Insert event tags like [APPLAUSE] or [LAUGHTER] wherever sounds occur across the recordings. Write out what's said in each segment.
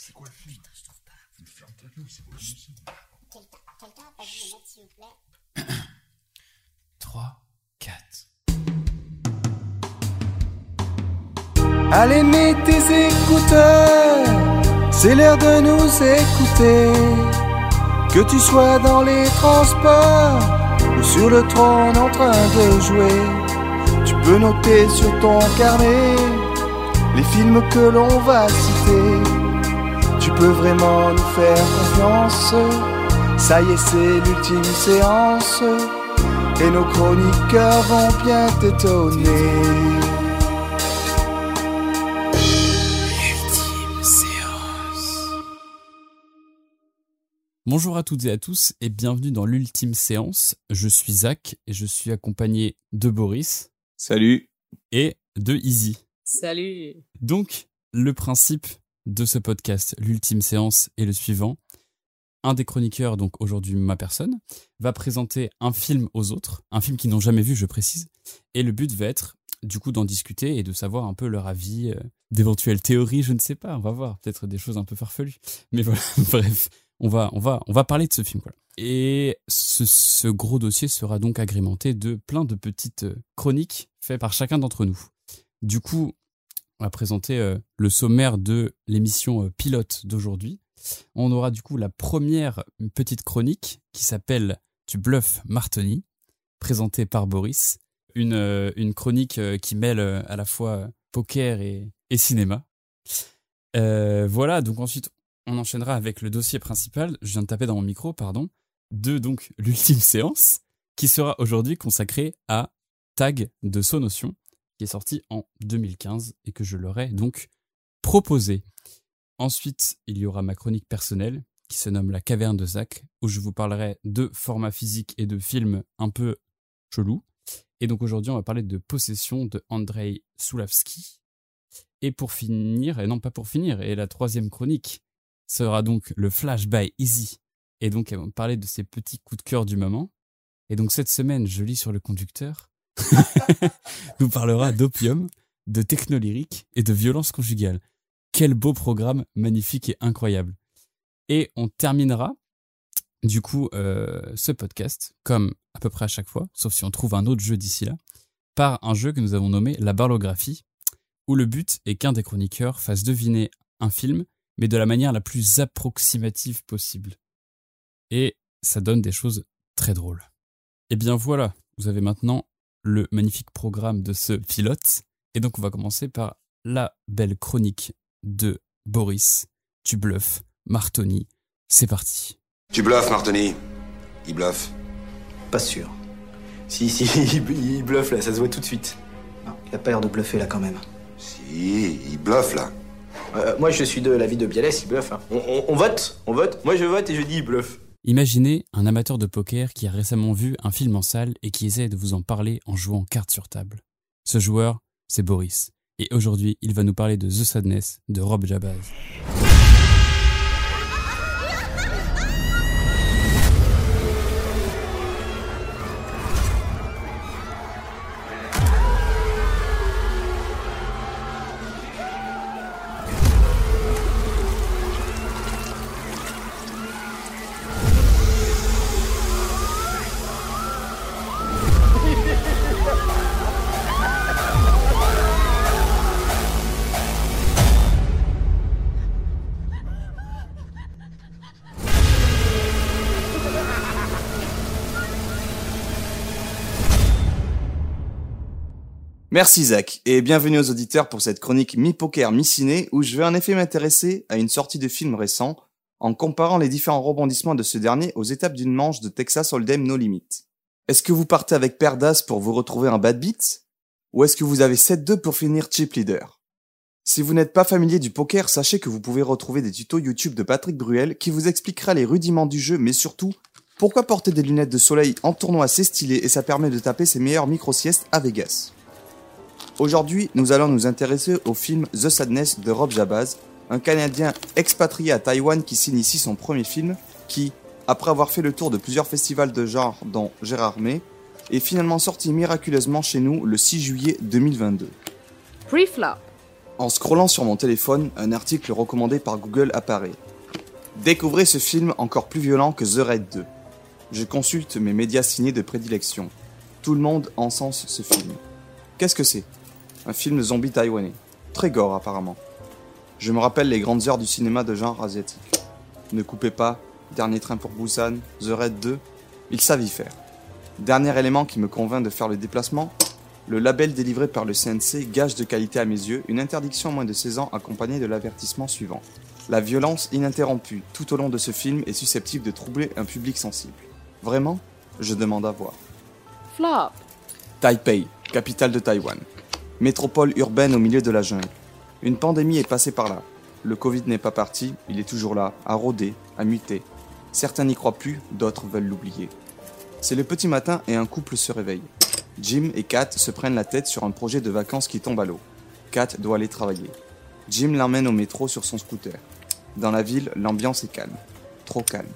C'est quoi le film? Ferme ta gueule, c'est quoi le film Quelqu'un peut me mettre s'il vous plaît [COUGHS] 3, 4. Allez, mets tes écouteurs, c'est l'heure de nous écouter. Que tu sois dans les transports ou sur le trône en train de jouer, tu peux noter sur ton carnet les films que l'on va citer. Tu peux vraiment nous faire confiance. Ça y est, c'est l'ultime séance. Et nos chroniqueurs vont bien t'étonner. Bonjour à toutes et à tous et bienvenue dans l'ultime séance. Je suis Zach et je suis accompagné de Boris Salut. et de Easy. Salut Donc, le principe de ce podcast, l'ultime séance, est le suivant. Un des chroniqueurs, donc aujourd'hui ma personne, va présenter un film aux autres, un film qu'ils n'ont jamais vu, je précise, et le but va être du coup d'en discuter et de savoir un peu leur avis, euh, d'éventuelles théories, je ne sais pas, on va voir, peut-être des choses un peu farfelues. Mais voilà, [LAUGHS] bref, on va, on va, on va parler de ce film. Et ce, ce gros dossier sera donc agrémenté de plein de petites euh, chroniques faites par chacun d'entre nous. Du coup, on va présenter euh, le sommaire de l'émission euh, pilote d'aujourd'hui. On aura du coup la première petite chronique qui s'appelle Tu bluffes Martoni, présentée par Boris. Une, euh, chronique euh, qui mêle à la fois poker et, et cinéma. Voilà, donc ensuite on enchaînera avec le dossier principal, je viens de taper dans mon micro, pardon, de donc [LAUGHS] l'ultime séance, qui sera aujourd'hui consacrée à Tag de Sonotion, qui est sorti en 2015 et que je leur ai donc proposé. Ensuite, il y aura ma chronique personnelle qui se nomme La caverne de Zach, où je vous parlerai de format physique et de films un peu chelous. Et donc aujourd'hui, on va parler de Possession de Andrei Soulavski. Et pour finir, et non pas pour finir, et la troisième chronique sera donc le Flash by Easy. Et donc, elle va me parler de ses petits coups de cœur du moment. Et donc cette semaine, je lis sur le conducteur, [LAUGHS] nous parlera d'opium, de technolyrique et de violence conjugale. Quel beau programme magnifique et incroyable. Et on terminera, du coup, euh, ce podcast, comme à peu près à chaque fois, sauf si on trouve un autre jeu d'ici là, par un jeu que nous avons nommé la barlographie, où le but est qu'un des chroniqueurs fasse deviner un film, mais de la manière la plus approximative possible. Et ça donne des choses très drôles. Et bien voilà, vous avez maintenant le magnifique programme de ce pilote. Et donc on va commencer par la belle chronique de Boris. Tu bluffes, Martoni. C'est parti. Tu bluffes, Martoni. Il bluffe. Pas sûr. Si, si, [LAUGHS] il, bluffe là, ça se voit tout de suite. Non, il a pas l'air de bluffer là quand même. Si, il bluffe là. Euh, moi je suis de l'avis de Bialès, il bluffe. hein. On, on- on vote On vote Moi je vote et je dis il bluffe. Imaginez un amateur de poker qui a récemment vu un film en salle et qui essaie de vous en parler en jouant carte sur table. Ce joueur, c'est Boris. Et aujourd'hui, il va nous parler de The Sadness de Rob Jabaz. Merci Zach, et bienvenue aux auditeurs pour cette chronique mi-poker, mi-ciné, où je vais en effet m'intéresser à une sortie de film récent, en comparant les différents rebondissements de ce dernier aux étapes d'une manche de Texas Hold'em No Limit. Est-ce que vous partez avec paire d'as pour vous retrouver un bad beat? Ou est-ce que vous avez 7-2 pour finir chip leader? Si vous n'êtes pas familier du poker, sachez que vous pouvez retrouver des tutos YouTube de Patrick Bruel qui vous expliquera les rudiments du jeu, mais surtout, pourquoi porter des lunettes de soleil en tournoi c'est stylé et ça permet de taper ses meilleures micro-siestes à Vegas? Aujourd'hui, nous allons nous intéresser au film The Sadness de Rob Jabaz, un Canadien expatrié à Taïwan qui signe ici son premier film, qui, après avoir fait le tour de plusieurs festivals de genre dont Gérard May, est finalement sorti miraculeusement chez nous le 6 juillet 2022. Pre-flop. En scrollant sur mon téléphone, un article recommandé par Google apparaît. Découvrez ce film encore plus violent que The Raid 2. Je consulte mes médias signés de prédilection. Tout le monde encense ce film. Qu'est-ce que c'est? Un film zombie taïwanais. Très gore apparemment. Je me rappelle les grandes heures du cinéma de genre asiatique. Ne coupez pas, Dernier train pour Busan, The Raid 2, ils savent y faire. Dernier élément qui me convainc de faire le déplacement, le label délivré par le CNC gage de qualité à mes yeux une interdiction à moins de 16 ans accompagnée de l'avertissement suivant. La violence ininterrompue tout au long de ce film est susceptible de troubler un public sensible. Vraiment? Je demande à voir. Flop. Taipei, capitale de Taïwan. Métropole urbaine au milieu de la jungle. Une pandémie est passée par là. Le Covid n'est pas parti, il est toujours là, à rôder, à muter. Certains n'y croient plus, d'autres veulent l'oublier. C'est le petit matin et un couple se réveille. Jim et Kat se prennent la tête sur un projet de vacances qui tombe à l'eau. Kat doit aller travailler. Jim l'emmène au métro sur son scooter. Dans la ville, l'ambiance est calme. Trop calme.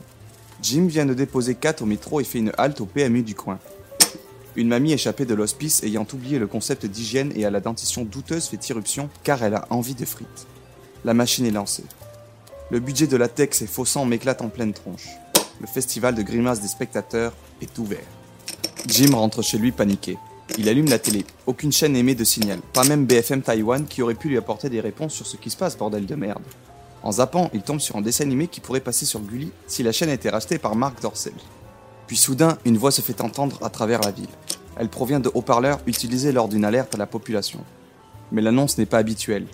Jim vient de déposer Kat au métro et fait une halte au PMU du coin. Une mamie échappée de l'hospice ayant oublié le concept d'hygiène et à la dentition douteuse fait irruption car elle a envie de frites. La machine est lancée. Le budget de latex et faux sang m'éclate en pleine tronche. Le festival de grimaces des spectateurs est ouvert. Jim rentre chez lui paniqué. Il allume la télé. Aucune chaîne émet de signal. Pas même BFM Taïwan qui aurait pu lui apporter des réponses sur ce qui se passe, bordel de merde. En zappant, il tombe sur un dessin animé qui pourrait passer sur Gulli si la chaîne était rachetée par Marc Dorcel. Puis soudain, une voix se fait entendre à travers la ville. Elle provient de haut-parleurs utilisés lors d'une alerte à la population. Mais l'annonce n'est pas habituelle.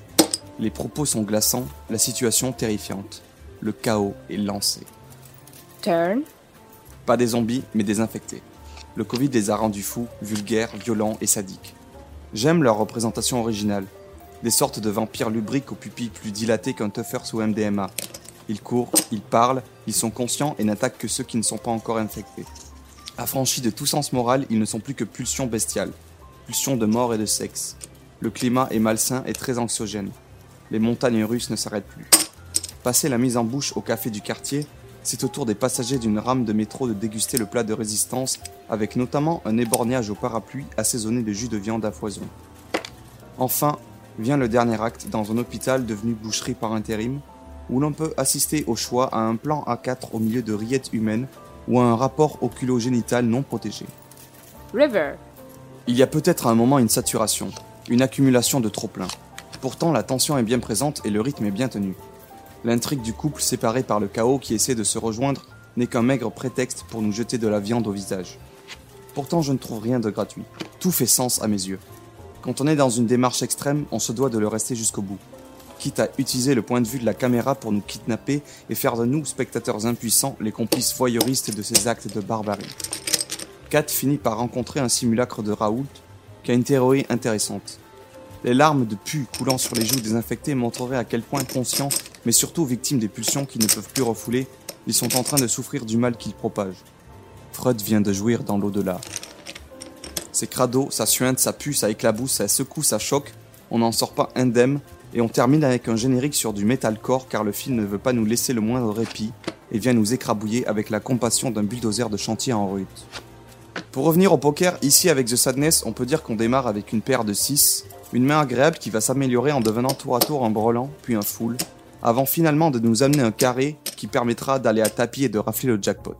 Les propos sont glaçants, la situation terrifiante. Le chaos est lancé. Turn. Pas des zombies, mais des infectés. Le Covid les a rendus fous, vulgaires, violents et sadiques. J'aime leur représentation originale. Des sortes de vampires lubriques aux pupilles plus dilatées qu'un tougher sous MDMA. Ils courent, ils parlent, ils sont conscients et n'attaquent que ceux qui ne sont pas encore infectés. Affranchis de tout sens moral, ils ne sont plus que pulsions bestiales. Pulsions de mort et de sexe. Le climat est malsain et très anxiogène les montagnes russes ne s'arrêtent plus. Passé la mise en bouche au café du quartier, c'est au tour des passagers d'une rame de métro de déguster le plat de résistance, avec notamment un éborgnage au parapluie assaisonné de jus de viande à foison. Enfin, vient le dernier acte dans un hôpital devenu boucherie par intérim, où l'on peut assister au choix à un plan A4 au milieu de rillettes humaines ou à un rapport oculogénital non protégé. River. Il y a peut-être à un moment une saturation, une accumulation de trop-plein. Pourtant, la tension est bien présente et le rythme est bien tenu. L'intrigue du couple séparé par le chaos qui essaie de se rejoindre n'est qu'un maigre prétexte pour nous jeter de la viande au visage. Pourtant, je ne trouve rien de gratuit. Tout fait sens à mes yeux. Quand on est dans une démarche extrême, on se doit de le rester jusqu'au bout. Quitte à utiliser le point de vue de la caméra pour nous kidnapper et faire de nous, spectateurs impuissants, les complices voyeuristes de ces actes de barbarie. Kat finit par rencontrer un simulacre de Raoult qui a une théorie intéressante. Les larmes de pu coulant sur les joues des infectés montreraient à quel point conscients, mais surtout victimes des pulsions qui ne peuvent plus refouler, ils sont en train de souffrir du mal qu'ils propagent. Freud vient de jouir dans l'au-delà. C'est crado, ça suinte, ça pue, ça éclabousse, ça secoue, ça choque, on n'en sort pas indemne, et on termine avec un générique sur du metalcore car le film ne veut pas nous laisser le moindre répit et vient nous écrabouiller avec la compassion d'un bulldozer de chantier en rute. Pour revenir au poker, ici avec The Sadness, on peut dire qu'on démarre avec une paire de 6, une main agréable qui va s'améliorer en devenant tour à tour un brelan, puis un full, avant finalement de nous amener un carré qui permettra d'aller à tapis et de rafler le jackpot.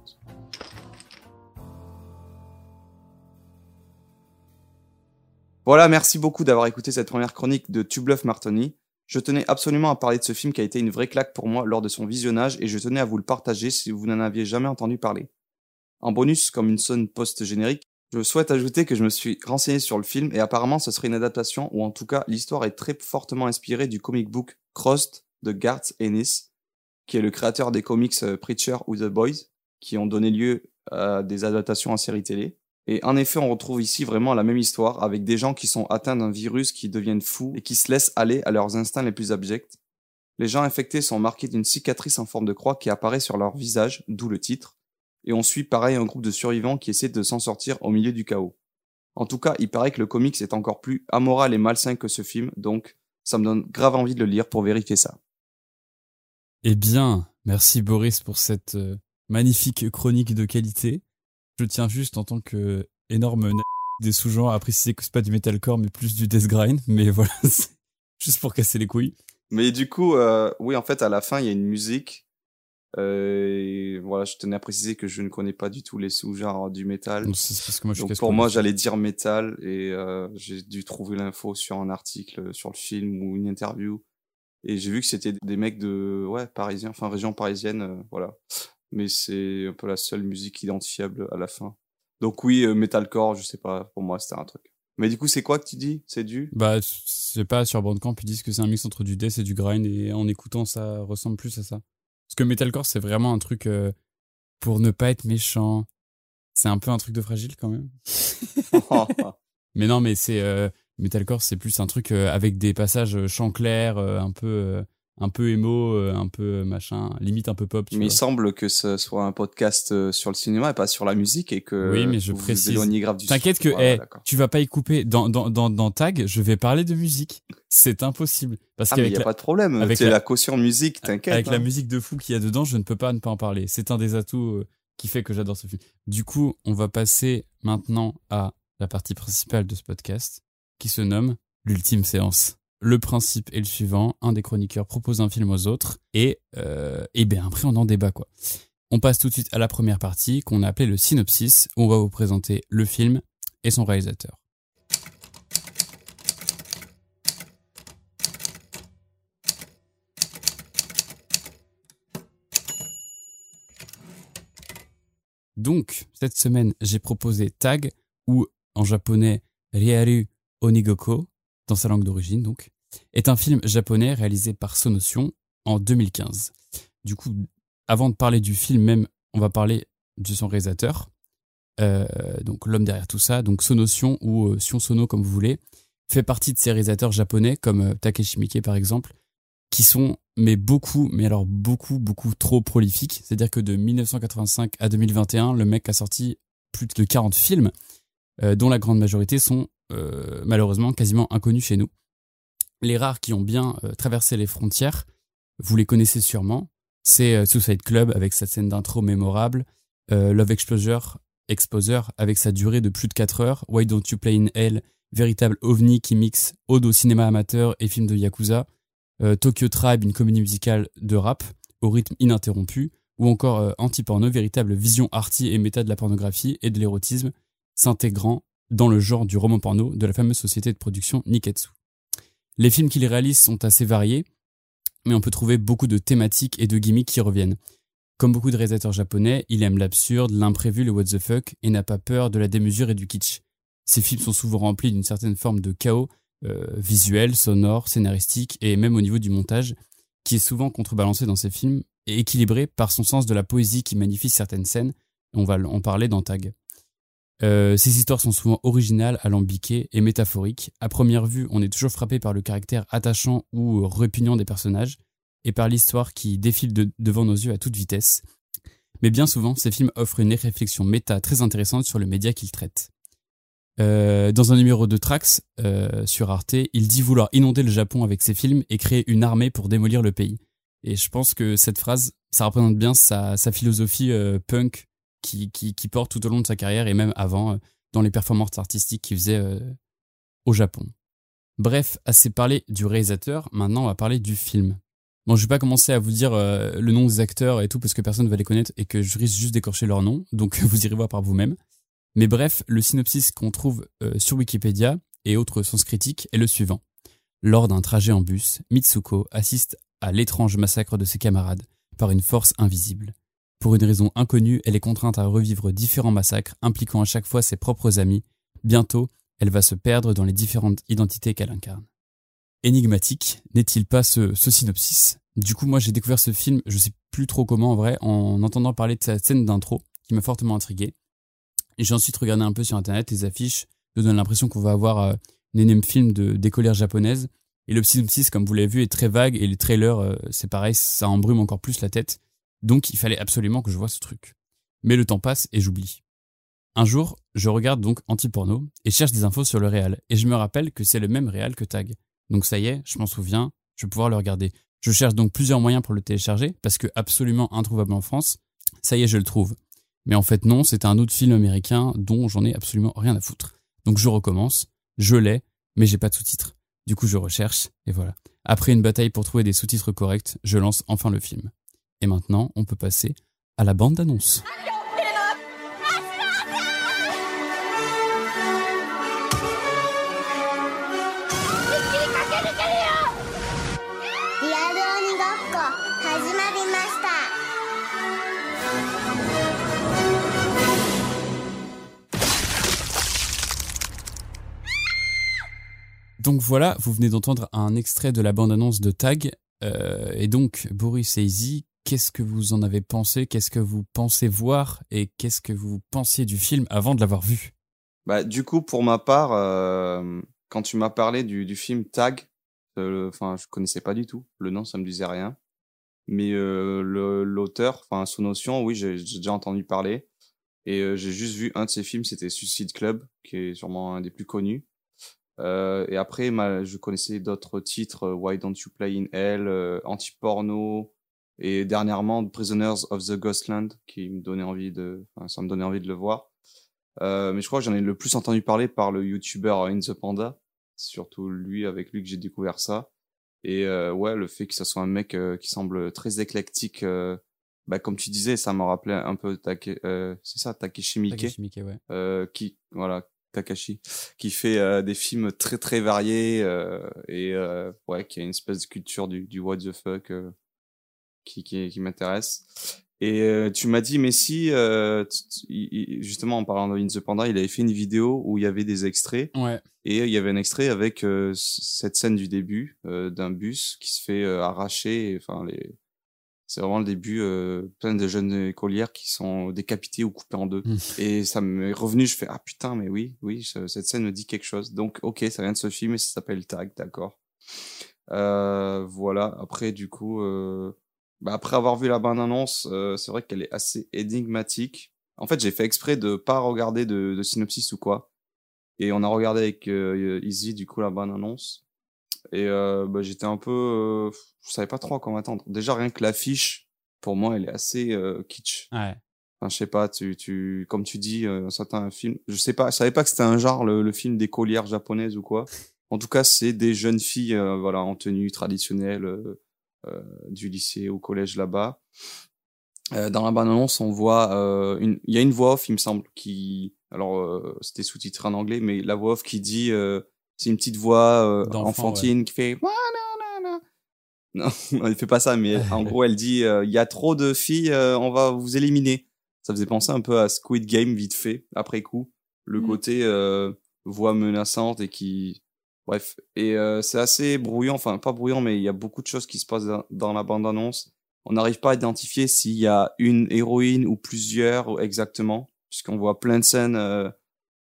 Voilà, merci beaucoup d'avoir écouté cette première chronique de Tubluff Martoni. Je tenais absolument à parler de ce film qui a été une vraie claque pour moi lors de son visionnage et je tenais à vous le partager si vous n'en aviez jamais entendu parler. En bonus, comme une sonne post-générique, je souhaite ajouter que je me suis renseigné sur le film et apparemment ce serait une adaptation ou en tout cas l'histoire est très fortement inspirée du comic book Crossed de Garth Ennis, qui est le créateur des comics euh, Preacher ou The Boys, qui ont donné lieu à des adaptations en série télé. Et en effet, on retrouve ici vraiment la même histoire avec des gens qui sont atteints d'un virus qui deviennent fous et qui se laissent aller à leurs instincts les plus abjects. Les gens infectés sont marqués d'une cicatrice en forme de croix qui apparaît sur leur visage, d'où le titre et on suit pareil un groupe de survivants qui essaient de s'en sortir au milieu du chaos. En tout cas, il paraît que le comics est encore plus amoral et malsain que ce film, donc ça me donne grave envie de le lire pour vérifier ça. Eh bien, merci Boris pour cette euh, magnifique chronique de qualité. Je tiens juste en tant que énorme des sous-genres à préciser que c'est pas du metalcore mais plus du death grind, mais [LAUGHS] voilà, juste pour casser les couilles. Mais du coup, euh, oui, en fait, à la fin, il y a une musique. Euh, et voilà, je tenais à préciser que je ne connais pas du tout les sous-genres du métal. Donc, c'est parce que moi, je Donc casse pour moi, j'allais dire métal et euh, j'ai dû trouver l'info sur un article sur le film ou une interview. Et j'ai vu que c'était des mecs de ouais parisiens, enfin région parisienne, euh, voilà. Mais c'est un peu la seule musique identifiable à la fin. Donc oui, euh, metalcore, je sais pas, pour moi c'était un truc. Mais du coup, c'est quoi que tu dis? C'est du? Bah, c'est pas sur Bandcamp, ils disent que c'est un mix entre du death et du grind, et en écoutant, ça ressemble plus à ça. Parce que metalcore, c'est vraiment un truc euh, pour ne pas être méchant. C'est un peu un truc de fragile quand même. [LAUGHS] Mais non, mais c'est euh, metalcore, c'est plus un truc euh, avec des passages euh, chant clair, euh, un peu, euh, un peu émo, euh, un peu euh, machin, limite un peu pop. Tu Mais il vois. semble que ce soit un podcast euh, sur le cinéma et pas sur la musique et que Oui, mais je vous précise. T'inquiète que Voilà, eh, d'accord. tu vas pas y couper. Dans, dans, dans, dans Tag, je vais parler de musique. C'est impossible. Parce Ah, il qu'avec n'y a la- pas de problème. avec la- la... caution musique, t'inquiète. Avec la hein. musique de fou qu'il y a dedans, je ne peux pas ne pas en parler. C'est un des atouts qui fait que j'adore ce film. Du coup, on va passer maintenant à la partie principale de ce podcast, qui se nomme l'ultime séance. Le principe est le suivant un des chroniqueurs propose un film aux autres, et, euh, bien après on en débat. On passe tout de suite à la première partie qu'on a appelée le synopsis, où on va vous présenter le film et son réalisateur. Donc, cette semaine, j'ai proposé Tag, ou en japonais Ryaru Onigoko, dans sa langue d'origine donc, est un film japonais réalisé par Sonotion en 2015. Du coup, avant de parler du film même, on va parler de son réalisateur, euh, donc l'homme derrière tout ça, donc Sonotion ou euh, Sion Sono comme vous voulez, fait partie de ces réalisateurs japonais comme euh, Takeshi Miike par exemple, qui sont mais beaucoup, mais alors beaucoup, beaucoup trop prolifiques. C'est-à-dire que de 1985 à 2021, le mec a sorti plus de 40 films, dont la grande majorité sont euh, malheureusement quasiment inconnus chez nous. Les rares qui ont bien euh, traversé les frontières, vous les connaissez sûrement. C'est euh, Suicide Club avec sa scène d'intro mémorable, euh, Love Exposure, avec sa durée de plus de 4 heures, Why Don't You Play in Hell, véritable ovni qui mixe ode cinéma amateur et film de Yakuza, euh, Tokyo Tribe, une comédie musicale de rap au rythme ininterrompu, ou encore euh, Anti-Porno, véritable vision arty et méta de la pornographie et de l'érotisme, s'intégrant dans le genre du roman porno de la fameuse société de production Niketsu. Les films qu'il réalise sont assez variés, mais on peut trouver beaucoup de thématiques et de gimmicks qui reviennent. Comme beaucoup de réalisateurs japonais, il aime l'absurde, l'imprévu, le what the fuck, et n'a pas peur de la démesure et du kitsch. Ses films sont souvent remplis d'une certaine forme de chaos euh, visuel, sonore, scénaristique et même au niveau du montage, qui est souvent contrebalancé dans ses films et équilibré par son sens de la poésie qui magnifie certaines scènes. On va en parler dans Tag. Euh, ces histoires sont souvent originales, alambiquées et métaphoriques. À première vue, on est toujours frappé par le caractère attachant ou répugnant des personnages et par l'histoire qui défile de- devant nos yeux à toute vitesse. Mais bien souvent, ces films offrent une réflexion méta très intéressante sur le média qu'ils traitent. Euh, dans un numéro de Trax euh, sur Arte, il dit vouloir inonder le Japon avec ses films et créer une armée pour démolir le pays. Et je pense que cette phrase, ça représente bien sa, philosophie euh, punk qui, porte tout au long de sa carrière et même avant euh, dans les performances artistiques qu'il faisait euh, au Japon. Bref, assez parlé du réalisateur, maintenant on va parler du film. Bon, je vais pas commencer à vous dire euh, le nom des acteurs et tout parce que personne ne va les connaître et que je risque juste d'écorcher leur nom, donc [LAUGHS] vous irez voir par vous-même. Mais bref, le synopsis qu'on trouve sur Wikipédia et autres sens critiques est le suivant. Lors d'un trajet en bus, Mitsuko assiste à l'étrange massacre de ses camarades par une force invisible. Pour une raison inconnue, elle est contrainte à revivre différents massacres impliquant à chaque fois ses propres amis. Bientôt, elle va se perdre dans les différentes identités qu'elle incarne. Énigmatique, n'est-il pas ce, ce synopsis? Du coup, moi j'ai découvert ce film, je sais plus trop comment en vrai, en entendant parler de sa scène d'intro, qui m'a fortement intrigué. J'ai ensuite regardé un peu sur internet les affiches, me donne l'impression qu'on va avoir euh, un énième film de d'écolière japonaise. Et le synopsis, comme vous l'avez vu, est très vague et les trailers, euh, c'est pareil, ça embrume encore plus la tête. Donc il fallait absolument que je vois ce truc. Mais le temps passe et j'oublie. Un jour, je regarde donc Anti-Porno et cherche des infos sur le réal. Et je me rappelle que c'est le même réal que Tag. Donc ça y est, je m'en souviens, je vais pouvoir le regarder. Je cherche donc plusieurs moyens pour le télécharger parce que absolument introuvable en France. Ça y est, je le trouve. Mais en fait non, c'est un autre film américain dont j'en ai absolument rien à foutre. Donc je recommence, je l'ai, mais j'ai pas de sous-titres. Du coup, je recherche et voilà. Après une bataille pour trouver des sous-titres corrects, je lance enfin le film. Et maintenant, on peut passer à la bande d'annonce. Donc voilà, vous venez d'entendre un extrait de la bande-annonce de Tag. Euh, et donc, Boris et Izzy, qu'est-ce que vous en avez pensé Qu'est-ce que vous pensez voir Et qu'est-ce que vous pensiez du film avant de l'avoir vu? Bah, du coup, pour ma part, euh, quand tu m'as parlé du, film Tag, euh, enfin, je connaissais pas du tout. Le nom, ça me disait rien. Mais euh, l'auteur, enfin, sous notion, oui, j'ai déjà entendu parler. Et euh, j'ai juste vu un de ses films, c'était Suicide Club, qui est sûrement un des plus connus. Euh, et après, je connaissais d'autres titres, euh, Why Don't You Play in Hell, euh, Anti-Porno, et dernièrement Prisoners of the Ghostland, qui me donnait envie de, enfin, ça me donnait envie de le voir. Euh, mais je crois que j'en ai le plus entendu parler par le YouTuber In the Panda, surtout lui, avec lui que j'ai découvert ça. Et euh, ouais, le fait que ce soit un mec euh, qui semble très éclectique, euh, bah, comme tu disais, ça m'a rappelé un peu Take, euh, c'est ça, Takeshi Miike Takeshi Miike, ouais. euh, qui voilà Takashi qui fait euh, des films très très variés euh, et euh, ouais qui a une espèce de culture du, du what the fuck euh, qui qui, qui m'intéresse et euh, tu m'as dit mais si euh, justement en parlant de In the Panda il avait fait une vidéo où il y avait des extraits Ouais. et il y avait un extrait avec euh, cette scène du début d'un bus qui se fait arracher enfin les c'est vraiment le début plein de jeunes écolières qui sont décapitées ou coupées en deux Mm. et ça m'est revenu, je fais ah putain mais oui, oui, ce- cette scène me dit quelque chose. Donc ok, ça vient de ce film et ça s'appelle Tag, d'accord. Voilà. Après du coup, euh, bah, après avoir vu la bande annonce, euh, c'est vrai qu'elle est assez énigmatique. En fait, j'ai fait exprès de pas regarder de, de synopsis ou quoi. Et on a regardé avec euh, Easy du coup la bande annonce. Et euh, bah, j'étais un peu, euh, je savais pas trop à quoi m'attendre. Déjà rien que l'affiche, pour moi, elle est assez euh, kitsch. Ouais. Enfin, je sais pas, tu, tu, comme tu dis, euh, ça un film. Je sais pas, je savais pas que c'était un genre, le, le film des collières japonaises ou quoi. En tout cas, c'est des jeunes filles, euh, voilà, en tenue traditionnelle du lycée au collège là-bas. Euh, dans la bande-annonce, on voit euh, une, il y a une voix off, il me semble, qui, alors euh, c'était sous-titré en anglais, mais la voix off qui dit, euh, c'est une petite voix euh, enfantine qui fait. Non, [LAUGHS] elle fait pas ça, mais en gros, elle dit, euh, il y a trop de filles, euh, on va vous éliminer. Ça faisait penser un peu à Squid Game vite fait après coup, le Mhm. côté euh, voix menaçante et qui, bref, et euh, c'est assez brouillant, enfin pas brouillant, mais il y a beaucoup de choses qui se passent dans, la bande annonce. On n'arrive pas à identifier s'il y a une héroïne ou plusieurs exactement, puisqu'on voit plein de scènes. euh,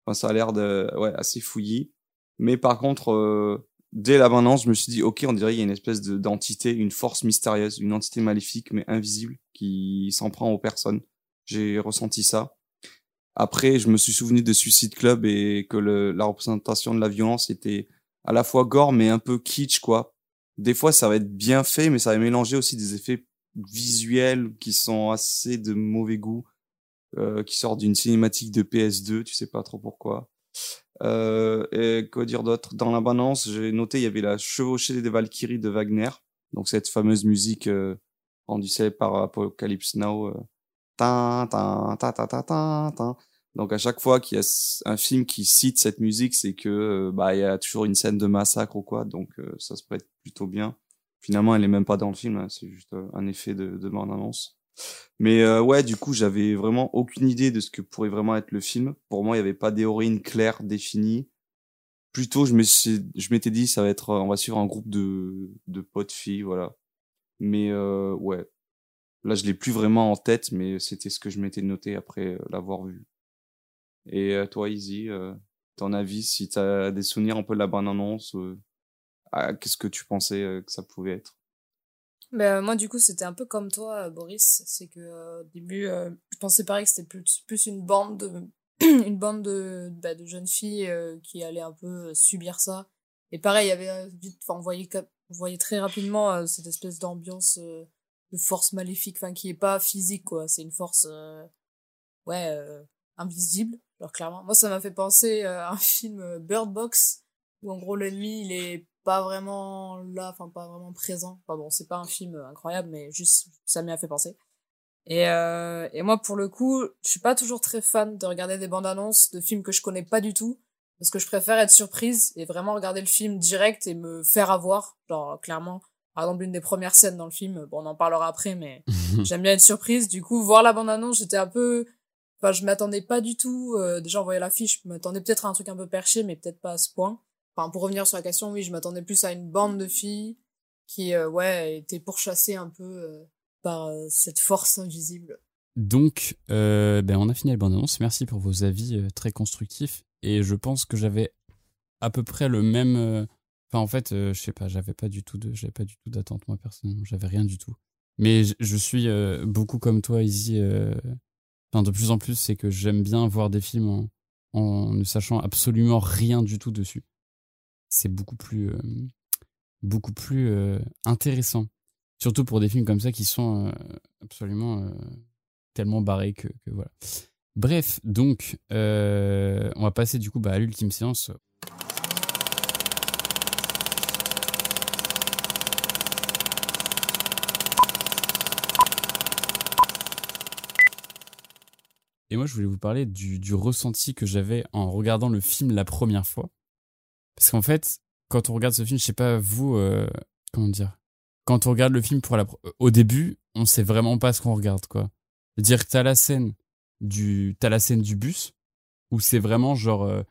Enfin, ça a l'air de, ouais, assez fouillis. Mais par contre, euh, dès la bande annonce, je me suis dit, ok, on dirait qu'il y a une espèce de- d'entité, une force mystérieuse, une entité maléfique mais invisible qui s'en prend aux personnes. J'ai ressenti ça. Après, je me suis souvenu de Suicide Club et que le, la représentation de la violence était à la fois gore mais un peu kitsch quoi. Des fois, ça va être bien fait, mais ça va mélanger aussi des effets visuels qui sont assez de mauvais goût, euh, qui sortent d'une cinématique de PS2, tu sais pas trop pourquoi. Euh, et quoi dire d'autre? Dans la balance, j'ai noté il y avait la chevauchée des Valkyries de Wagner, donc cette fameuse musique euh, rendue célèbre par Apocalypse Now. euh. Donc à chaque fois qu'il y a un film qui cite cette musique, c'est que euh, bah il y a toujours une scène de massacre ou quoi, donc euh, ça se prête plutôt bien. Finalement, elle est même pas dans le film, hein, c'est juste euh, un effet de, de bande-annonce. Mais euh, ouais, du coup, j'avais vraiment aucune idée de ce que pourrait vraiment être le film. Pour moi, il y avait pas d'héroïne claire définie. Plutôt, je m'étais dit, ça va être, on va suivre un groupe de de potes filles, voilà. Mais euh, ouais, là, je l'ai plus vraiment en tête, mais c'était ce que je m'étais noté après l'avoir vu. Et euh, toi, Izzy, euh, ton avis, si tu as des souvenirs un peu de la bande-annonce, euh, qu'est-ce que tu pensais que ça pouvait être? Ben, moi, du coup, c'était un peu comme toi, Boris. C'est que au début, je pensais pareil que c'était plus, plus une bande de, [CLEARS THROAT] une bande de, bah, de jeunes filles qui allaient un peu subir ça. Et pareil, il y avait vite, on voyait, on voyait très rapidement cette espèce d'ambiance de force maléfique, qui est pas physique, quoi. C'est une force, ouais, invisible. Alors, clairement, moi, ça m'a fait penser euh, à un [LAUGHS] film euh, Bird Box, où en gros, l'ennemi, il est pas vraiment là, enfin pas vraiment présent. Enfin bon, c'est pas un film incroyable, mais juste ça m'y a fait penser. Et, euh, et moi, pour le coup, je suis pas toujours très fan de regarder des bandes annonces de films que je connais pas du tout, parce que je préfère être surprise et vraiment regarder le film direct et me faire avoir. Genre clairement, par exemple, une des premières scènes dans le film, bon, on en parlera après, mais [LAUGHS] j'aime bien être surprise. Du coup, voir la bande annonce, j'étais un peu, enfin, je m'attendais pas du tout. Euh, déjà, en voyant l'affiche, je m'attendais peut-être à un truc un peu perché, mais peut-être pas à ce point. Enfin, pour revenir sur la question, oui, je m'attendais plus à une bande de filles qui, euh, ouais, étaient pourchassées un peu euh, par euh, cette force invisible. Donc, ben, on a fini la bande-annonce. Merci pour vos avis très constructifs. Et je pense que j'avais à peu près le même. Enfin, en fait, je sais pas, j'avais pas du tout de, j'avais pas du tout d'attente moi personnellement. J'avais rien du tout. Mais je, suis beaucoup comme toi, Izzy. De plus en plus, c'est que j'aime bien voir des films en, ne sachant absolument rien du tout dessus. C'est beaucoup plus, euh, beaucoup plus euh, intéressant. Surtout pour des films comme ça qui sont euh, absolument tellement barrés que, voilà. Bref, donc, on va passer du coup bah, à l'ultime séance. Et moi, je voulais vous parler du, du ressenti que j'avais en regardant le film la première fois. Parce qu'en fait, quand on regarde ce film, je sais pas vous, euh, comment dire, quand on regarde le film pour la, au début, on sait vraiment pas ce qu'on regarde, quoi. C'est-à-dire que t'as la scène du, t'as la scène du bus où c'est vraiment genre, euh,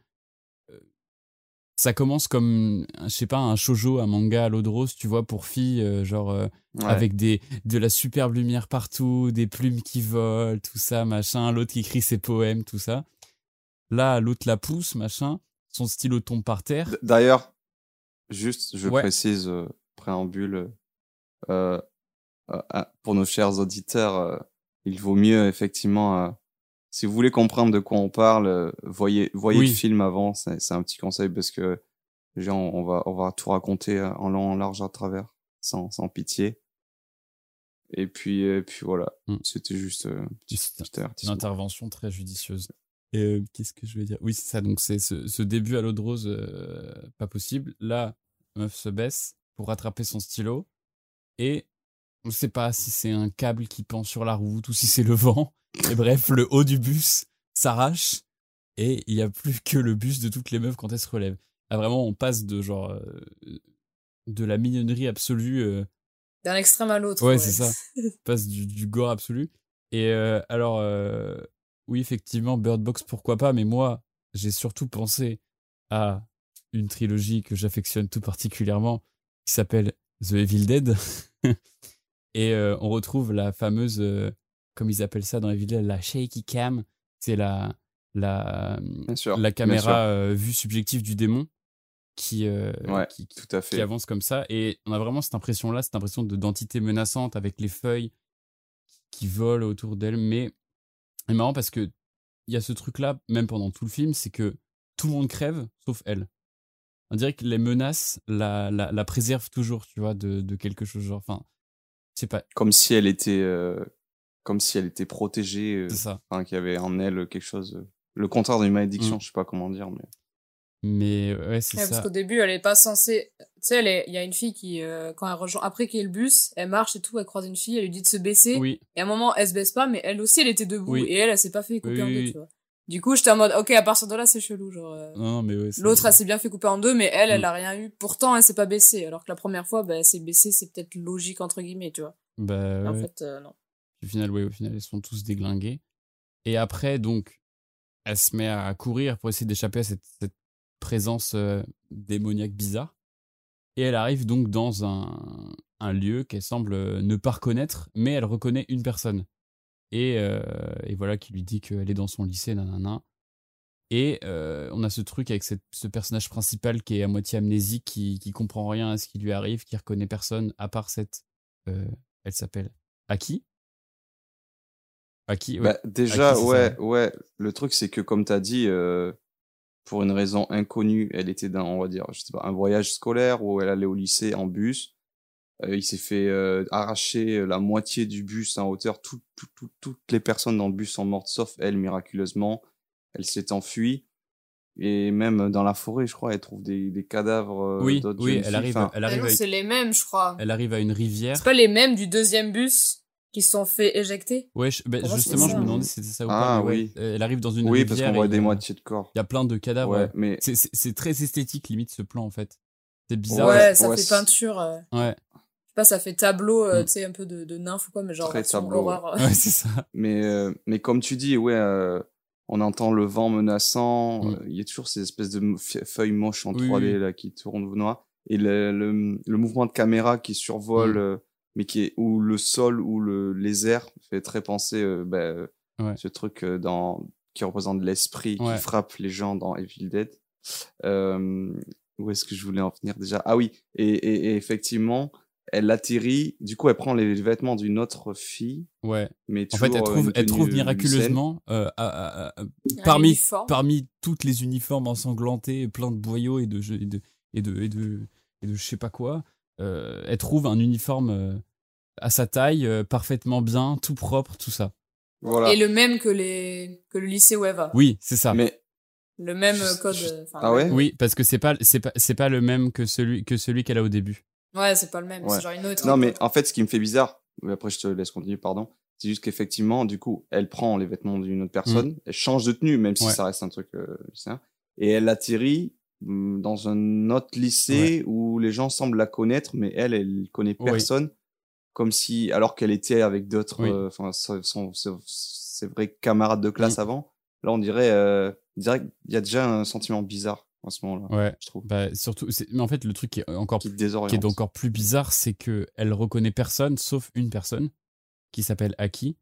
ça commence comme, je sais pas, un shoujo, un manga à l'eau de rose, tu vois, pour filles, euh, genre. euh, Ouais. avec des de la superbe lumière partout, des plumes qui volent, tout ça, machin, l'autre qui écrit ses poèmes, tout ça. Là, l'autre la pousse, machin, son stylo tombe par terre. D'ailleurs, juste, je Ouais. précise, euh, préambule, pour nos chers auditeurs, il vaut mieux effectivement, si vous voulez comprendre de quoi on parle, euh, voyez, voyez Oui. le film avant. C'est c'est un petit conseil parce que genre, on va, on va tout raconter euh, en long, en large, à travers, sans, sans pitié. Et puis, et puis voilà, Mm. c'était juste euh, une intervention très judicieuse. Et euh, qu'est-ce que je vais dire? Oui, c'est ça. Donc, c'est ce, ce début à l'eau de rose, euh, pas possible. Là, meuf se baisse pour rattraper son stylo. Et on ne sait pas si c'est un câble qui pend sur la route ou si c'est le vent. Et bref, le haut du bus s'arrache. Et il n'y a plus que le bus de toutes les meufs quand elles se relèvent. Ah, vraiment, on passe de genre. euh, de la mignonnerie absolue. euh, D'un extrême à l'autre. Ouais, c'est ça. [LAUGHS] passe du, du gore absolu. Et euh, alors, oui, effectivement, Bird Box, pourquoi pas, mais moi, j'ai surtout pensé à une trilogie que j'affectionne tout particulièrement, qui s'appelle The Evil Dead. [LAUGHS] Et on retrouve la fameuse, comme ils appellent ça dans Evil Dead, la shaky cam. C'est la, la, sûr. la caméra euh, vue subjective du démon qui, euh, Ouais, qui, qui- tout à fait. qui avance comme ça. Et on a vraiment cette impression-là, cette impression de d'entité menaçante avec les feuilles qui volent autour d'elle. Mais c'est marrant parce que il y a ce truc-là, même pendant tout le film, c'est que tout le monde crève, sauf elle. On dirait que les menaces la, la, la préservent toujours, tu vois, de, de quelque chose. Genre, enfin, c'est pas. Comme si elle était, euh, comme si elle était protégée. euh, C'est ça. enfin, qu'il y avait en elle quelque chose, euh, le contraire d'une malédiction, Mm. je sais pas comment dire, mais Mais ouais, c'est Ouais, ça. parce qu'au début, elle est pas censée. Tu sais, elle est- il y a une fille qui, euh, quand elle rejoint, après qu'il y ait le bus, elle marche et tout, elle croise une fille, elle lui dit de se baisser. Oui, Et à un moment, elle se baisse pas, mais elle aussi, elle était debout. Oui. Et elle, elle s'est pas fait couper Oui, en deux, oui. tu vois. Du coup, j'étais en mode, ok, à partir de là, c'est chelou, genre. euh, non, mais ouais. L'autre, elle s'est bien fait couper en deux, mais elle, elle Mm. a rien eu. Pourtant, elle s'est pas baissée. Alors que la première fois, bah, elle s'est baissée, c'est peut-être logique, entre guillemets, tu vois. Bah, Mais En ouais. fait, euh, non. Au final, ouais, au final, ils sont tous déglingués. Et après, donc, elle se met à courir pour essayer d'échapper à cette, présence euh, démoniaque bizarre. Et elle arrive donc dans un, un lieu qu'elle semble euh, ne pas reconnaître, mais elle reconnaît une personne. Et, euh, et voilà, qui lui dit qu'elle est dans son lycée, nanana. Et on a ce truc avec ce personnage principal qui est à moitié amnésique, qui, qui comprend rien à ce qui lui arrive, qui reconnaît personne, à part cette. elle s'appelle Aki. Ouais. Bah, déjà, À qui c'est ça, ouais, ouais. Le truc, c'est que comme tu as dit, euh, pour une raison inconnue, elle était dans, on va dire, je sais pas, un voyage scolaire où elle allait au lycée en bus. Euh, il s'est fait euh, arracher la moitié du bus en hauteur. Tout, tout, tout- toutes les personnes dans le bus sont mortes, sauf elle, miraculeusement. Elle s'est enfuie. Et même dans la forêt, je crois, elle trouve des, des cadavres oui, d'autres oui, elle arrive, Enfin, elle arrive, non, à, c'est les mêmes, je crois. elle arrive à une rivière. C'est pas les mêmes du deuxième bus qui se sont fait éjecter Ouais, je- bah, Pour moi, justement, je me hein. demandais si c'était ça ou Ah, pas. ouais, oui. euh, elle arrive dans une oui, rivière. parce qu'on voit il y des a- moitiés de corps. Il y a plein de cadavres. Ouais, ouais. mais C'est- très esthétique, limite, ce plan, en fait. C'est bizarre. Ouais, ça ouais, fait peinture. euh, Ouais, Je sais pas, ça fait tableau, euh, Mm. tu sais, un peu de, de nymphe ou quoi, mais genre Très tableau, ouais [LAUGHS] c'est ça. Mais, euh, mais comme tu dis, ouais, euh, on entend le vent menaçant. Mm. euh, Il y a toujours ces espèces de feuilles moches en Oui, 3D oui. là qui tournent au noir. Et le, le, le mouvement de caméra qui survole, Mm. euh, mais qui est où le sol ou le, les airs fait très penser euh, bah, euh, Ouais. ce truc euh, dans qui représente l'esprit Ouais. qui frappe les gens dans Evil Dead. Euh, où est-ce que je voulais en venir déjà? Ah oui, et, et, et effectivement, elle atterrit. Du coup, elle prend les vêtements d'une autre fille, Ouais. mais En fait, elle trouve, elle trouve miraculeusement, euh, à- à- à- Un parmi, uniforme. parmi toutes les uniformes ensanglantés, plein de boyaux et de, et de, et de, et de, et de je sais pas quoi, euh, elle trouve un uniforme euh, à sa taille, euh, parfaitement bien, tout propre, tout ça. Voilà. Et le même que, les... que le lycée où elle va. Oui, c'est ça. Mais Le même euh, code. euh, Ah ouais Oui, parce que c'est pas, c'est pas, c'est pas le même que celui, que celui qu'elle a au début. Ouais, c'est pas le même, Ouais. c'est genre une autre. non, mais en fait, ce qui me fait bizarre, mais après je te laisse continuer, pardon, c'est juste qu'effectivement, du coup, elle prend les vêtements d'une autre personne, elle change de tenue, même si Mm. Ouais. ça reste un truc euh, lycéen, et elle atterrit hum, dans un autre lycée où les gens semblent la connaître, mais elle, elle connaît Oui. personne, comme si, alors qu'elle était avec d'autres, Oui. euh, enfin, ses vrais camarades de classe Mm. avant. Là, on dirait, euh, qu'il y a déjà un sentiment bizarre à ce moment-là, Ouais. je trouve, Bah, surtout, mais en fait, le truc qui est encore qui est encore plus bizarre, c'est que elle reconnaît personne sauf une personne qui s'appelle Aki.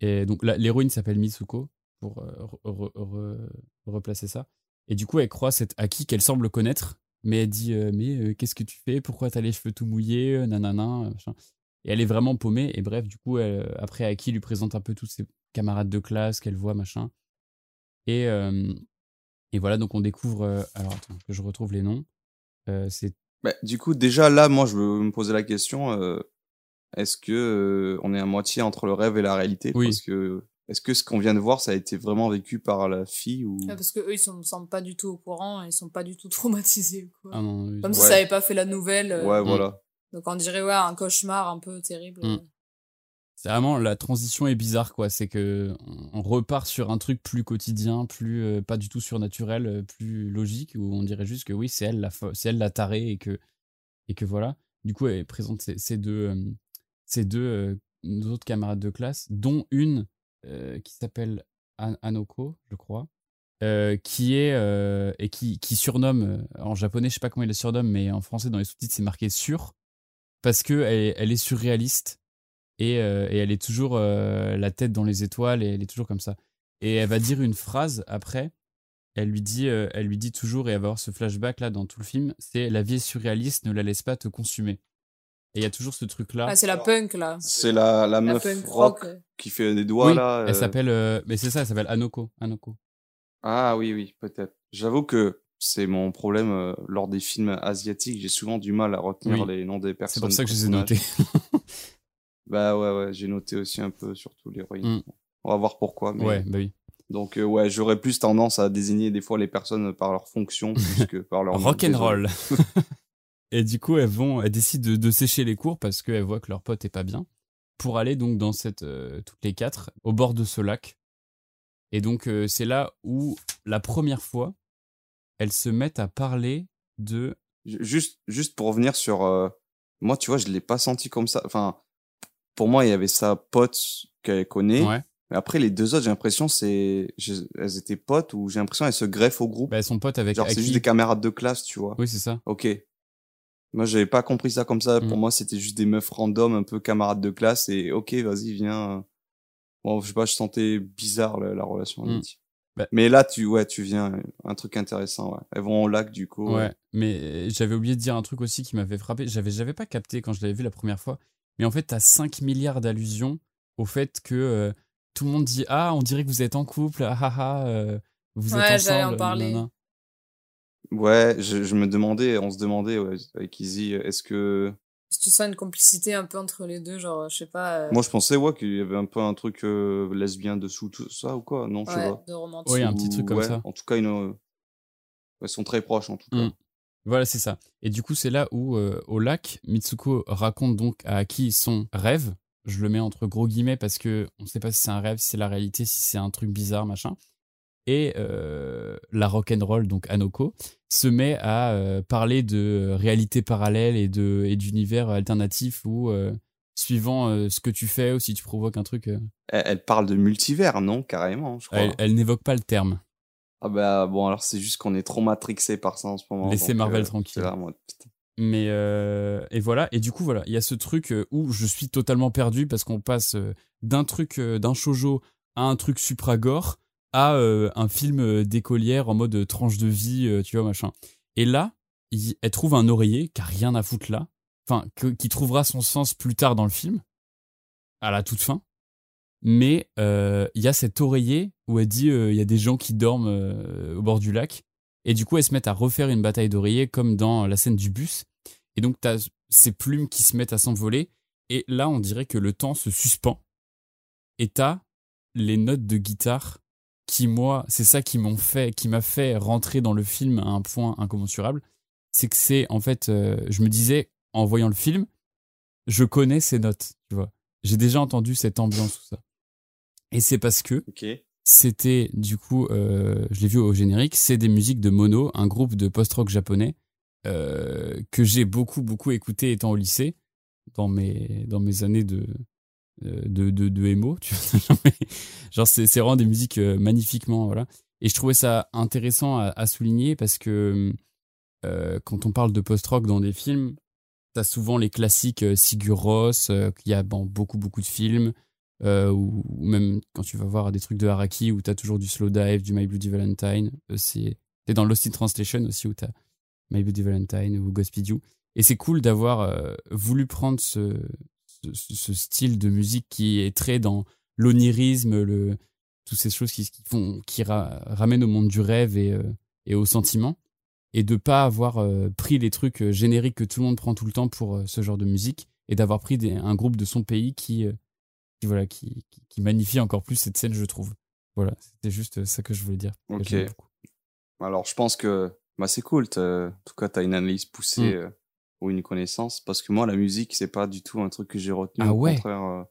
Et donc l'héroïne s'appelle Mitsuko pour euh, re- re- re- replacer ça. Et du coup, elle croit cette Aki qu'elle semble connaître, mais elle dit euh, mais euh, qu'est-ce que tu fais? Pourquoi t'as les cheveux tout mouillés? Euh, Nanana. machin. Et elle est vraiment paumée. Et bref, du coup, elle- après Aki lui présente un peu tous ses camarades de classe qu'elle voit machin. Et et voilà, donc on découvre. alors attends, que je retrouve les noms. C'est Bah, du coup, déjà là, moi, je veux me poser la question euh, est-ce que euh, on est à moitié entre le rêve et la réalité? Oui. Parce que est-ce que ce qu'on vient de voir, ça a été vraiment vécu par la fille ou Ouais, parce que eux, ils sont, semblent pas du tout au courant, ils sont pas du tout [LAUGHS] traumatisés. Quoi. ah non, Comme si ça avait pas fait la nouvelle. euh, Ouais, Mm. voilà. Donc on dirait, ouais, un cauchemar un peu terrible. Mm. C'est vraiment la transition est bizarre quoi. C'est que on repart sur un truc plus quotidien, plus euh, pas du tout surnaturel, euh, plus logique où on dirait juste que oui c'est elle la c'est elle la tarée et que et que voilà. Du coup elle présente ces, ces deux euh, ces deux euh, nos autres camarades de classe, dont une euh, qui s'appelle An- Anoko, je crois, euh, qui est euh, et qui surnomme en japonais je sais pas comment il le surnomme mais en français dans les sous-titres c'est marqué sur parce que elle, est surréaliste et, elle est toujours la tête dans les étoiles et elle est toujours comme ça. Et elle va dire une phrase après. Elle lui dit, elle lui dit toujours et elle va avoir ce flashback là dans tout le film. C'est la vie est surréaliste, ne la laisse pas te consumer. Et il y a toujours ce truc là. Ah, c'est la punk, là. C'est la, la La meuf punk rock rock. qui fait des doigts oui, là. elle euh, s'appelle, euh, mais c'est ça, elle s'appelle Anoko. Anoko. Ah oui, oui, peut-être. J'avoue que c'est mon problème euh, lors des films asiatiques. J'ai souvent du mal à retenir Oui. les noms des personnes. C'est pour ça que je les ai notés. Bah ouais, ouais, j'ai noté aussi un peu surtout l'héroïne. Mm. On va voir pourquoi. Mais... Ouais, bah oui. Donc euh, ouais, j'aurais plus tendance à désigner des fois les personnes par leur fonction [LAUGHS] plus que par leur nom. Rock'n'roll. [LAUGHS] et du coup, elles vont, elles décident de, de sécher les cours parce qu'elles voient que leur pote est pas bien pour aller donc dans cette, euh, toutes les quatre, au bord de ce lac. Et donc, euh, c'est là où, la première fois, elles se mettent à parler de. Ju- Juste, juste pour revenir sur, euh, moi, tu vois, je l'ai pas senti comme ça. Enfin, pour moi, il y avait sa pote qu'elle connaît. Ouais. Mais après, les deux autres, j'ai l'impression, c'est, elles étaient potes ou j'ai l'impression elles se greffent au groupe. Bah, elles sont potes avec Genre, c'est juste des camarades de classe, tu vois. Oui, c'est ça. Ok. Moi, j'avais pas compris ça comme ça. Pour Mm. moi, c'était juste des meufs random, un peu camarades de classe et ok, vas-y, viens. Bon, je sais pas, je sentais bizarre la, la relation. Mm. Bah- Mais là, tu, ouais, tu viens, un truc intéressant, ouais. Elles vont au lac, du coup. Ouais, mais j'avais oublié de dire un truc aussi qui m'avait frappé. J'avais, j'avais pas capté quand je l'avais vu la première fois. Mais en fait, t'as 5 milliards d'allusions au fait que euh, tout le monde dit Ah, on dirait que vous êtes en couple, ah ah ah, euh, vous Ouais, êtes j'allais ensemble. en parler. nanana. Ouais, je, je me demandais, on se demandait ouais, avec Izzy, est-ce que Si tu sens une complicité un peu entre les deux, genre, je sais pas. euh, moi je pensais ouais qu'il y avait un peu un truc euh, lesbien dessous tout ça ou quoi Non, je sais ouais, pas. de romantique. Oui, un petit truc comme ouais, ça. En tout cas, une, Elles sont très proches en tout cas. Mm. Voilà, c'est ça. Et du coup, c'est là où, euh, au lac, Mitsuko raconte donc à Aki son rêve. Je le mets entre gros guillemets parce que on sait pas si c'est un rêve, si c'est la réalité, si c'est un truc bizarre, machin. Et euh, la rock'n'roll, donc Anoko, se met à euh, parler de réalité parallèle et de et d'univers alternatif où, euh, suivant ce que tu fais ou si tu provoques un truc, Elle, elle parle de multivers, non Carrément, je crois. elle, elle n'évoque pas le terme. Ah bah bon, alors c'est juste qu'on est trop matrixé par ça en ce moment. Laissez Marvel tranquille. là, moi. Mais euh, et voilà et du coup voilà il y a ce truc où je suis totalement perdu parce qu'on passe d'un truc d'un shojo à un truc supra gore à euh, un film euh, d'écolière en mode euh, tranche de vie tu vois machin et là il- elle trouve un oreiller qui a rien à foutre là enfin qui trouvera son sens plus tard dans le film à la toute fin mais il y a cet oreiller où elle dit il y a des gens qui dorment au bord du lac et du coup, elles se mettent à refaire une bataille d'oreillers comme dans la scène du bus. Et donc, tu as ces plumes qui se mettent à s'envoler. Et là, on dirait que le temps se suspend. Et tu les notes de guitare qui, moi, c'est ça qui m'ont fait, qui m'a fait rentrer dans le film à un point incommensurable. C'est que c'est, en fait, euh, je me disais, en voyant le film, je connais ces notes, tu vois. J'ai déjà entendu cette ambiance, tout ça. Et c'est parce que c'était du coup, euh, je l'ai vu au générique, c'est des musiques de Mono, un groupe de post-rock japonais euh, que j'ai beaucoup beaucoup écouté étant au lycée, dans mes dans mes années de de de, de emo, tu vois. [LAUGHS] Genre c'est vraiment des musiques euh, magnifiquement voilà. Et je trouvais ça intéressant à, souligner parce que euh, quand on parle de post-rock dans des films, t'as souvent les classiques euh, Sigur Rós, euh, y a beaucoup beaucoup de films euh, ou, même quand tu vas voir des trucs de Haraki où t'as toujours du Slow Dive, du My Bloody Valentine. euh, c'est t'es dans Lost in Translation aussi où t'as My Bloody Valentine ou Godspeed You. Et c'est cool d'avoir euh, voulu prendre ce, ce, style de musique qui est très dans l'onirisme, le, toutes ces choses qui, qui font, qui ra- ramènent au monde du rêve et, euh, et au sentiment. Et de pas avoir euh, pris les trucs euh, génériques que tout le monde prend tout le temps pour euh, ce genre de musique et d'avoir pris des- un groupe de son pays qui, qui voilà qui, qui, magnifie encore plus cette scène je trouve voilà c'était juste ça que je voulais dire Ok. Alors, je pense que bah, c'est cool. En tout cas, tu as une analyse poussée Mm. Ou une connaissance. Parce que moi, la musique, c'est pas du tout un truc que j'ai retenu. Ah Au ouais. contraire, euh,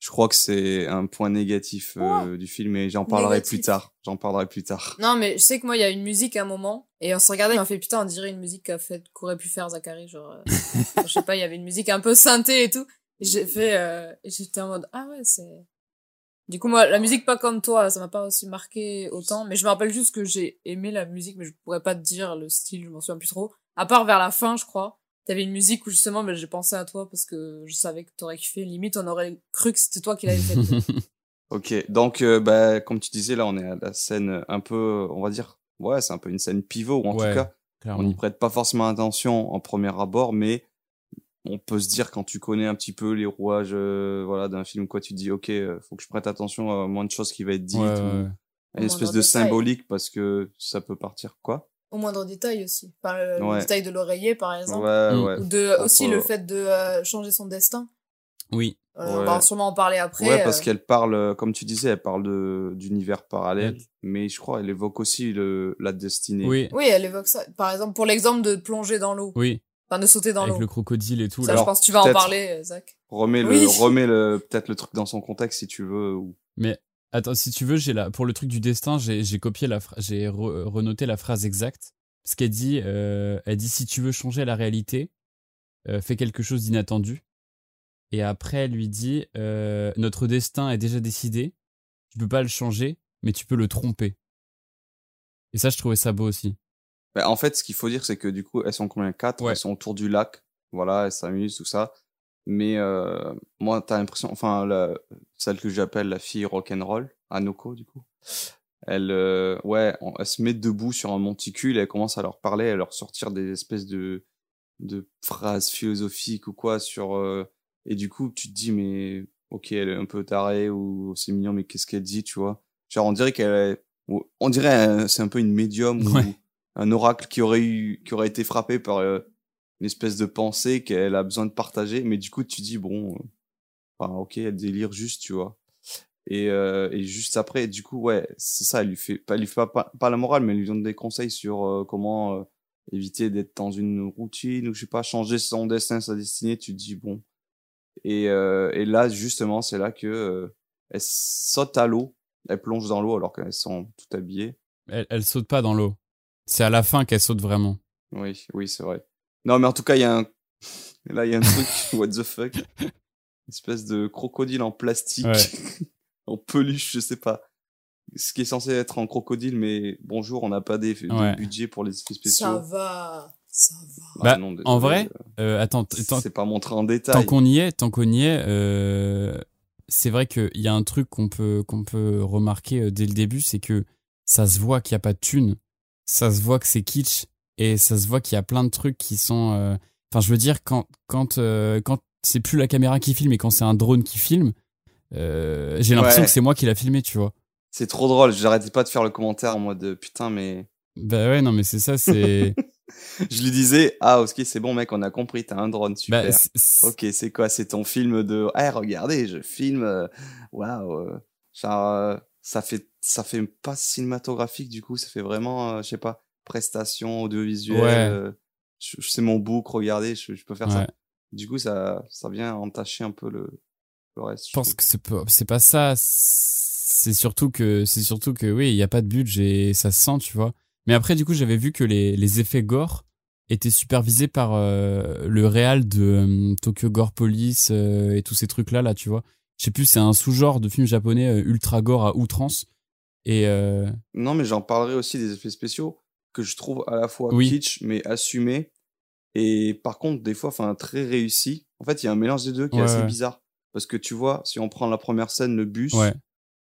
je crois que c'est un point négatif euh, du film et j'en parlerai Négatif. plus tard. J'en parlerai plus tard. Non, mais je sais que moi, il y a une musique à un moment, et on s'est regardé, et on fait putain, on dirait une musique qu'a fait, qu'aurait pu faire Zachary, genre, euh, [LAUGHS] je sais pas, il y avait une musique un peu synthé et tout. J'ai fait, euh, j'étais en mode, ah ouais, c'est. Du coup, moi, la musique, pas comme toi, ça m'a pas aussi marqué autant, mais je me rappelle juste que j'ai aimé la musique, mais je pourrais pas te dire le style, je m'en souviens plus trop. À part vers la fin, je crois. T'avais une musique où justement, ben, j'ai pensé à toi parce que je savais que t'aurais kiffé. Limite, on aurait cru que c'était toi qui l'avais fait. [LAUGHS] Ok, donc euh, bah, comme tu disais, là, on est à la scène un peu, on va dire, ouais, c'est un peu une scène pivot, ou en Ouais, tout cas, on n'y prête pas forcément attention en premier abord, mais on peut se dire quand tu connais un petit peu les rouages euh, voilà, d'un film, quoi, tu te dis, ok, euh, faut que je prête attention à moins de choses qui va être dites, Ouais, ou une espèce de symbolique parce que ça peut partir, quoi. Au moindre détail aussi. Enfin, le, le détail de l'oreiller, par exemple. Ouais, Mm. ouais. Ou de, aussi le fait de euh, changer son destin. oui Euh, On va sûrement en parler après. ouais, parce euh, qu'elle parle, euh, comme tu disais, elle parle de d'univers parallèle, mais je crois elle évoque aussi le, la destinée. oui Oui, elle évoque ça. Par exemple, pour l'exemple de plonger dans l'eau. oui Enfin, de sauter dans avec l'eau. le crocodile et tout Ça, je pense que tu vas en parler, euh, Zach. Remets Oui. le, remets le, peut-être le truc dans son contexte si tu veux. Ou... mais attends si tu veux j'ai la pour le truc du destin j'ai copié la j'ai re- renoté la phrase exacte parce qu'elle dit euh, elle dit si tu veux changer la réalité euh, fais quelque chose d'inattendu et après elle lui dit euh, notre destin est déjà décidé tu peux pas le changer mais tu peux le tromper et ça je trouvais ça beau aussi Bah, en fait, ce qu'il faut dire, c'est que du coup, elles sont combien? Quatre? Ouais. Elles sont autour du lac. Voilà, elles s'amusent, tout ça. Mais moi, t'as l'impression, enfin, la, celle que j'appelle la fille rock'n'roll, Anoko, du coup. Elle, euh, ouais, elle se met debout sur un monticule et elle commence à leur parler, à leur sortir des espèces de, de phrases philosophiques ou quoi sur. euh, et du coup, tu te dis, mais ok, elle est un peu tarée ou c'est mignon, mais qu'est-ce qu'elle dit, tu vois? Genre, on dirait qu'elle on dirait, euh, c'est un peu une médium ou un oracle qui aurait eu, qui aurait été frappé par euh, une espèce de pensée qu'elle a besoin de partager, mais du coup, tu dis, bon, enfin, ok, elle délire juste, tu vois. Et, euh, et juste après, du coup, ouais, c'est ça, elle lui fait, pas, elle lui fait pas, pas, pas la morale, mais elle lui donne des conseils sur euh, comment euh, éviter d'être dans une routine ou je sais pas, changer son destin, sa destinée. Tu te dis, bon. Et, euh, et là, justement, c'est là que euh, elle saute à l'eau, elle plonge dans l'eau alors qu'elles sont toutes habillées. Elle, elle saute pas dans l'eau. C'est à la fin qu'elle saute vraiment. Oui, oui, c'est vrai. Non, mais en tout cas, il y a un. [LAUGHS] Là, il y a un truc, [LAUGHS] what the fuck. Espèce de crocodile en plastique, Ouais. [LAUGHS] en peluche, je sais pas. Ce qui est censé être en crocodile, mais bonjour, on n'a pas des, de Ouais. budget pour les effets spéciaux. Ça va, ça va. Ah Bah, non, désolé, en vrai, euh, Euh, attends, tant, c'est pas montré en tant détail. qu'on y est, tant qu'on y est, euh, c'est vrai qu'il y a un truc qu'on peut, qu'on peut remarquer euh, dès le début, c'est que ça se voit qu'il n'y a pas de thunes, ça se voit que c'est kitsch, et ça se voit qu'il y a plein de trucs qui sont... euh, Enfin, je veux dire, quand, quand, euh, quand c'est plus la caméra qui filme et quand c'est un drone qui filme, euh, j'ai l'impression Ouais. que c'est moi qui l'a filmé, tu vois. C'est trop drôle, j'arrêtais pas de faire le commentaire en mode putain, mais. Bah ouais, non, mais c'est ça, c'est... [LAUGHS] Je lui disais, ah, ok, c'est bon, mec, on a compris, t'as un drone, super. bah, Ok, c'est quoi C'est ton film de. Ah, regardez, je filme. euh, Waouh. euh, genre, euh, ça fait, ça fait pas cinématographique du coup. Ça fait vraiment, euh, je sais pas, prestation audiovisuelle. Ouais. euh, c'est mon book. Regardez, je, je peux faire ça. Du coup, ça, ça vient entacher un peu le, le reste. Je pense que c'est pas, ça. C'est surtout que, c'est surtout que, oui, il n'y a pas de budget et ça se sent, tu vois. Mais après, du coup, j'avais vu que les, les effets gore étaient supervisés par euh, le réal de euh, Tokyo Gore Police euh, et tous ces trucs-là, là, tu vois. Je sais plus, c'est un sous-genre de film japonais euh, ultra gore à outrance. Et euh, Non, mais j'en parlerai aussi des effets spéciaux que je trouve à la fois Oui. kitsch mais assumés et par contre des fois enfin très réussis. En fait, il y a un mélange des deux qui est assez ouais. bizarre parce que tu vois, si on prend la première scène le bus, ouais,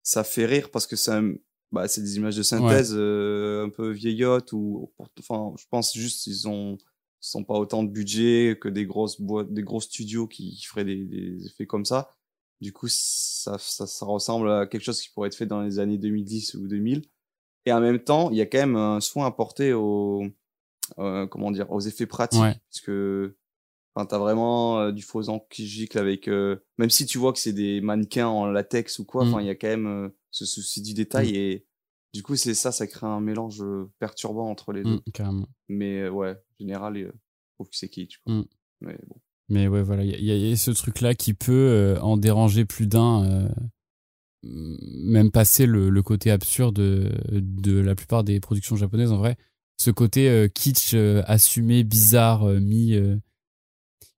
ça fait rire parce que c'est un- bah, c'est des images de synthèse euh, un peu vieillottes ou enfin je pense juste ils ont ils sont pas autant de budget que des grosses boîtes des gros studios qui, feraient des, des effets comme ça du coup ça, ça ça ressemble à quelque chose qui pourrait être fait dans les années 2010 ou 2000 et en même temps il y a quand même un soin apporté aux euh, comment dire aux effets pratiques Ouais. parce que Enfin, t'as vraiment euh, du faux encre qui gicle avec euh, même si tu vois que c'est des mannequins en latex ou quoi Mm. il y a quand même euh, ce souci du détail et du coup c'est ça ça crée un mélange perturbant entre les deux mm, carrément. mais ouais en général je trouve que c'est kitsch quoi. Mm. mais bon Mais ouais, voilà, il y, a- il y a ce truc-là qui peut en déranger plus d'un, même passer le, le côté absurde de, de la plupart des productions japonaises en vrai. Ce côté euh, kitsch, euh, assumé, bizarre, euh, mis. euh,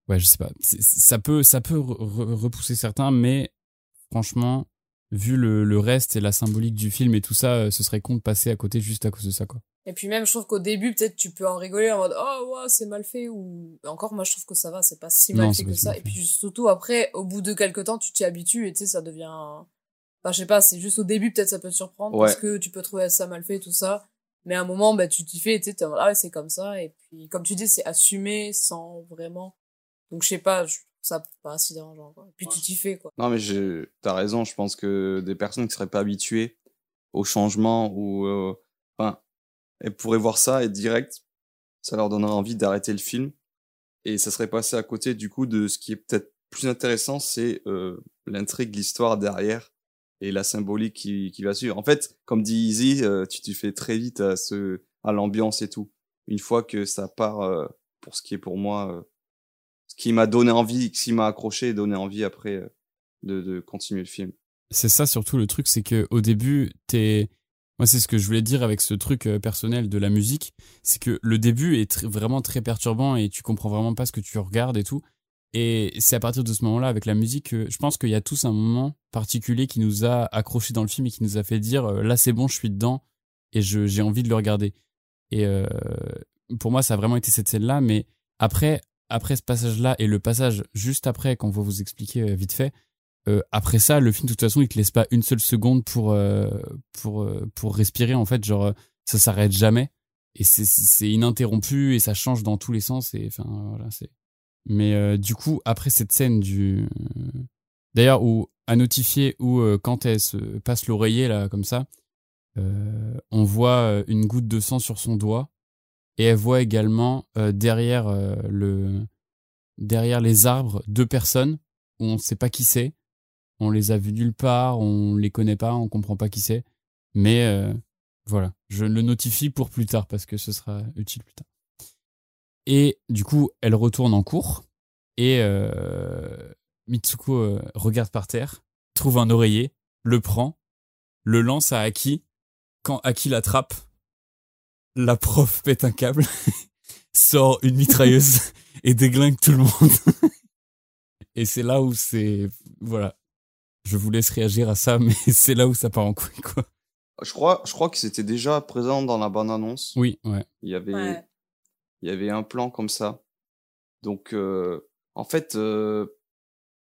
Ouais, je sais pas. Ça peut, ça peut re- re- repousser certains, mais franchement, vu le, le reste et la symbolique du film et tout ça, euh, ce serait con de passer à côté juste à cause de ça, quoi. Et puis même, je trouve qu'au début, peut-être tu peux en rigoler en mode oh ouais, c'est mal fait ou encore moi je trouve que ça va, c'est pas si mal Non, fait c'est que ça. Et puis surtout après, au bout de quelques temps, tu t'y habitues et tu sais ça devient. Enfin je sais pas, c'est juste au début peut-être ça peut te surprendre Ouais. parce que tu peux trouver ça mal fait et tout ça. Mais à un moment, bah tu t'y fais tu sais ah ouais c'est comme ça et puis comme tu dis c'est assumé sans vraiment. Donc je sais pas, je trouve ça pas si dérangeant quoi. Et puis tu t'y fais quoi. non mais je t'as raison je pense que des personnes qui seraient pas habituées au changement ou euh, enfin elles pourraient voir ça et direct ça leur donnerait envie d'arrêter le film et ça serait passé à côté du coup de ce qui est peut-être plus intéressant c'est euh, l'intrigue l'histoire derrière et la symbolique qui, qui va suivre en fait comme dit Easy euh, tu t'y fais très vite à ce à l'ambiance et tout une fois que ça part euh, pour ce qui est pour moi euh, ce qui m'a donné envie ce qui m'a accroché et donné envie après de, de continuer le film c'est ça surtout le truc, c'est que au début, t'es. Moi, c'est ce que je voulais dire avec ce truc personnel de la musique, c'est que le début est vraiment très perturbant et tu comprends vraiment pas ce que tu regardes et tout. Et c'est à partir de ce moment-là, avec la musique, que je pense qu'il y a tous un moment particulier qui nous a accroché dans le film et qui nous a fait dire euh, là, c'est bon, je suis dedans et j'ai envie de le regarder. Et euh, pour moi, ça a vraiment été cette scène-là. Mais après, après ce passage-là et le passage juste après, qu'on va vous expliquer euh, vite fait, euh, après ça, le film, de toute façon, il te laisse pas une seule seconde pour, euh, pour, euh, pour respirer. En fait, genre, ça s'arrête jamais. Et c'est ininterrompu et ça change dans tous les sens. Et enfin, voilà, c'est. Mais euh, du coup, après cette scène du. D'ailleurs, où à notifier où euh, quand elle se passe l'oreiller, là, comme ça, euh, on voit euh, une goutte de sang sur son doigt. Et elle voit également euh, derrière, euh, le, derrière les arbres deux personnes on ne sait pas qui c'est. On les a vus nulle part, on les connaît pas, on comprend pas qui c'est. Mais euh, voilà, je le notifie pour plus tard parce que ce sera utile plus tard. Et du coup, elle retourne en cours et euh, Mitsuko euh, regarde par terre, trouve un oreiller, le prend, le lance à Aki. Quand Aki l'attrape, la prof [LAUGHS] pète un câble, [LAUGHS] sort une mitrailleuse [LAUGHS] et déglingue tout le monde. et c'est là où c'est voilà. Je vous laisse réagir à ça, mais c'est là où ça part en couille quoi. Je crois, je crois que c'était déjà présent dans la bande-annonce. Oui, ouais. Il y avait, Ouais. Il y avait un plan comme ça. Donc, euh, en fait, euh,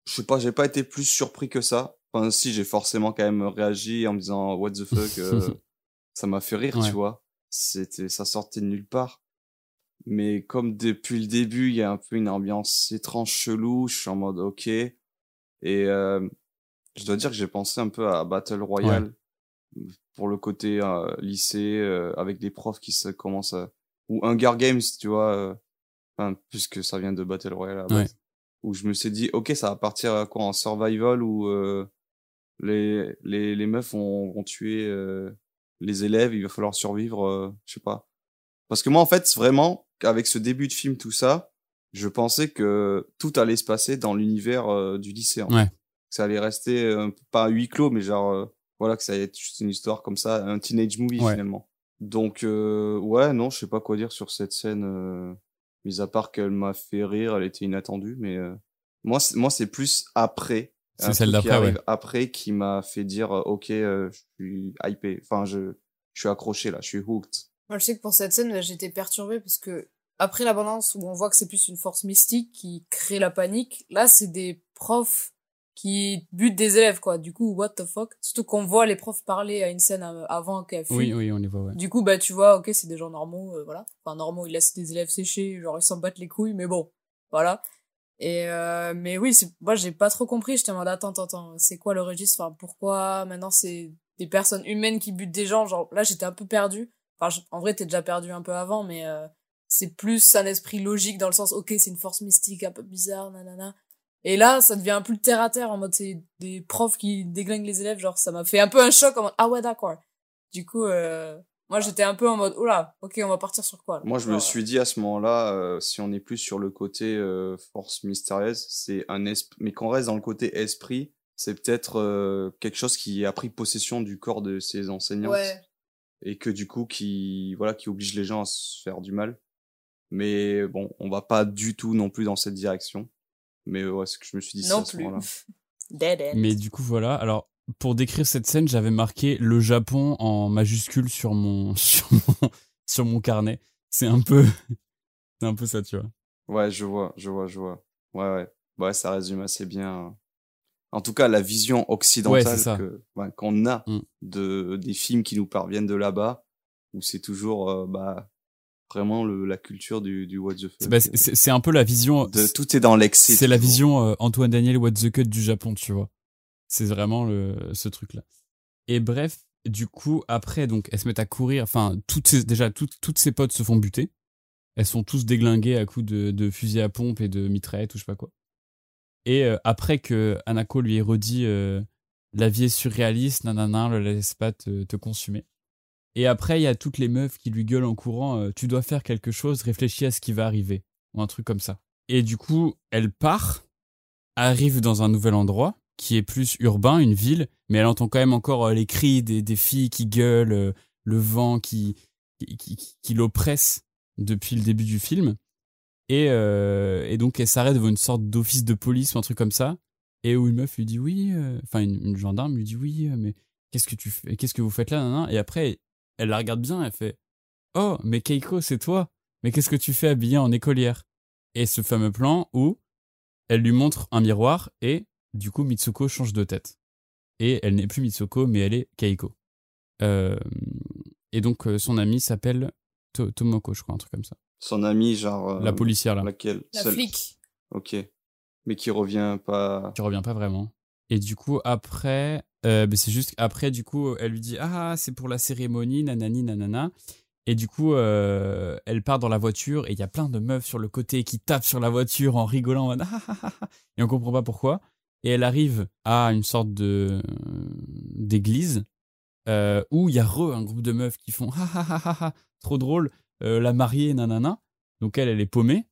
je sais pas, j'ai pas été plus surpris que ça. Enfin, si, j'ai forcément quand même réagi en me disant what the fuck. euh, [LAUGHS] ça m'a fait rire, Ouais. tu vois. C'était, ça sortait de nulle part. Mais comme depuis le début, il y a un peu une ambiance étrange, chelou, je suis en mode ok. Et euh, je dois dire que j'ai pensé un peu à Battle Royale pour le côté euh, lycée euh, avec des profs qui se commencent à ou Hunger Games, tu vois. euh, Enfin, puisque ça vient de Battle Royale à la base. Ouais. Où je me suis dit ok, ça va partir à quoi en survival où euh, les les les meufs vont, vont tuer euh, les élèves, il va falloir survivre, je sais pas. Parce que moi, en fait, vraiment, avec ce début de film, tout ça, je pensais que tout allait se passer dans l'univers euh, du lycée. en Ouais. fait. Que ça allait rester euh, pas à huis clos, mais genre, euh, voilà, que ça allait être juste une histoire comme ça, un teenage movie Ouais. finalement. Donc, euh, ouais, non, je sais pas quoi dire sur cette scène, euh, mis à part qu'elle m'a fait rire, elle était inattendue, mais euh, moi, c'est- moi, c'est plus après. C'est celle d'après, ouais. Après, qui m'a fait dire, euh, ok, euh, je suis hypé, enfin, je, je suis accroché là, je suis hooked. Moi, je sais que pour cette scène, j'étais perturbée parce que après l'abondance où on voit que c'est plus une force mystique qui crée la panique, là, c'est des profs qui butent des élèves, quoi. Du coup, what the fuck? Surtout qu'on voit les profs parler à une scène euh, avant qu'elle fuit. Oui, oui, on les voit, ouais. Du coup, bah, tu vois, ok, c'est des gens normaux, euh, voilà. Enfin, normaux, ils laissent des élèves sécher, genre, ils s'en battent les couilles, mais bon, voilà. Et, euh, mais oui, moi, j'ai pas trop compris, j'étais en mode, attends, attends, attends, c'est quoi le registre? Enfin, pourquoi maintenant c'est des personnes humaines qui butent des gens? Genre, là, j'étais un peu perdu. Enfin, je- en vrai, t'es déjà perdu un peu avant, mais, euh, c'est plus un esprit logique dans le sens, ok, c'est une force mystique un peu bizarre, nanana. Et là, ça devient un peu terre à terre, en mode, c'est des profs qui déglinguent les élèves, genre, ça m'a fait un peu un choc en mode, ah ouais, d'accord. Du coup, euh, moi, j'étais un peu en mode, oula, ok, on va partir sur quoi? là? Moi, je me suis dit à ce moment-là, euh, si on est plus sur le côté euh, force mystérieuse, c'est un esprit, mais qu'on reste dans le côté esprit, c'est peut-être euh, quelque chose qui a pris possession du corps de ces enseignantes Ouais. et que du coup, qui voilà, qui oblige les gens à se faire du mal. Mais bon, on va pas du tout non plus dans cette direction. Mais ouais, ce que je me suis dit ça Non à ce plus. moment-là. [LAUGHS] Dead end. Mais du coup, voilà. Alors, pour décrire cette scène, j'avais marqué le Japon en majuscule sur mon, [LAUGHS] sur mon, sur mon carnet. C'est un peu, [LAUGHS] c'est un peu ça, tu vois. Ouais, je vois, je vois, je vois. Ouais, ouais. Ouais, ça résume assez bien. euh, En tout cas, la vision occidentale c'est ça. que, ouais, qu'on a Mm. de, des films qui nous parviennent de là-bas, où c'est toujours, euh, bah, vraiment le, la culture du, du what the fuck. C'est bah, c'est- un peu la vision. De, tout est dans l'excès. C'est la vision euh, Antoine Daniel What the Cut du Japon, tu vois. C'est vraiment le, ce truc-là. Et bref, du coup, après, donc, elles se mettent à courir. Enfin, toutes ces, déjà, toutes, toutes ses potes se font buter. Elles sont tous déglinguées à coups de, de fusil à pompe et de mitraillette ou je sais pas quoi. Et euh, après que Anako lui ait redit euh, la vie est surréaliste, nanana, ne laisse pas te, te consumer. Et après, il y a toutes les meufs qui lui gueulent en courant euh, Tu dois faire quelque chose, réfléchis à ce qui va arriver. Ou un truc comme ça. Et du coup, elle part, arrive dans un nouvel endroit qui est plus urbain, une ville, mais elle entend quand même encore euh, les cris des, filles qui gueulent, euh, le vent qui, qui, qui, l'oppresse depuis le début du film. Et, donc, elle s'arrête devant une sorte d'office de police ou un truc comme ça. Et où une meuf lui dit oui, enfin, une, gendarme lui dit oui, mais qu'est-ce que tu qu'est-ce que vous faites là, Et après, elle la regarde bien, elle fait Oh, mais Keiko, c'est toi Mais qu'est-ce que tu fais habillée en écolière? Et ce fameux plan où elle lui montre un miroir et du coup Mitsuko change de tête. Et elle n'est plus Mitsuko, mais elle est Keiko. Euh, et donc euh, son amie s'appelle To- Tomoko, je crois, un truc comme ça. Son ami, genre. euh, La policière là, Laquelle? La Celle- flic. Ok. Mais qui revient pas. qui revient pas vraiment. Et du coup après, euh, ben, c'est juste après du coup elle lui dit ah c'est pour la cérémonie nanani nanana. Et du coup, euh, elle part dans la voiture et il y a plein de meufs sur le côté qui tapent sur la voiture en rigolant. en mode, Ah, ah, ah, ah et on comprend pas pourquoi. et elle arrive à une sorte de d'église euh, où il y a un groupe de meufs qui font trop drôle euh, la mariée nanana donc elle elle est paumée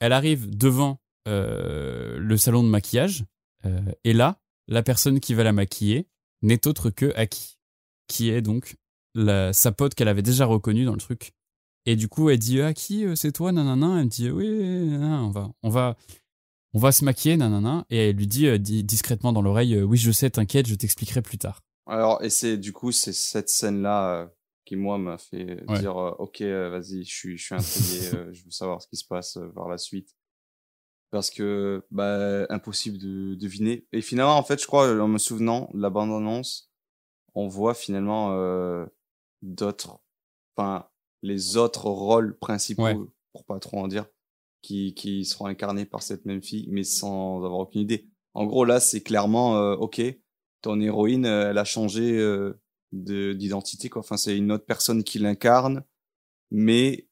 elle arrive devant euh, le salon de maquillage euh, et là la personne qui va la maquiller n'est autre que Aki qui est donc la, sa pote qu'elle avait déjà reconnue dans le truc et du coup elle dit Aki euh, c'est toi nanana? Elle me dit oui nanana, on va on va on va se maquiller nanana et elle lui dit euh, di- discrètement dans l'oreille euh, oui je sais t'inquiète je t'expliquerai plus tard Alors, et c'est du coup, c'est cette scène-là euh, qui, moi, m'a fait Ouais. dire Ok, vas-y, je suis, je suis intrigué, je veux savoir ce qui se passe par la suite. Parce que, bah, impossible de deviner. Et finalement, en fait, je crois, en me souvenant de la bande-annonce, on voit finalement euh, d'autres, enfin, les autres rôles principaux, Ouais. pour pas trop en dire, qui, qui seront incarnés par cette même fille, mais sans avoir aucune idée. En gros, là, c'est clairement, euh, ok, ton héroïne, euh, elle a changé euh, de d'identité, quoi. Enfin, c'est une autre personne qui l'incarne, mais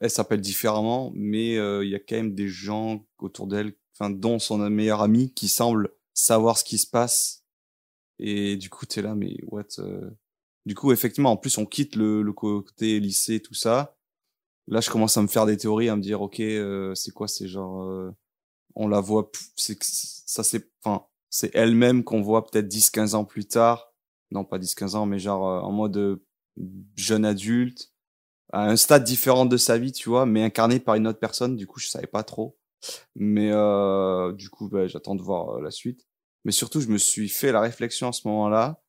elle s'appelle différemment, mais euh, il y a quand même des gens autour d'elle, enfin, dont son meilleur ami, qui semble savoir ce qui se passe. Et du coup, t'es là, mais what euh, Du coup, effectivement, en plus, on quitte le, le côté lycée, tout ça. Là, je commence à me faire des théories, à me dire, ok, euh, c'est quoi, c'est genre, on la voit, c'est ça, c'est, enfin, c'est elle-même qu'on voit peut-être 10-15 ans plus tard. Non, pas 10-15 ans, mais genre euh, en mode jeune adulte, à un stade différent de sa vie, tu vois, mais incarné par une autre personne. Du coup, je savais pas trop. Mais euh, du coup, bah, j'attends de voir euh, la suite. Mais surtout, je me suis fait la réflexion à ce moment-là.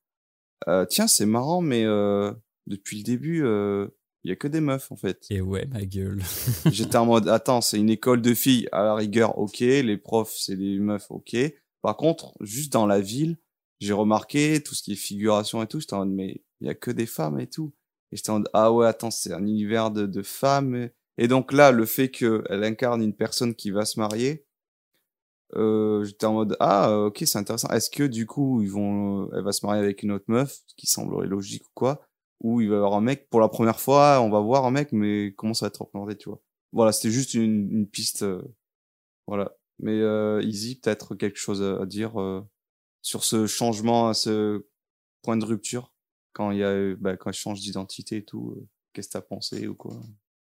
Euh, tiens, c'est marrant, mais euh, depuis le début, euh, il y a que des meufs en fait. et ouais ma gueule [LAUGHS] J'étais en mode, attends, c'est une école de filles, à la rigueur, ok, les profs, c'est des meufs, ok. Par contre, juste dans la ville, j'ai remarqué tout ce qui est figuration et tout, j'étais en mode, mais il y a que des femmes et tout. Et j'étais en mode, ah ouais, attends, c'est un univers de, de femmes. Et... donc là, le fait qu'elle incarne une personne qui va se marier, euh, j'étais en mode, ah, ok, c'est intéressant. Est-ce que du coup, ils vont, euh, elle va se marier avec une autre meuf, ce qui semblerait logique ou quoi, ou il va y avoir un mec, pour la première fois, on va voir un mec, mais comment ça va être représenté, tu vois? Voilà, c'était juste une, une piste, euh, voilà. Mais euh, Easy, peut-être quelque chose à, à dire euh, sur ce changement, à ce point de rupture, quand il y a, bah, quand elle change d'identité et tout. euh, Qu'est-ce que t'as pensé ou quoi?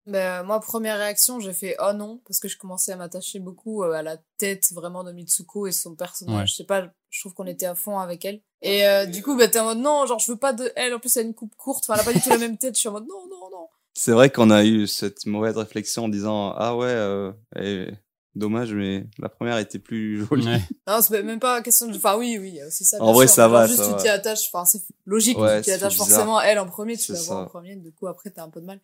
Ben, moi, première réaction, j'ai fait oh non, parce que je commençais à m'attacher beaucoup euh, à la tête vraiment de Mitsuko et son personnage. Ouais. Je sais pas, je trouve qu'on était à fond avec elle. Et euh, du coup, ben, t'es en mode non, genre, je veux pas de elle. En plus, elle a une coupe courte. Enfin, elle a pas du tout la même tête. Je suis en mode non, non, non. C'est vrai qu'on a eu cette mauvaise réflexion en disant ah ouais, euh, dommage, mais la première était plus jolie. Ouais. [LAUGHS] Non, c'est même pas question de. Enfin, oui, oui, il y a aussi ça. En vrai, sûr, ça va, Juste, ça tu t'y attaches. Enfin, c'est logique. Ouais, tu t'y c'est attaches bizarre. forcément à elle en premier. Tu C'est la vois en premier. Du coup, après, t'as un peu de mal.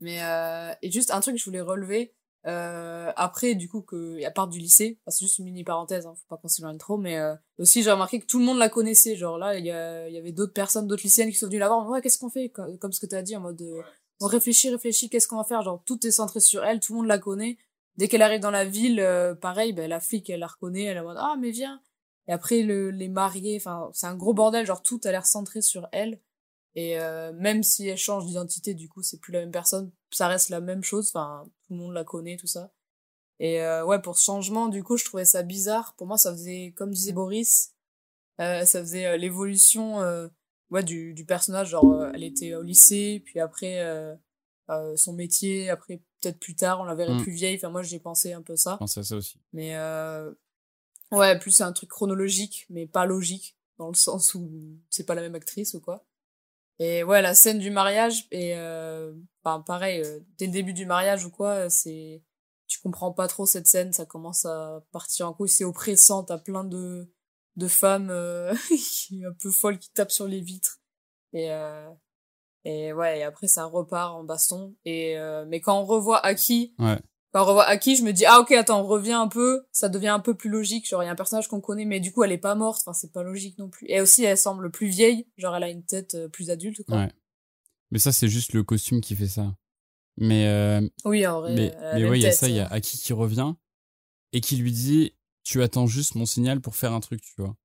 Mais, euh, et juste un truc que je voulais relever. Euh, après, du coup, que, à part du lycée, enfin, c'est juste une mini parenthèse, hein, faut pas qu'on s'éloigne trop, mais euh, aussi j'ai remarqué que tout le monde la connaissait. Genre là, il y, a, il y avait d'autres personnes, d'autres lycéennes qui sont venues la voir. Ouais, qu'est-ce qu'on fait? Comme, comme ce que t'as dit en mode, euh, on réfléchit, réfléchit, qu'est-ce qu'on va faire? Genre tout est centré sur elle, tout le monde la connaît. Dès qu'elle arrive dans la ville, euh, pareil, ben, la flic, elle la reconnaît, elle mode, ah, mais viens. Et après, le, les mariés, enfin, c'est un gros bordel, genre tout a l'air centré sur elle. Et euh, même si elle change d'identité, du coup, c'est plus la même personne, ça reste la même chose, enfin, tout le monde la connaît, tout ça. Et euh, ouais, pour ce changement, du coup, je trouvais ça bizarre. Pour moi, ça faisait, comme disait Boris, euh, ça faisait euh, l'évolution euh, ouais, du, du personnage. Genre, elle était au lycée, puis après, son métier, après, peut-être plus tard, on la verrait Mm. plus vieille. Enfin, moi, j'ai pensé un peu ça. Je pense à ça aussi Mais euh, ouais, plus c'est un truc chronologique, mais pas logique, dans le sens où c'est pas la même actrice ou quoi. Et ouais, la scène du mariage, et euh, enfin, pareil, euh, dès le début du mariage ou quoi, c'est tu comprends pas trop cette scène, ça commence à partir en couille, c'est oppressant, t'as plein de de femmes euh, [LAUGHS] qui un peu folles qui tapent sur les vitres. Et euh, et ouais, et après ça repart en baston. Et euh, mais quand on revoit Aki, Ouais. quand on revoit Aki, je me dis ah ok attends, on revient un peu, ça devient un peu plus logique. Genre il y a un personnage qu'on connaît, mais du coup elle est pas morte. Enfin c'est pas logique non plus. Et aussi elle semble plus vieille, genre elle a une tête euh, plus adulte quoi. Ouais. Mais ça, c'est juste le costume qui fait ça. Mais, euh, Oui en vrai. mais, mais ouais, il y a ça, il y a. Aki qui revient et qui lui dit Tu attends juste mon signal pour faire un truc, tu vois.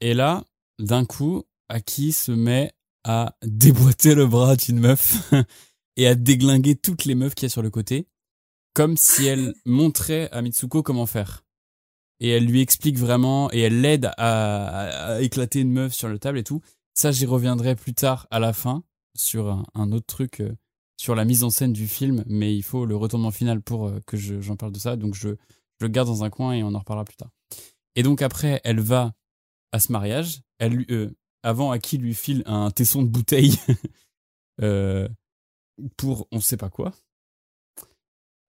Et là, d'un coup, Aki se met à déboîter le bras d'une meuf [LAUGHS] et à déglinguer toutes les meufs qu'il y a sur le côté, comme si elle [LAUGHS] montrait à Mitsuko comment faire. et elle lui explique vraiment et elle l'aide à, à- à éclater une meuf sur le table et tout. Ça, j'y reviendrai plus tard à la fin sur un, un autre truc, euh, sur la mise en scène du film, mais il faut le retournement final pour euh, que je- j'en parle de ça. Donc je, je le garde dans un coin et on en reparlera plus tard. Et donc après, elle va à ce mariage. Elle, euh, avant, Aki lui file un tesson de bouteille [LAUGHS] euh, pour on sait pas quoi.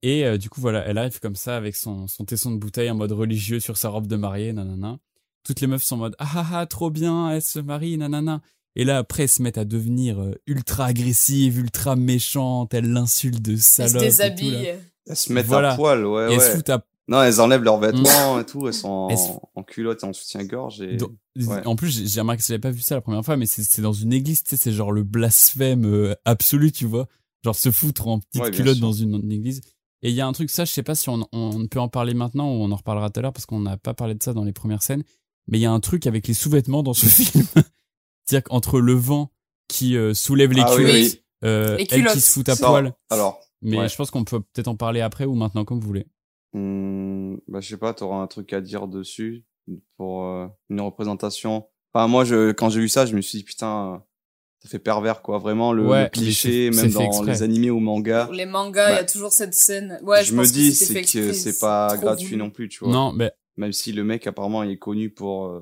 Et euh, du coup, voilà, elle arrive comme ça avec son, son tesson de bouteille en mode religieux sur sa robe de mariée, nanana. Toutes les meufs sont en mode ah ah ah, trop bien, elle se marie, nanana. Et là, après, elles se mettent à devenir euh, ultra agressives, ultra méchantes, elles l'insultent de se salope. et tout, là. déshabille. Elles se mettent Voilà. à poil, ouais, Et elles se foutent à Non, elles enlèvent leurs vêtements et tout, elles sont Elles se- en, en culotte et en soutien-gorge et... Dans- Ouais. En plus, j'ai remarqué que j'avais pas vu ça la première fois, mais c'est dans une église, tu sais, c'est genre le blasphème euh, absolu, tu vois. Genre se foutre en petite Ouais, culotte sûr. dans une, une église. Et il y a un truc, ça, je sais pas si on, on peut en parler maintenant ou on en reparlera tout à l'heure parce qu'on n'a pas parlé de ça dans les premières scènes. Mais il y a un truc avec les sous-vêtements dans ce [LAUGHS] film. C'est-à-dire qu'entre le vent qui euh, soulève les Ah culottes, oui. euh, Les elle qui culottes. se fout à Ça, poil. Alors, Mais ouais. je pense qu'on peut peut-être en parler après ou maintenant, comme vous voulez. Hmm, bah, je sais pas, t'auras un truc à dire dessus pour euh, une représentation. Enfin, moi, je, quand j'ai vu ça, je me suis dit, putain, ça fait pervers, quoi. Vraiment, le, Ouais, le cliché, même dans exprès. les animés ou mangas. Pour les mangas, il y Bah, a toujours cette scène. Ouais, je, je me pense dis, c'est que c'est pas gratuit voulu. non plus, tu vois. Non, mais Même si le mec, apparemment, il est connu pour euh,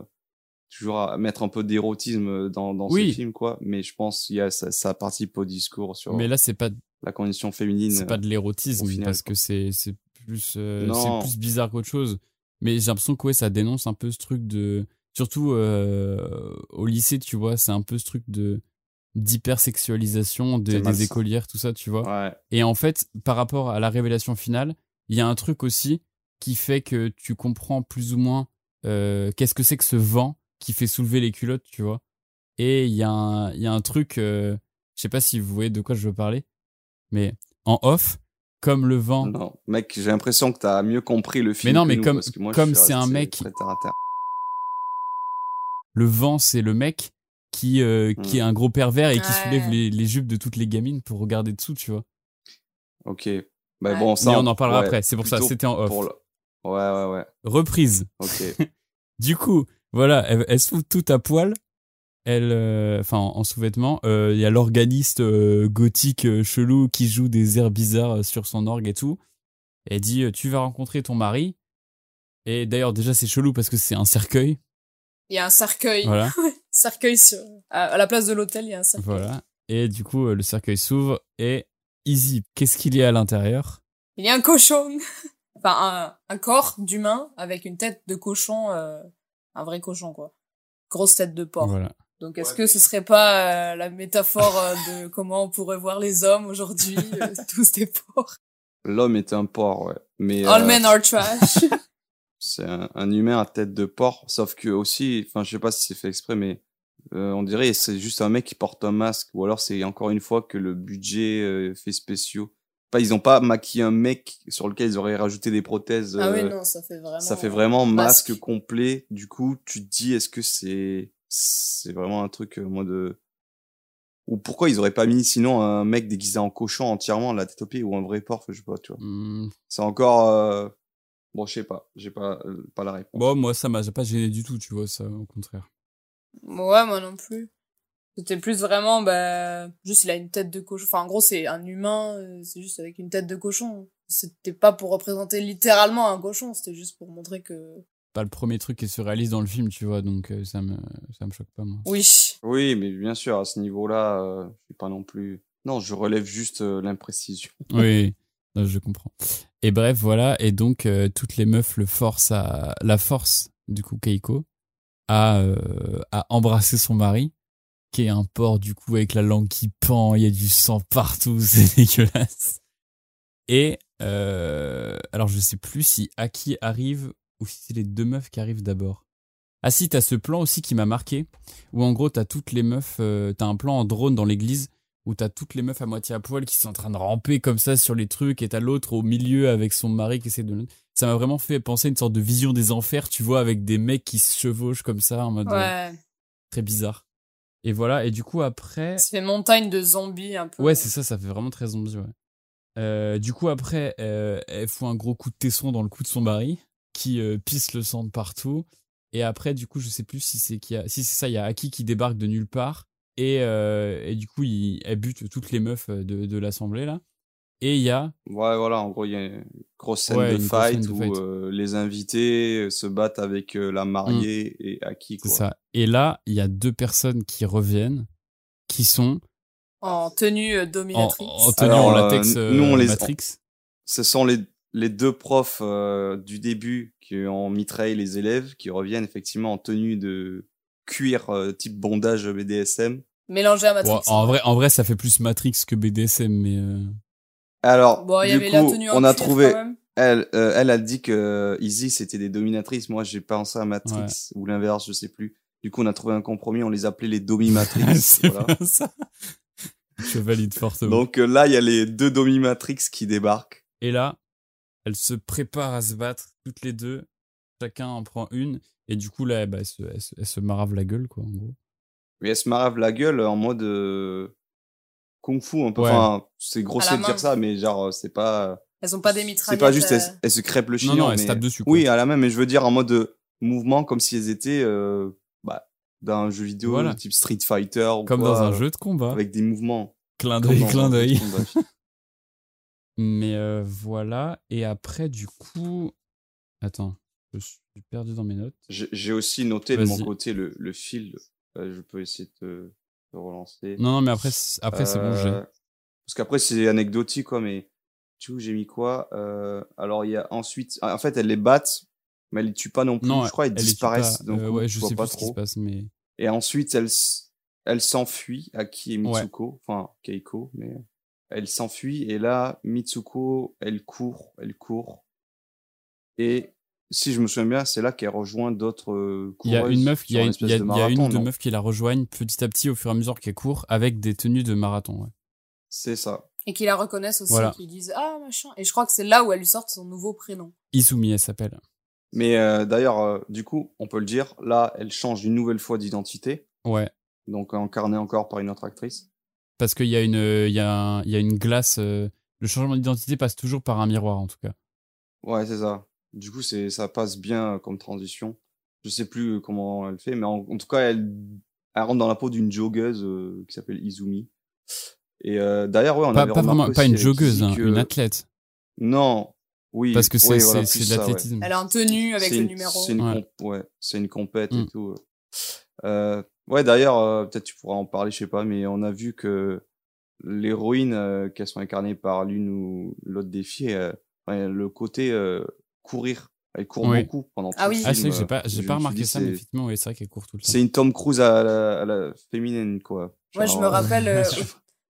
toujours à mettre un peu d'érotisme dans, dans Oui. ses films, quoi. Mais je pense qu'il y a, ça, ça participe au discours sur mais là, c'est pas la condition féminine. c'est pas de l'érotisme parce quoi. que c'est c'est plus euh, c'est plus bizarre qu'autre chose. Mais j'ai l'impression que ouais ça dénonce un peu ce truc de surtout euh, au lycée tu vois c'est un peu ce truc de d'hypersexualisation des, écolières tout ça tu vois. Ouais. et en fait par rapport à la révélation finale il y a un truc aussi qui fait que tu comprends plus ou moins euh, qu'est-ce que c'est que ce vent qui fait soulever les culottes tu vois. Et il y a un il y a un truc euh, je sais pas si vous voyez de quoi je veux parler mais en off comme le vent Non, mec, j'ai l'impression que t'as mieux compris le film. Mais non, que mais nous, comme- parce que moi, je comme suis c'est un resté mec- très terre à terre. le vent c'est le mec qui euh, qui est un gros pervers et qui Ouais. soulève les, les jupes de toutes les gamines pour regarder dessous tu vois Ok. Bah Ouais. bon, ça. mais on en parlera ouais, après c'est pour ça plutôt c'était en off pour le- Ouais, ouais, ouais. reprise Ok. [LAUGHS] du coup voilà elle, elle se fout tout à poil? Elle euh, enfin en, en sous-vêtements Euh, il y a l'organiste euh, gothique chelou qui joue des airs bizarres sur son orgue et tout elle dit tu vas rencontrer ton mari et d'ailleurs déjà c'est chelou parce que c'est un cercueil Il y a un cercueil. voilà [LAUGHS] cercueil sur... à, la place de l'hôtel, il y a un cercueil. Voilà. Et du coup, le cercueil s'ouvre et Easy, qu'est-ce qu'il y a à l'intérieur? Il y a un cochon. [LAUGHS] enfin, un, un corps d'humain avec une tête de cochon, euh, un vrai cochon, quoi. Grosse tête de porc. Voilà. Donc, est-ce que ce serait pas euh, la métaphore euh, de [LAUGHS] comment on pourrait voir les hommes aujourd'hui, euh, [LAUGHS] tous des porcs? L'homme est un porc, ouais. Mais All euh, men are trash. [LAUGHS] c'est un, un humain à tête de porc, sauf que aussi, enfin, je sais pas si c'est fait exprès, mais euh, on dirait c'est juste un mec qui porte un masque, ou alors c'est encore une fois que le budget euh, fait spéciaux. Enfin, ils ont pas maquillé un mec sur lequel ils auraient rajouté des prothèses. ah oui, non, ça fait vraiment. ça fait vraiment masque, masque. complet. Du coup, tu te dis, est-ce que c'est c'est vraiment un truc euh, moi de ou pourquoi ils auraient pas mis sinon un mec déguisé en cochon entièrement la tête ou un vrai porc, je sais pas, tu vois. Hmm, C'est encore euh, bon, je sais pas, j'ai pas euh, pas la réponse. Bon, moi, ça m'a pas gêné du tout, tu vois, ça, au contraire. Ouais, moi non plus. C'était plus vraiment, bah, juste il a une tête de cochon. Enfin, en gros, c'est un humain, euh, c'est juste avec une tête de cochon. C'était pas pour représenter littéralement un cochon, c'était juste pour montrer que. Pas le premier truc qui se réalise dans le film, tu vois, donc euh, ça me, ça me choque pas, moi. Oui. Oui, mais bien sûr, à ce niveau-là, euh, je suis pas non plus. Non, je relève juste euh, l'imprécision. [LAUGHS] Oui, non, je comprends. Et bref, voilà, et donc, euh, toutes les meufs le forcent à. La force, du coup, Keiko, à, euh, à embrasser son mari, qui est un porc, du coup, avec la langue qui pend, il y a du sang partout, [LAUGHS] c'est dégueulasse. Et euh, alors je sais plus si Aki arrive ou si c'est les deux meufs qui arrivent d'abord. Ah si, t'as ce plan aussi qui m'a marqué, où en gros t'as toutes les meufs, euh, t'as un plan en drone dans l'église, où t'as toutes les meufs à moitié à poil qui sont en train de ramper comme ça sur les trucs, et t'as l'autre au milieu avec son mari qui essaie de... Ça m'a vraiment fait penser à une sorte de vision des enfers, tu vois, avec des mecs qui se chevauchent comme ça, en mode euh, Ouais. très bizarre. Et voilà, et du coup après... Ça fait montagne de zombies un peu. Ouais, c'est ça, ça fait vraiment très zombie, ouais. Euh, du coup, après, elle fout un gros coup de tesson dans le cou de son mari, qui euh, pisse le sang de partout. Et après, du coup, je sais plus si c'est a- si c'est ça, il y a Aki qui débarque de nulle part. Et, euh, et du coup, il, elle bute toutes les meufs euh, de, de l'assemblée, là. Et il y a. Ouais, voilà, en gros, il y a une grosse scène Ouais, de fight scène de où fight. euh, les invités se battent avec euh, la mariée et Aki, C'est quoi. ça. Et là, il y a deux personnes qui reviennent, qui sont En tenue en, dominatrix. en tenue Alors, en euh, latex nous, on euh, les- Matrix. Ce sont les, les deux profs euh, du début qui ont mitraillé les élèves, qui reviennent effectivement en tenue de cuir euh, type bondage BDSM. Mélangé à Matrix. Bon, en, vrai, en vrai, ça fait plus Matrix que BDSM, mais. euh, Alors, Bon, il y du avait la coup, tenue en on a trouvé... quand même. Elle, euh, elle a dit que Easy c'était des dominatrices. Moi, j'ai pensé à Matrix ou l'inverse, je sais plus. Du coup, on a trouvé un compromis. On les appelait les [LAUGHS] dominatrix. c'est voilà. ça. Je valide fortement. Donc euh, là, il y a les deux dominatrix qui débarquent. Et là, elles se préparent à se battre toutes les deux. Chacun en prend une. Et du coup, là, bah, elles, se, elles se- elles se maravent la gueule, quoi, en gros. Mais elles se maravent la gueule en mode euh, kung fu un peu. Ouais. Enfin, c'est grossier de dire ça, mais genre, c'est pas. Elles ont pas des C'est mitraillettes. pas juste, elles, euh, elles se crêpent le Non, chignon. non, elles se tapent dessus, quoi. Oui, à la main, mais je veux dire en mode euh, mouvement, comme si elles étaient euh, bah, dans un jeu vidéo Voilà. type Street Fighter. Ou Comme quoi, dans un euh, jeu de combat. Avec des mouvements. Clin d'œil, clin d'œil. [LAUGHS] Mais euh, voilà. Et après, du coup. Attends, je suis perdu dans mes notes. J'ai aussi noté de mon côté le, le fil. Euh, je peux essayer de te, relancer. Non, non, mais après, c'est- après c'est bon, j'ai. Euh, Parce qu'après, c'est anecdotique, quoi, mais tu vois, j'ai mis quoi Alors, il y a ensuite. En fait, elles les battent, mais elles les tuent pas non plus. Non, je crois elles elle les tue disparaissent. donc, on ouais, je sais pas plus ce qui trop. se passe, mais. Et ensuite, elles, s- elles s'enfuient, Aki et Ouais. Mitsuko. Enfin, Keiko, mais elles s'enfuient. Et là, Mitsuko, elle court, elle court. Et si je me souviens bien, c'est là qu'elle rejoint d'autres euh, Il y a une meuf, il y a, un une- y a- de y a une deux meufs qui la rejoignent petit à petit au fur et à mesure qu'elle court avec des tenues de marathon. Ouais. C'est ça. Et qui la reconnaissent aussi, Voilà. qui disent Ah, machin. Et je crois que c'est là où elle lui sort son nouveau prénom. Izumi, elle s'appelle. Mais euh, d'ailleurs, euh, du coup, on peut le dire, là, elle change une nouvelle fois d'identité. Ouais. Donc, incarnée encore par une autre actrice. Parce qu'il y, a une- il y, a un- il y a une glace. euh, le changement d'identité passe toujours par un miroir, en tout cas. Ouais, c'est ça. Du coup, c'est ça passe bien euh, comme transition. Je sais plus euh, comment elle fait, mais en, en tout cas, elle, elle rentre dans la peau d'une joggeuse euh, qui s'appelle Izumi. Et euh, d'ailleurs, ouais, on Pas, avait pas vraiment, pas une joggeuse, hein, que- une athlète. Non, oui. Parce que c'est voilà, de ouais. l'athlétisme. Elle est en tenue avec le une- numéro. C'est une, Ouais. comp- ouais, c'est une compète Mm. et tout. Euh, ouais, d'ailleurs, euh, peut-être tu pourras en parler, je sais pas, mais on a vu que l'héroïne, euh, qu'elles sont incarnées par l'une ou l'autre des filles, euh, ouais, le côté euh, courir, elle court Oui. beaucoup pendant tout Ah le oui. film. Ah, c'est vrai que j'ai pas, j'ai je pas remarqué ça, mais effectivement, oui, c'est vrai qu'elle court tout le temps. C'est une Tom Cruise à la, à la féminine, quoi. Moi, je Genre, me rappelle, [LAUGHS] euh,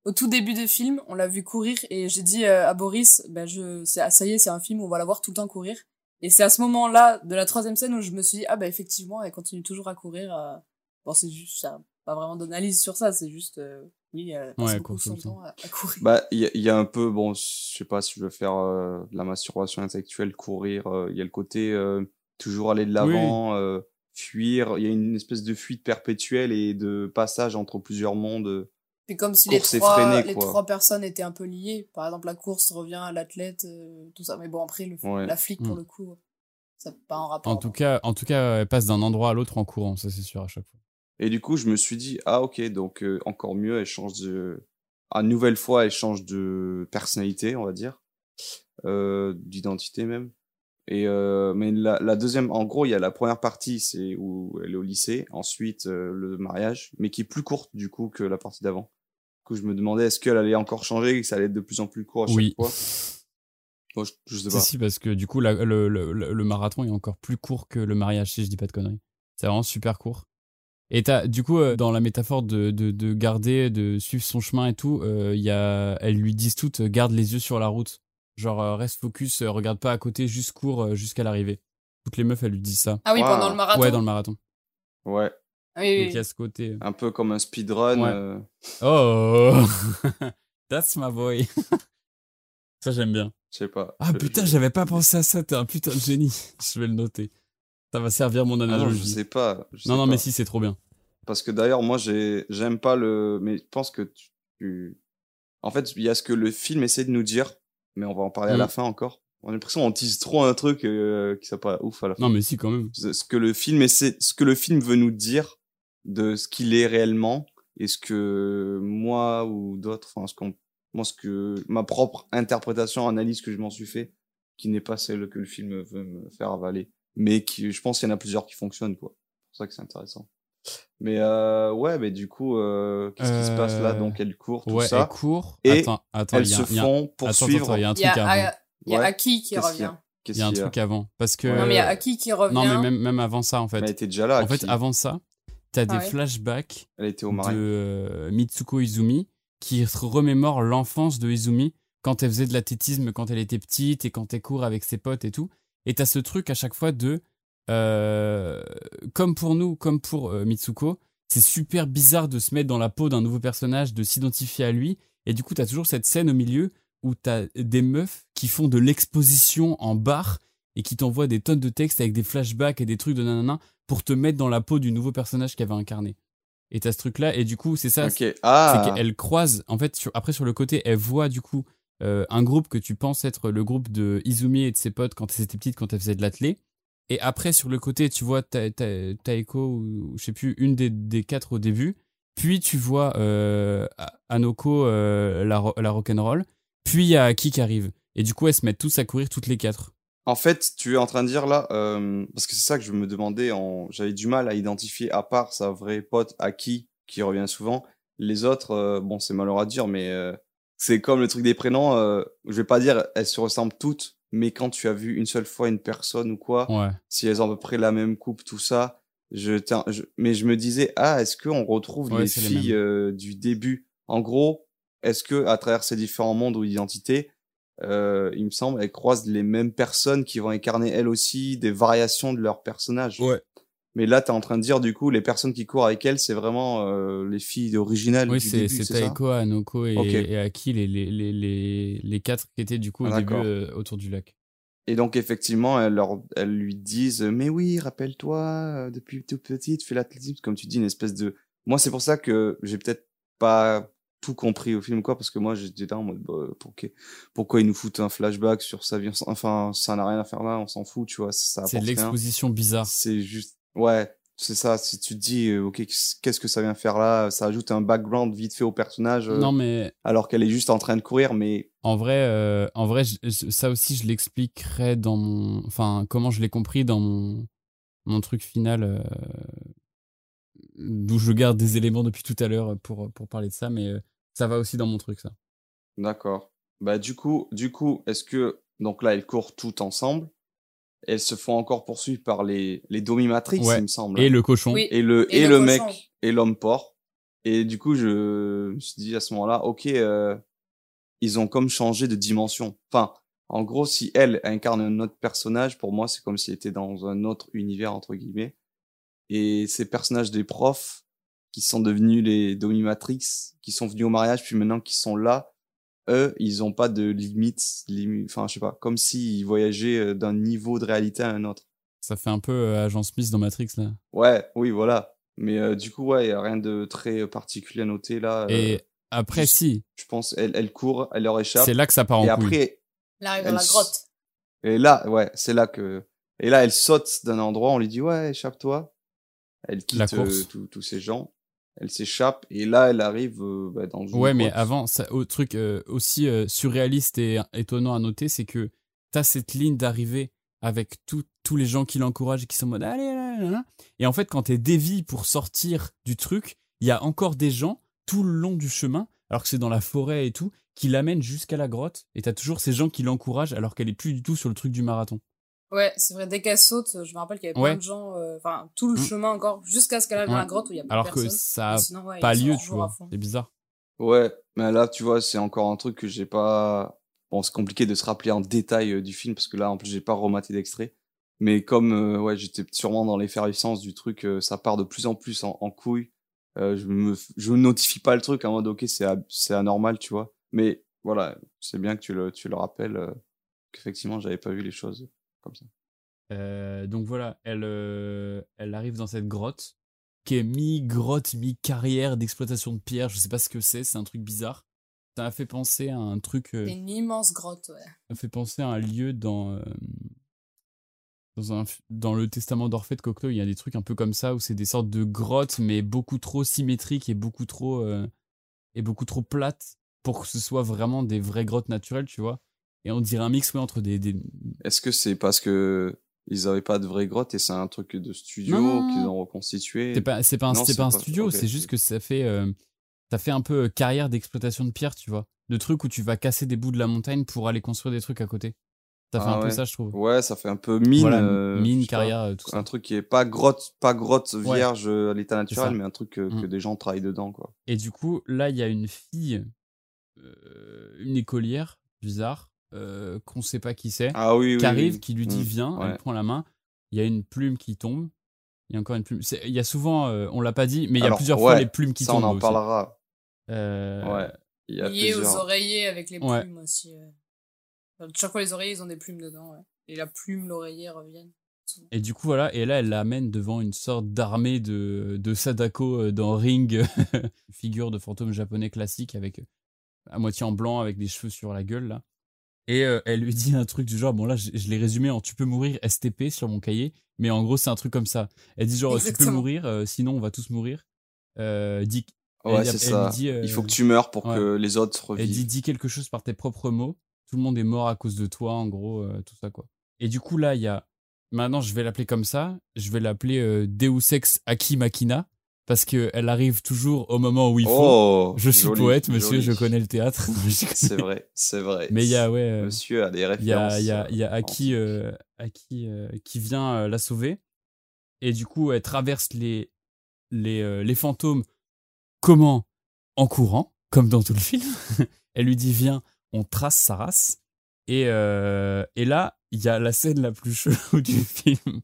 au, au tout début du film, on l'a vu courir et j'ai dit à Boris, ben je, c'est, ah, ça y est, c'est un film où on va la voir tout le temps courir. Et c'est à ce moment-là, de la troisième scène, où je me suis dit, ah bah effectivement, elle continue toujours à courir. Euh. Bon, c'est juste, ça, pas vraiment d'analyse sur ça, c'est juste, euh, oui, passe Ouais, court son le temps. à, à courir. Bah, il y, a- il y a un peu, bon, je sais pas si je veux faire euh, de la masturbation intellectuelle, courir. euh, Il y a le côté euh, toujours aller de l'avant, euh, fuir. Il y a une espèce de fuite perpétuelle et de passage entre plusieurs mondes. Puis comme si les trois, les trois personnes étaient un peu liées. Par exemple, la course revient à l'athlète, euh, tout ça. Mais bon, après, le, Ouais. la flic, pour Mm. le coup, ça n'a pas en rapport. En tout cas, en tout cas, elle passe d'un endroit à l'autre en courant, ça c'est sûr à chaque fois. Et du coup, je me suis dit, ah ok, donc euh, encore mieux, elle change de... À nouvelle fois, elle change de personnalité, on va dire. Euh, D'identité même. Et euh, mais la, la deuxième, en gros, il y a la première partie, c'est où elle est au lycée. Ensuite, le mariage, mais qui est plus courte du coup que la partie d'avant. Du coup, je me demandais est-ce qu'elle allait encore changer, que ça allait être de plus en plus court à chaque Oui. fois? Bon, je, je sais pas. si, parce que du coup, la- le, le, le- le marathon est encore plus court que le mariage, si je dis pas de conneries. C'est vraiment super court. Et t'as, du coup, euh, dans la métaphore de, de, de garder, de suivre son chemin et tout, euh, il y a, elles lui disent toutes, euh, garde les yeux sur la route. Genre, euh, reste focus, euh, regarde pas à côté, juste cours euh, jusqu'à l'arrivée. Toutes les meufs, elles lui disent ça. Ah oui, Wow. pendant le marathon. Ouais, dans le marathon. Ouais, Ah oui, oui, Donc oui. il y a ce côté. un peu comme un speedrun. Ouais. euh, Oh [LAUGHS] That's my boy [LAUGHS] Ça, j'aime bien. je sais pas. Ah putain, j'avais pas pensé à ça, t'es un putain de génie. [LAUGHS] Je vais le noter. Ça va servir mon Ah non, analogie. je sais pas. je sais non, non, pas. mais si, c'est trop bien. Parce que d'ailleurs, moi, j'ai, j'aime pas le, mais je pense que tu, en fait, il y a ce que le film essaie de nous dire, mais on va en parler à Mm. la fin encore. On a l'impression qu'on tease trop un truc euh, qui soit pas ouf à la fin. Non, mais si, quand même. Ce ce que le film essaie, ce que le film veut nous dire de ce qu'il est réellement et ce que moi ou d'autres, enfin, ce qu'on, moi, ce que ma propre interprétation, analyse que je m'en suis fait, qui n'est pas celle que le film veut me faire avaler, mais qui, je pense qu'il y en a plusieurs qui fonctionnent, quoi. C'est pour ça que c'est intéressant. Mais euh, ouais, mais du coup, euh, qu'est-ce qui se passe là? Euh, Donc elle court, tout Ouais, ça. elle court. Et attends, attends, Elles il y a, se il y a- font poursuivre. il y a un Il y truc a, avant. Il y a Ouais. Aki qui revient. Il y a un truc avant. Parce que. Non, mais il y a Aki qui revient. Non, mais même, même avant ça, en fait. Mais elle était déjà là. en fait, avant ça, t'as des Ah ouais. flashbacks Elle était au de euh, Mitsuko Izumi qui se remémore l'enfance de Izumi quand elle faisait de l'athlétisme quand elle était petite et quand elle court avec ses potes et tout. Et t'as ce truc à chaque fois de euh, comme pour nous, comme pour euh, Mitsuko, c'est super bizarre de se mettre dans la peau d'un nouveau personnage, de s'identifier à lui. Et du coup, t'as toujours cette scène au milieu où t'as des meufs qui font de l'exposition en bar et qui t'envoient des tonnes de textes avec des flashbacks et des trucs de nanana pour te mettre dans la peau du nouveau personnage qu'elle va incarner. Et t'as ce truc-là, et du coup, c'est ça, Ok. c'est Ah. qu'elle croise, en fait, sur- après sur le côté, elle voit du coup euh, un groupe que tu penses être le groupe de Izumi et de ses potes quand elle était petite, quand elle faisait de l'athlé. Et après, sur le côté, tu vois Ta- Ta- Taeko, ou, je sais plus, une des, des quatre au début. Puis tu vois euh, Anoko, euh, la, la rock'n'roll. Puis il y a Aki qui arrive. Et du coup, elles se mettent tous à courir toutes les quatre. En fait, tu es en train de dire là, euh, parce que c'est ça que je me demandais, en... j'avais du mal à identifier, à part sa vraie pote Aki, qui revient souvent, les autres, euh, bon, c'est malheureux à dire, mais euh, c'est comme le truc des prénoms, euh, je vais pas dire elles se ressemblent toutes, mais quand tu as vu une seule fois une personne ou quoi, Ouais. si elles ont à peu près la même coupe, tout ça, je, tiens, je... mais je me disais, ah, est-ce qu'on retrouve Ouais, les filles euh, du début? En gros, est-ce que à travers ces différents mondes ou identités, euh, il me semble, elles croisent les mêmes personnes qui vont incarner elles aussi des variations de leurs personnages. Ouais. Mais là, tu es en train de dire, du coup, les personnes qui courent avec elles, c'est vraiment euh, les filles originales Oui, c'est Taeko, Anoko et, Ok. et Aki, les, les, les, les, les quatre qui étaient du coup au Ah, début euh, autour du lac. Et donc, effectivement, elles, leur, elles lui disent, mais oui, rappelle-toi, euh, depuis toute petite, fais l'athlétisme, comme tu dis, une espèce de... Moi, c'est pour ça que j'ai peut-être pas tout compris au film, quoi, parce que moi, j'étais là en mode, bah, pourquoi, pourquoi ils nous foutent un flashback sur sa vie, enfin, ça n'a rien à faire là, on s'en fout, tu vois, C'est de l'exposition bizarre. C'est juste, ouais, c'est ça. Si tu te dis, euh, ok, qu'est-ce que ça vient faire là Ça ajoute un background vite fait au personnage, euh, Non, mais alors qu'elle est juste en train de courir, mais en vrai, euh, en vrai je- je- ça aussi, je l'expliquerai dans mon. Enfin, comment je l'ai compris dans mon, mon truc final. euh, D'où je garde des éléments depuis tout à l'heure pour, pour parler de ça, mais euh, ça va aussi dans mon truc, ça. d'accord. Bah du coup, du coup, est-ce que donc là, elles courent toutes ensemble Elles se font encore poursuivre par les les dominatrix, Ouais. il me semble. Et le cochon. Oui. et le Et et, le mec et l'homme porc. Et du coup, je me suis dit à ce moment-là, ok, euh, ils ont comme changé de dimension. Enfin, en gros, si elle incarne un autre personnage, pour moi, c'est comme s'il était dans un autre univers entre guillemets. Et ces personnages des profs qui sont devenus les dominatrix, qui sont venus au mariage, puis maintenant qui sont là, eux, ils ont pas de limites, limi- enfin, je sais pas, comme s'ils voyageaient euh, d'un niveau de réalité à un autre. Ça fait un peu euh, Agent Smith dans Matrix, là. Ouais, oui, voilà. Mais euh, du coup, ouais, y a rien de très particulier à noter là. Euh, Et après, si, je pense, elle, elle court, elle leur échappe. c'est là que ça part en et couille. après, Il arrive dans Elle la grotte. et là, ouais, c'est là que. Et là, elle saute d'un endroit, on lui dit, ouais, échappe-toi. Elle quitte euh, tous ces gens. Elle s'échappe. Et là, elle arrive euh, bah, dans une Ouais, mais avant, ça, au truc euh, aussi euh, surréaliste et étonnant à noter, c'est que t'as cette ligne d'arrivée avec tout- tous les gens qui l'encouragent et qui sont en mode allez, là, là, là. Et en fait, quand t'es dévié pour sortir du truc, il y a encore des gens tout le long du chemin, alors que c'est dans la forêt et tout, qui l'amènent jusqu'à la grotte. Et t'as toujours ces gens qui l'encouragent alors qu'elle est plus du tout sur le truc du marathon. Ouais, c'est vrai, dès qu'elle saute, je me rappelle qu'il y avait Ouais. plein de gens, euh, enfin, tout le Mm. chemin encore, jusqu'à ce qu'elle arrive dans la grotte où il y a plus Alors personne. que ça a Mais sinon, ouais, pas lieu, tu vois. C'est bizarre. Ouais, mais là, tu vois, c'est encore un truc que j'ai pas. Bon, c'est compliqué de se rappeler en détail euh, du film parce que là, en plus, j'ai pas rematé d'extrait. Mais comme, euh, ouais, j'étais sûrement dans l'effervescence du truc, euh, ça part de plus en plus en, en couille. Euh, je me, je notifie pas le truc en mode, ok, c'est, anormal, tu vois. Mais voilà, c'est bien que tu le, tu le rappelles, euh, qu'effectivement, j'avais pas vu les choses comme ça. Euh, donc voilà, elle, euh, elle arrive dans cette grotte qui est mi-grotte, mi-carrière d'exploitation de pierre. Je sais pas ce que c'est, c'est un truc bizarre. ça m'a fait penser à un truc. euh, C'est une immense grotte, ouais. ça m'a fait penser à un lieu dans. euh, dans, un, f- dans le testament d'Orphée de Cocteau, il y a des trucs un peu comme ça où c'est des sortes de grottes, mais beaucoup trop symétriques et beaucoup trop, euh, et beaucoup trop plates pour que ce soit vraiment des vraies grottes naturelles, tu vois. Et on dirait un mix ouais, entre des, des, Est-ce que c'est parce que ils avaient pas de vraie grotte et c'est un truc de studio qu'ils ont reconstitué? C'est pas, c'est pas un, Non, c'est c'est pas un pas- studio, c'est juste que ça fait, euh, ça fait un peu euh, carrière d'exploitation de pierre, tu vois. De trucs où tu vas casser des bouts de la montagne pour aller construire des trucs à côté. Ça fait Ah un peu ça, je trouve. Ouais, ça fait un peu mine. Voilà, euh, mine, pas. carrière, tout ça. Un truc qui est pas grotte, pas grotte vierge à l'état naturel, mais un truc que, que des gens travaillent dedans, quoi. Et du coup, là, il y a une fille, euh, une écolière, bizarre, euh, qu'on sait pas qui c'est, Ah oui, oui. qui arrive, oui. qui lui dit Mm. viens, Ouais. elle prend la main. Il y a une plume qui tombe. Il y a encore une plume. Il y a souvent, euh, on l'a pas dit, mais il y a plusieurs fois ouais, les plumes qui Ça, tombent. on en aussi. parlera. Euh, Ouais. Il y a Lié aux plusieurs. oreillers avec les Ouais. plumes aussi. ouais. Enfin, chaque fois, les oreillers, ils ont des plumes dedans. ouais. Et la plume, l'oreiller reviennent. Et du coup, voilà, et là, elle l'amène devant une sorte d'armée de, de Sadako euh, dans Ring, [LAUGHS] figure de fantôme japonais classique avec euh, à moitié en blanc avec des cheveux sur la gueule, là. Et euh, elle lui dit un truc du genre, bon là, je, je l'ai résumé en tu peux mourir STP sur mon cahier, mais en gros, c'est un truc comme ça. Elle dit genre, tu peux mourir, euh, sinon on va tous mourir. Euh, dis, Ouais, elle- c'est elle ça. dit, euh, Il faut que tu meurs pour ouais. que les autres elle dit revivent. dis quelque chose par tes propres mots. Tout le monde est mort à cause de toi, en gros, euh, tout ça quoi. Et du coup là, il y a maintenant je vais l'appeler comme ça. Je vais l'appeler euh, Deus Ex Aki Machina parce que elle arrive toujours au moment où il faut. Oh, je suis joli, poète, monsieur, joli. je connais le théâtre. [LAUGHS] C'est vrai, c'est vrai. Mais il y a ouais, euh, Monsieur a des références. il y a y a euh, y a Aki euh, Aki euh, qui vient euh, la sauver et du coup elle traverse les les euh, les fantômes comment? En courant comme dans tout le film. [LAUGHS] elle lui dit viens, on trace sa race et euh, et là il y a la scène la plus [LAUGHS] chelou du film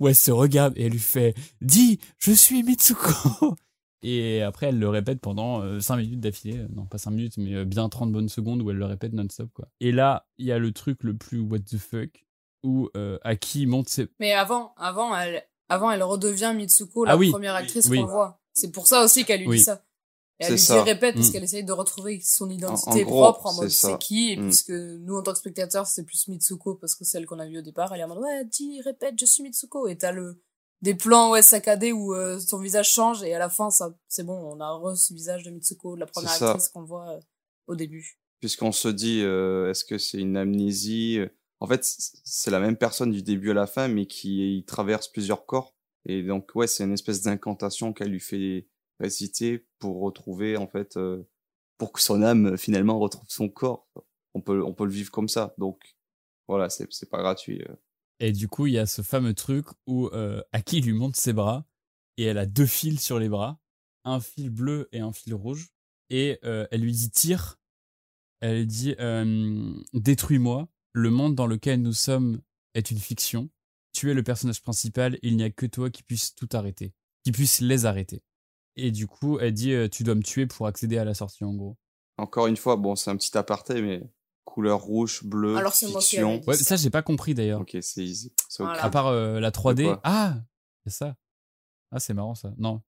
où elle se regarde et elle lui fait dis je suis Mitsuko et après elle le répète pendant 5 minutes d'affilée non pas 5 minutes mais euh, bien 30 bonnes secondes où elle le répète non-stop quoi et là il y a le truc le plus what the fuck où euh, Aki monte ses Mais avant, avant, elle, avant, elle redevient Mitsuko, la Ah oui. première actrice Oui. qu'on voit. C'est pour ça aussi qu'elle lui Oui. dit ça. Et elle lui dit répète parce Mm. qu'elle essaye de retrouver son En- identité en gros, propre en mode c'est qui? Et Mm. puisque nous en tant que spectateurs c'est plus Mitsuko parce que c'est elle qu'on a vue au départ elle est en mode ouais dis répète je suis Mitsuko. Et t'as le des plans ouais saccadés où euh, son visage change et à la fin ça c'est bon on a re ce visage de Mitsuko de la première actrice qu'on voit euh, au début. Puisqu'on se dit, euh, est-ce que c'est une amnésie? En fait, c'est la même personne du début à la fin, mais qui traverse plusieurs corps. Et donc, ouais, c'est une espèce d'incantation qu'elle lui fait réciter pour retrouver, en fait, euh, pour que son âme, finalement, retrouve son corps. On peut, on peut le vivre comme ça. Donc, voilà, c'est c'est pas gratuit. euh. Et du coup, il y a ce fameux truc où euh, Aki lui monte ses bras et elle a deux fils sur les bras, un fil bleu et un fil rouge. Et euh, elle lui dit tire. Elle dit détruis-moi. Le monde dans lequel nous sommes est une fiction. Tu es le personnage principal. Il n'y a que toi qui puisse tout arrêter, qui puisse les arrêter. Et du coup, elle dit euh, tu dois me tuer pour accéder à la sortie en gros. Encore une fois, bon, c'est un petit aparté, mais couleur rouge, bleu, Alors, c'est moi qui fiction. Ouais, ça j'ai pas compris d'ailleurs. Ok, c'est easy. Voilà. À part euh, la 3D. quoi Ah, c'est ça. Ah, c'est marrant ça. Non.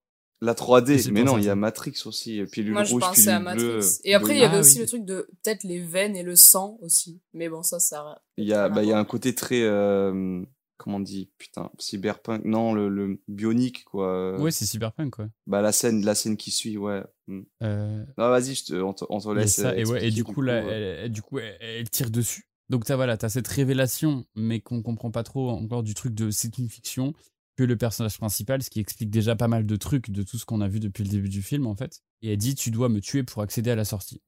La 3D, J'ai mais non, il y a. Matrix aussi, pilule moi je rouge, pensais pilule à Matrix bleue. et après il y avait Ah, aussi oui. le truc de peut-être les veines et le sang aussi mais bon ça ça Il y a, bah, il y a un côté très, euh, comment on dit, putain, cyberpunk, non, le, le bionique, quoi. Ouais, c'est cyberpunk quoi. Bah, la scène, la scène qui suit, ouais. Mm. Euh, Non, vas-y, je te, on te, on laisse. ça, et, ouais, et expliquer, du coup, là, euh. elle, du coup elle, elle tire dessus. Donc, t'as voilà, as cette révélation, mais qu'on comprend pas trop encore du truc de c'est une fiction, que le personnage principal, ce qui explique déjà pas mal de trucs de tout ce qu'on a vu depuis le début du film, en fait. Et elle dit Tu dois me tuer pour accéder à la sortie.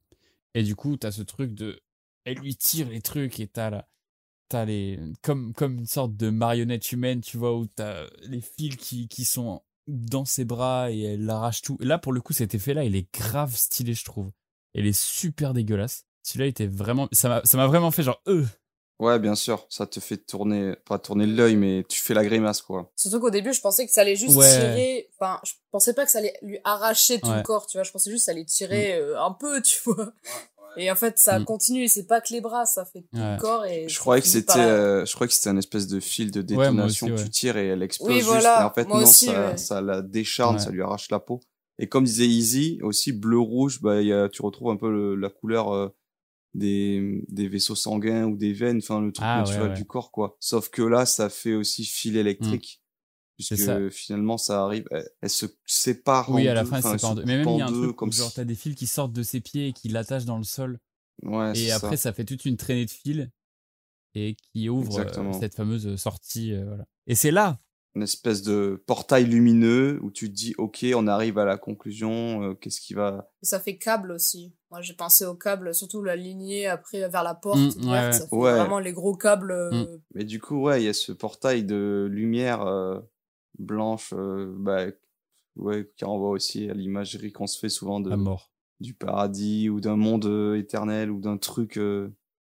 Et du coup, t'as ce truc de. Elle lui tire les trucs et t'as la. T'as les. Comme, comme une sorte de marionnette humaine, tu vois, où t'as les fils qui, qui sont dans ses bras et elle arrache tout. Et là, pour le coup, cet effet-là, il est grave stylé, je trouve. Elle est super dégueulasse. Celui-là était vraiment. Ça m'a ça m'a vraiment fait genre. Euh. Ouais, bien sûr, ça te fait tourner, pas tourner l'œil, mais tu fais la grimace, quoi. Surtout qu'au début, je pensais que ça allait juste Ouais. tirer. Enfin, je pensais pas que ça allait lui arracher tout Ouais. le corps, tu vois. Je pensais juste que ça allait tirer euh, un peu, tu vois. Et en fait, ça Mm. continue. et C'est pas que les bras, ça fait tout Ouais. le corps. Et Je croyais que c'était, par- euh, je croyais que c'était un espèce de fil de détonation aussi, que ouais. tu tires et elle explose Oui, juste. voilà, Et en fait, moi non, aussi, ça, ouais. ça la décharne, Ouais. ça lui arrache la peau. Et comme disait Easy, aussi bleu-rouge, bah, il y a, tu retrouves un peu le- la couleur euh, des, des vaisseaux sanguins ou des veines, enfin le truc Ah, naturel ouais. du corps, quoi. Sauf que là, ça fait aussi fil électrique. Puisque ça. finalement, ça arrive, elle, elle se sépare Oui, en à la deux, fin, enfin, c'est pas en se deux. Mais même, il y a en un deux, truc comme où, genre, si- t'as des fils qui sortent de ses pieds et qui l'attachent dans le sol. Ouais, Et après, ça. ça. fait toute une traînée de fils et qui ouvre euh, cette fameuse sortie. euh, voilà. Et c'est là une espèce de portail lumineux où tu te dis, ok, on arrive à la conclusion, euh, qu'est-ce qui va... Ça fait câble aussi. Moi, j'ai pensé au câble, surtout la lignée après vers la porte Mm, ouverte. ouais, Ça fait ouais. vraiment les gros câbles. euh, Mais du coup, ouais, il y a ce portail de lumière euh, blanche, euh, bah, ouais, qui renvoie aussi à l'imagerie qu'on se fait souvent de, la mort. du paradis ou d'un monde euh, éternel ou d'un truc, euh,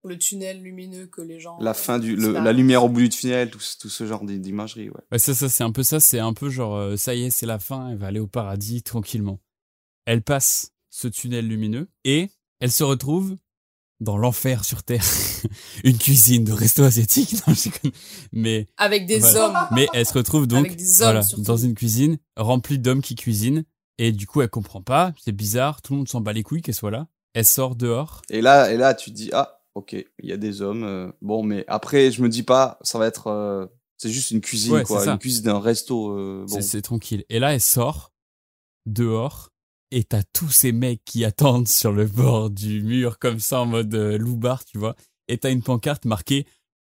le tunnel lumineux que les gens. la fin du, le- la lumière au bout du tunnel, tout, ce- tout ce genre d'i- d'imagerie, ouais. Ouais, ça, ça c'est un peu ça. C'est un peu genre, euh, ça y est, c'est la fin. Elle va aller au paradis tranquillement. Elle passe ce tunnel lumineux et elle se retrouve dans l'enfer sur Terre. [LAUGHS] une cuisine de resto asiatique. Non, je. Mais Avec des Voilà. hommes. Mais elle se retrouve donc Avec des hommes, voilà, dans une cuisine remplie d'hommes qui cuisinent. Et du coup, elle comprend pas. C'est bizarre. Tout le monde s'en bat les couilles qu'elle soit là. Elle sort dehors. Et là, et là, tu te dis, ah, ok, il y a des hommes, euh, bon, mais après, je me dis pas, ça va être, euh, c'est juste une cuisine, Ouais, quoi, une cuisine d'un resto, euh, bon. C'est- C'est tranquille. Et là, elle sort dehors. Et t'as tous ces mecs qui attendent sur le bord du mur, comme ça, en mode euh, loupard, tu vois. Et t'as une pancarte marquée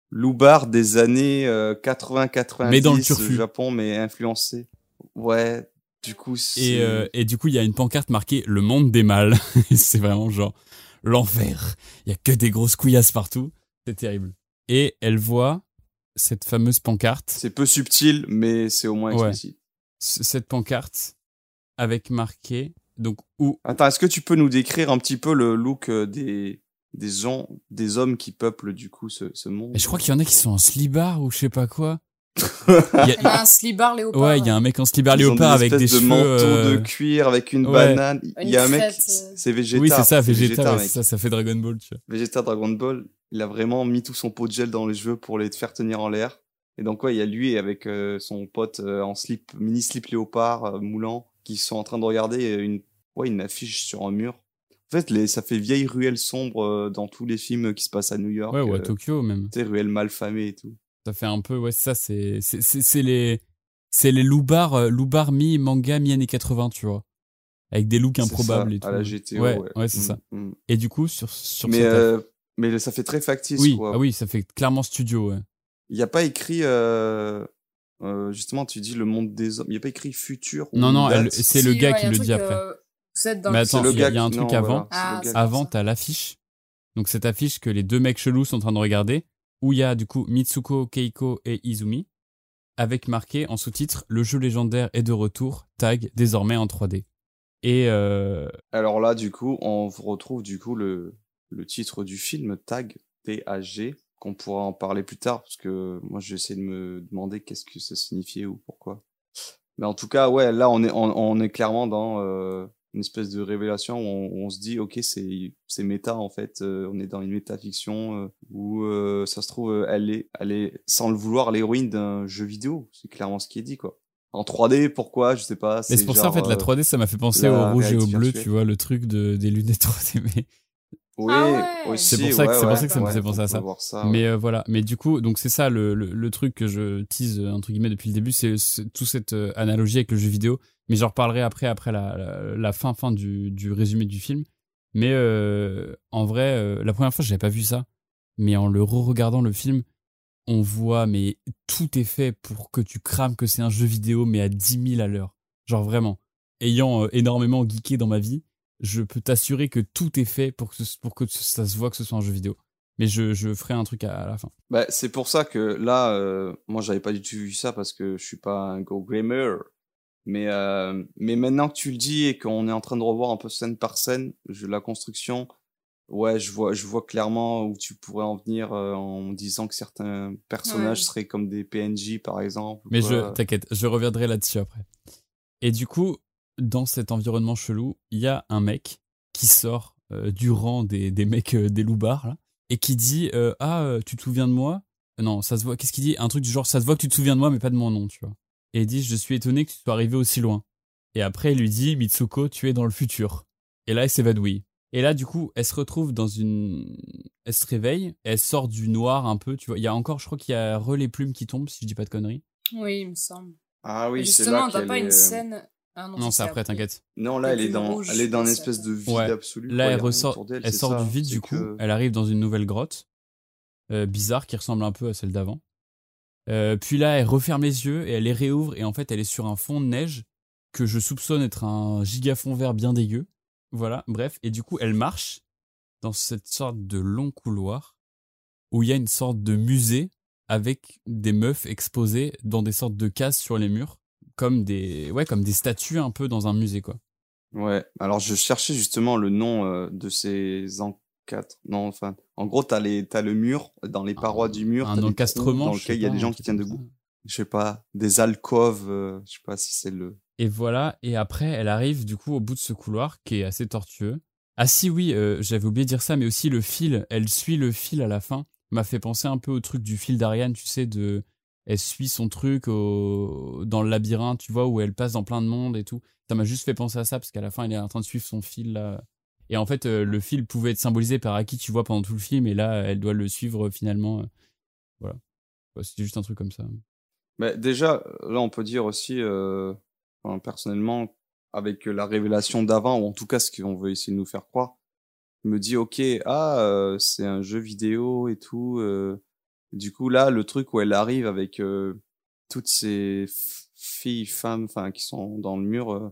Loubar des années 80-90 Mais dans le turfu. Japon, mais influencé. Ouais, du coup. Et, euh, et du coup, il y a une pancarte marquée Le monde des mâles. [LAUGHS] C'est vraiment genre l'enfer. Il y a que des grosses couillasses partout. C'est terrible. Et elle voit cette fameuse pancarte, c'est peu subtil, mais c'est au moins explicite. cette pancarte avec marqué donc où Attends, est-ce que tu peux nous décrire un petit peu le look euh, des, des gens, des hommes qui peuplent, du coup, ce, ce monde? Et je crois qu'il y en a qui sont en slibard ou je sais pas quoi. [LAUGHS] Il y a- Il y a un slibard léopard. ouais, il y a un mec en slibard Ils léopard avec des de cheveux euh, de cuir avec une ouais. banane. Il y a un mec, euh. c'est Vegeta. Oui, c'est ça, Vegeta, ouais, ça, ça fait Dragon Ball, tu vois. Vegeta Dragon Ball, il a vraiment mis tout son pot de gel dans les cheveux pour les faire tenir en l'air. Et donc, ouais, il y a lui avec euh, son pote euh, en slip, mini slip léopard euh, moulant, qui sont en train de regarder une, ouais, une affiche sur un mur. En fait, les, ça fait vieille ruelle sombre euh, dans tous les films qui se passent à New York. Ouais, ou à euh, Tokyo même. Tu sais, ruelle malfamée et tout. Ça fait un peu, ouais, ça, c'est, c'est, c'est, les, c'est les loupards, euh, loupards mi-manga, mi-années 80, tu vois. Avec des looks improbables ça, et tout. À la GTO, ouais, ouais. ouais, c'est Mm, ça. mm. Et du coup, sur, sur Mais, cette- euh, mais ça fait très factice, oui, quoi. ah oui, ça fait clairement studio, ouais. Il n'y a pas écrit, euh, euh, justement, tu dis le monde des hommes. Il n'y a pas écrit futur. ou Non, non, c'est le gars ouais, qui le dit après. Vous êtes dans Mais attends, il y a- gars il y a un truc non, avant. voilà, Ah, Avant, t'as l'affiche. Donc, cette affiche que les deux mecs chelous sont en train de regarder, où il y a du coup Mitsuko, Keiko et Izumi, avec marqué en sous-titre Le jeu légendaire est de retour, tag désormais en 3D. Et euh, Alors là, du coup, on retrouve du coup le, le titre du film, Tag, T-A-G, qu'on pourra en parler plus tard, parce que moi, j'ai essayé de me demander qu'est-ce que ça signifiait ou pourquoi. Mais en tout cas, ouais, là, on est, on, on est clairement dans euh, une espèce de révélation où on, où on se dit, ok, c'est c'est méta, en fait, euh, on est dans une métafiction euh, où, euh, ça se trouve, euh, elle est, elle est, sans le vouloir, l'héroïne d'un jeu vidéo. C'est clairement ce qui est dit, quoi. En 3D, pourquoi? Je sais pas. mais c'est pour ça, en fait, la euh, 3D, ça m'a fait penser au rouge et au bleu, virtuelle. tu vois, le truc de, des lunettes [LAUGHS] 3D. Mais, Oui, Ah ouais. C'est pour ça que- ouais, c'est pour ouais, ça que ça me faisait penser à ça. voir ça mais euh, voilà. Mais du coup, donc c'est ça le, le, le truc que je tease, entre guillemets, depuis le début, c'est c'est toute cette euh, analogie avec le jeu vidéo. Mais j'en reparlerai après, après la, fin, fin du, du résumé du film. Mais euh, en vrai, euh, la première fois, j'avais pas vu ça. Mais en le re-regardant le film, on voit, mais tout est fait pour que tu crames que c'est un jeu vidéo, mais à 10 000 à l'heure. Genre vraiment. Ayant euh, énormément geeké dans ma vie, je peux t'assurer que tout est fait pour que, pour que ça se voit que ce soit un jeu vidéo. Mais je, je ferai un truc à, la fin. Bah, c'est pour ça que là, moi, j'avais pas du tout vu ça parce que je suis pas un go gamer. Mais, euh, mais maintenant que tu le dis et qu'on est en train de revoir un peu scène par scène, je, la construction, ouais, je vois, je vois clairement où tu pourrais en venir euh, en disant que certains personnages Ouais. seraient comme des PNJ, par exemple. Mais quoi. je t'inquiète, je reviendrai là-dessus après. Et du coup, dans cet environnement chelou, il y a un mec qui sort euh, du rang des, des mecs euh, des loupards là, et qui dit euh, Ah, tu te souviens de moi? Non, ça se voit. Qu'est-ce qu'il dit? Un truc du genre Ça se voit que tu te souviens de moi, mais pas de mon nom, tu vois. Et il dit Je suis étonné que tu sois arrivé aussi loin. Et après, il lui dit Mitsuko, tu es dans le futur. Et là, elle s'évanouit. Et là, du coup, elle se retrouve dans une. Elle se réveille, elle sort du noir un peu, tu vois. Il y a encore, je crois qu'il y a relais plumes qui tombent, si je dis pas de conneries. Oui, il me semble. Ah oui, c'est Justement, là t'as qu'elle pas est, une euh, scène. Ah Non, c'est après, t'inquiète. Non, là, elle est dans, rouge, elle est dans une espèce de vide Ouais. absolu. Là, elle ressort, elle sort ça, du vide, du coup. que- Elle arrive dans une nouvelle grotte, euh, bizarre, qui ressemble un peu à celle d'avant. Euh, puis là, elle referme les yeux et elle les réouvre. Et en fait, elle est sur un fond de neige que je soupçonne être un gigafond vert bien dégueu. Voilà, bref. Et du coup, elle marche dans cette sorte de long couloir où il y a une sorte de musée avec des meufs exposées dans des sortes de cases sur les murs, comme des, ouais, comme des statues un peu dans un musée, quoi. Ouais, alors je cherchais justement le nom euh, de ces Non, enfin, en gros, t'as les, t'as le mur, dans les parois du mur, un encastrement dans lequel il y a des gens qui tiennent ça. debout. Je sais pas, des alcôves, euh, je sais pas si c'est le. Et voilà, et après, elle arrive du coup au bout de ce couloir qui est assez tortueux. Ah si, oui, euh, j'avais oublié de dire ça, mais aussi le fil, elle suit le fil à la fin, m'a fait penser un peu au truc du fil d'Ariane, tu sais, de... Elle suit son truc au... dans le labyrinthe, tu vois, où elle passe dans plein de monde et tout. Ça m'a juste fait penser à ça, parce qu'à la fin, elle est en train de suivre son fil, là. Et en fait, euh, le fil pouvait être symbolisé par Aki, tu vois, pendant tout le film, et là, elle doit le suivre euh, finalement. euh, Voilà. C'était juste un truc comme ça. Mais déjà, là, on peut dire aussi, euh, enfin, personnellement, avec la révélation d'avant, ou en tout cas ce qu'on veut essayer de nous faire croire, me dis, ok, ah, euh, c'est un jeu vidéo et tout. euh, du coup, là, le truc où elle arrive avec toutes ces filles, femmes, enfin, qui sont dans le mur,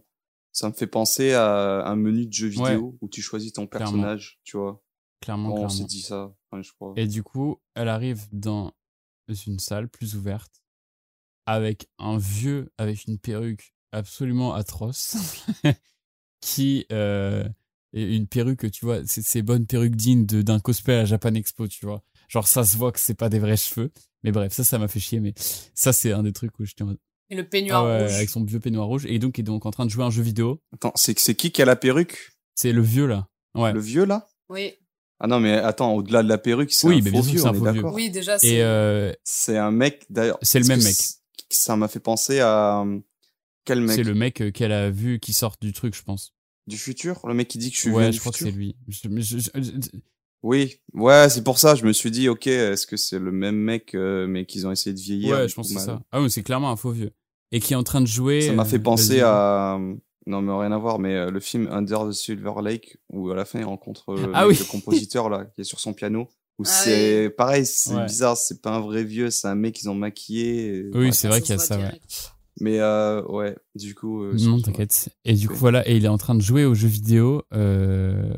ça me fait penser à un menu de jeu Ouais. vidéo où tu choisis ton Clairement. personnage, tu vois. Clairement, on clairement. s'est dit ça, enfin, je crois. Et du coup, elle arrive dans une salle plus ouverte avec un vieux avec une perruque absolument atroce [LAUGHS] qui euh, est une perruque, tu vois, c'est ces bonnes perruques dignes d'un cosplay à la Japan Expo, tu vois. Genre ça se voit que c'est pas des vrais cheveux. Mais bref, ça, ça m'a fait chier. Mais ça, c'est un des trucs où j'étais en mode, Et le peignoir ah ouais, rouge. avec son vieux peignoir rouge et donc il est donc en train de jouer à un jeu vidéo. Attends, c'est c'est qui qui a la perruque? C'est le vieux là. Ouais. Le vieux, là? Oui. Ah non, mais attends, au-delà de la perruque, c'est Oui, un mais faux vieux, c'est un on est faux vieux. d'accord. Oui, déjà, c'est. Et euh, C'est un mec, d'ailleurs. C'est le même mec. Ça m'a fait penser à. euh, Quel mec? c'est le mec euh, qu'elle a vu qui sort du truc, je pense. Du futur? Le mec qui dit que je suis Ouais, vieux je du crois que c'est lui. Je- mais je- je- je- Oui, ouais, c'est pour ça, je me suis dit, ok, est-ce que c'est le même mec, euh, mais qu'ils ont essayé de vieillir Ouais, je pense que c'est mal. ça. Ah oui, c'est clairement un faux vieux. Et qui est en train de jouer. Ça m'a euh, fait penser vas-y. à. Non, mais rien à voir, mais euh, le film Under the Silver Lake, où à la fin il rencontre euh, le, Ah oui. le [LAUGHS] compositeur là, qui est sur son piano. Où Ah c'est pareil, c'est Ouais. bizarre, c'est pas un vrai vieux, c'est un mec qu'ils ont maquillé. et- Oui, ouais. c'est vrai qu'il y a ça, ouais. Mais euh, ouais, du coup. euh, Non, t'inquiète. Et du coup, voilà, et il est en train de jouer aux jeux vidéo. Euh...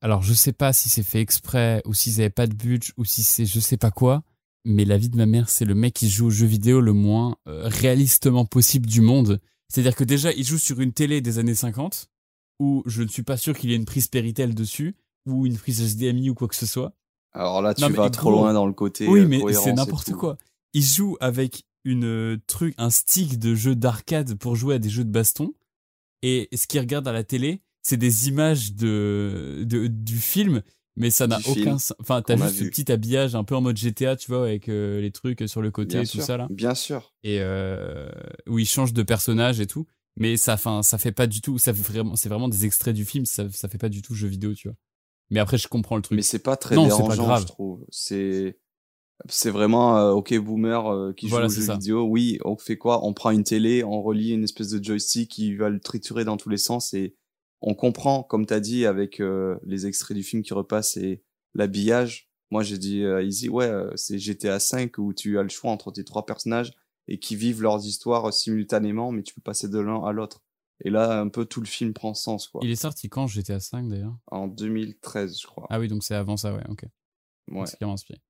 Alors, je sais pas si c'est fait exprès, ou s'ils avaient pas de budget, ou si c'est je sais pas quoi. Mais la vie de ma mère, c'est le mec qui joue aux jeux vidéo le moins euh, réalistement possible du monde. C'est-à-dire que déjà, il joue sur une télé des années 50, où je ne suis pas sûr qu'il y ait une prise Péritel dessus, ou une prise HDMI ou quoi que ce soit. Alors là, tu Non, vas trop gros. loin dans le côté. Oui, euh, mais c'est n'importe quoi. Il joue avec une euh, truc, un stick de jeu d'arcade pour jouer à des jeux de baston. Et ce qu'il regarde à la télé, c'est des images de, de du film, mais ça n'a aucun sens. Enfin, t'as juste ce vu. petit habillage un peu en mode GTA, tu vois, avec euh, les trucs sur le côté Bien et tout ça là. Bien sûr. Et euh, où il change de personnage et tout. Mais ça, enfin, ça fait pas du tout. Ça vraiment, c'est vraiment des extraits du film. Ça, ça fait pas du tout jeu vidéo, tu vois. Mais après, je comprends le truc. Mais c'est pas très Non, c'est pas dérangeant, grave. je trouve. C'est c'est vraiment euh, ok boomer euh, qui Voilà, joue aux jeux ça. vidéo. Oui, on fait quoi? On prend une télé, on relie une espèce de joystick qui va le triturer dans tous les sens et on comprend, comme t'as dit, avec euh, les extraits du film qui repassent et l'habillage. Moi, j'ai dit Easy, ouais, euh, c'est GTA 5 où tu as le choix entre tes trois personnages et qui vivent leurs histoires simultanément, mais tu peux passer de l'un à l'autre. Et là, un peu tout le film prend sens, quoi. Il est sorti quand GTA 5 d'ailleurs? En 2013, je crois. Ah oui, donc c'est avant ça, ouais, ok. ouais. C'est clairement inspiré.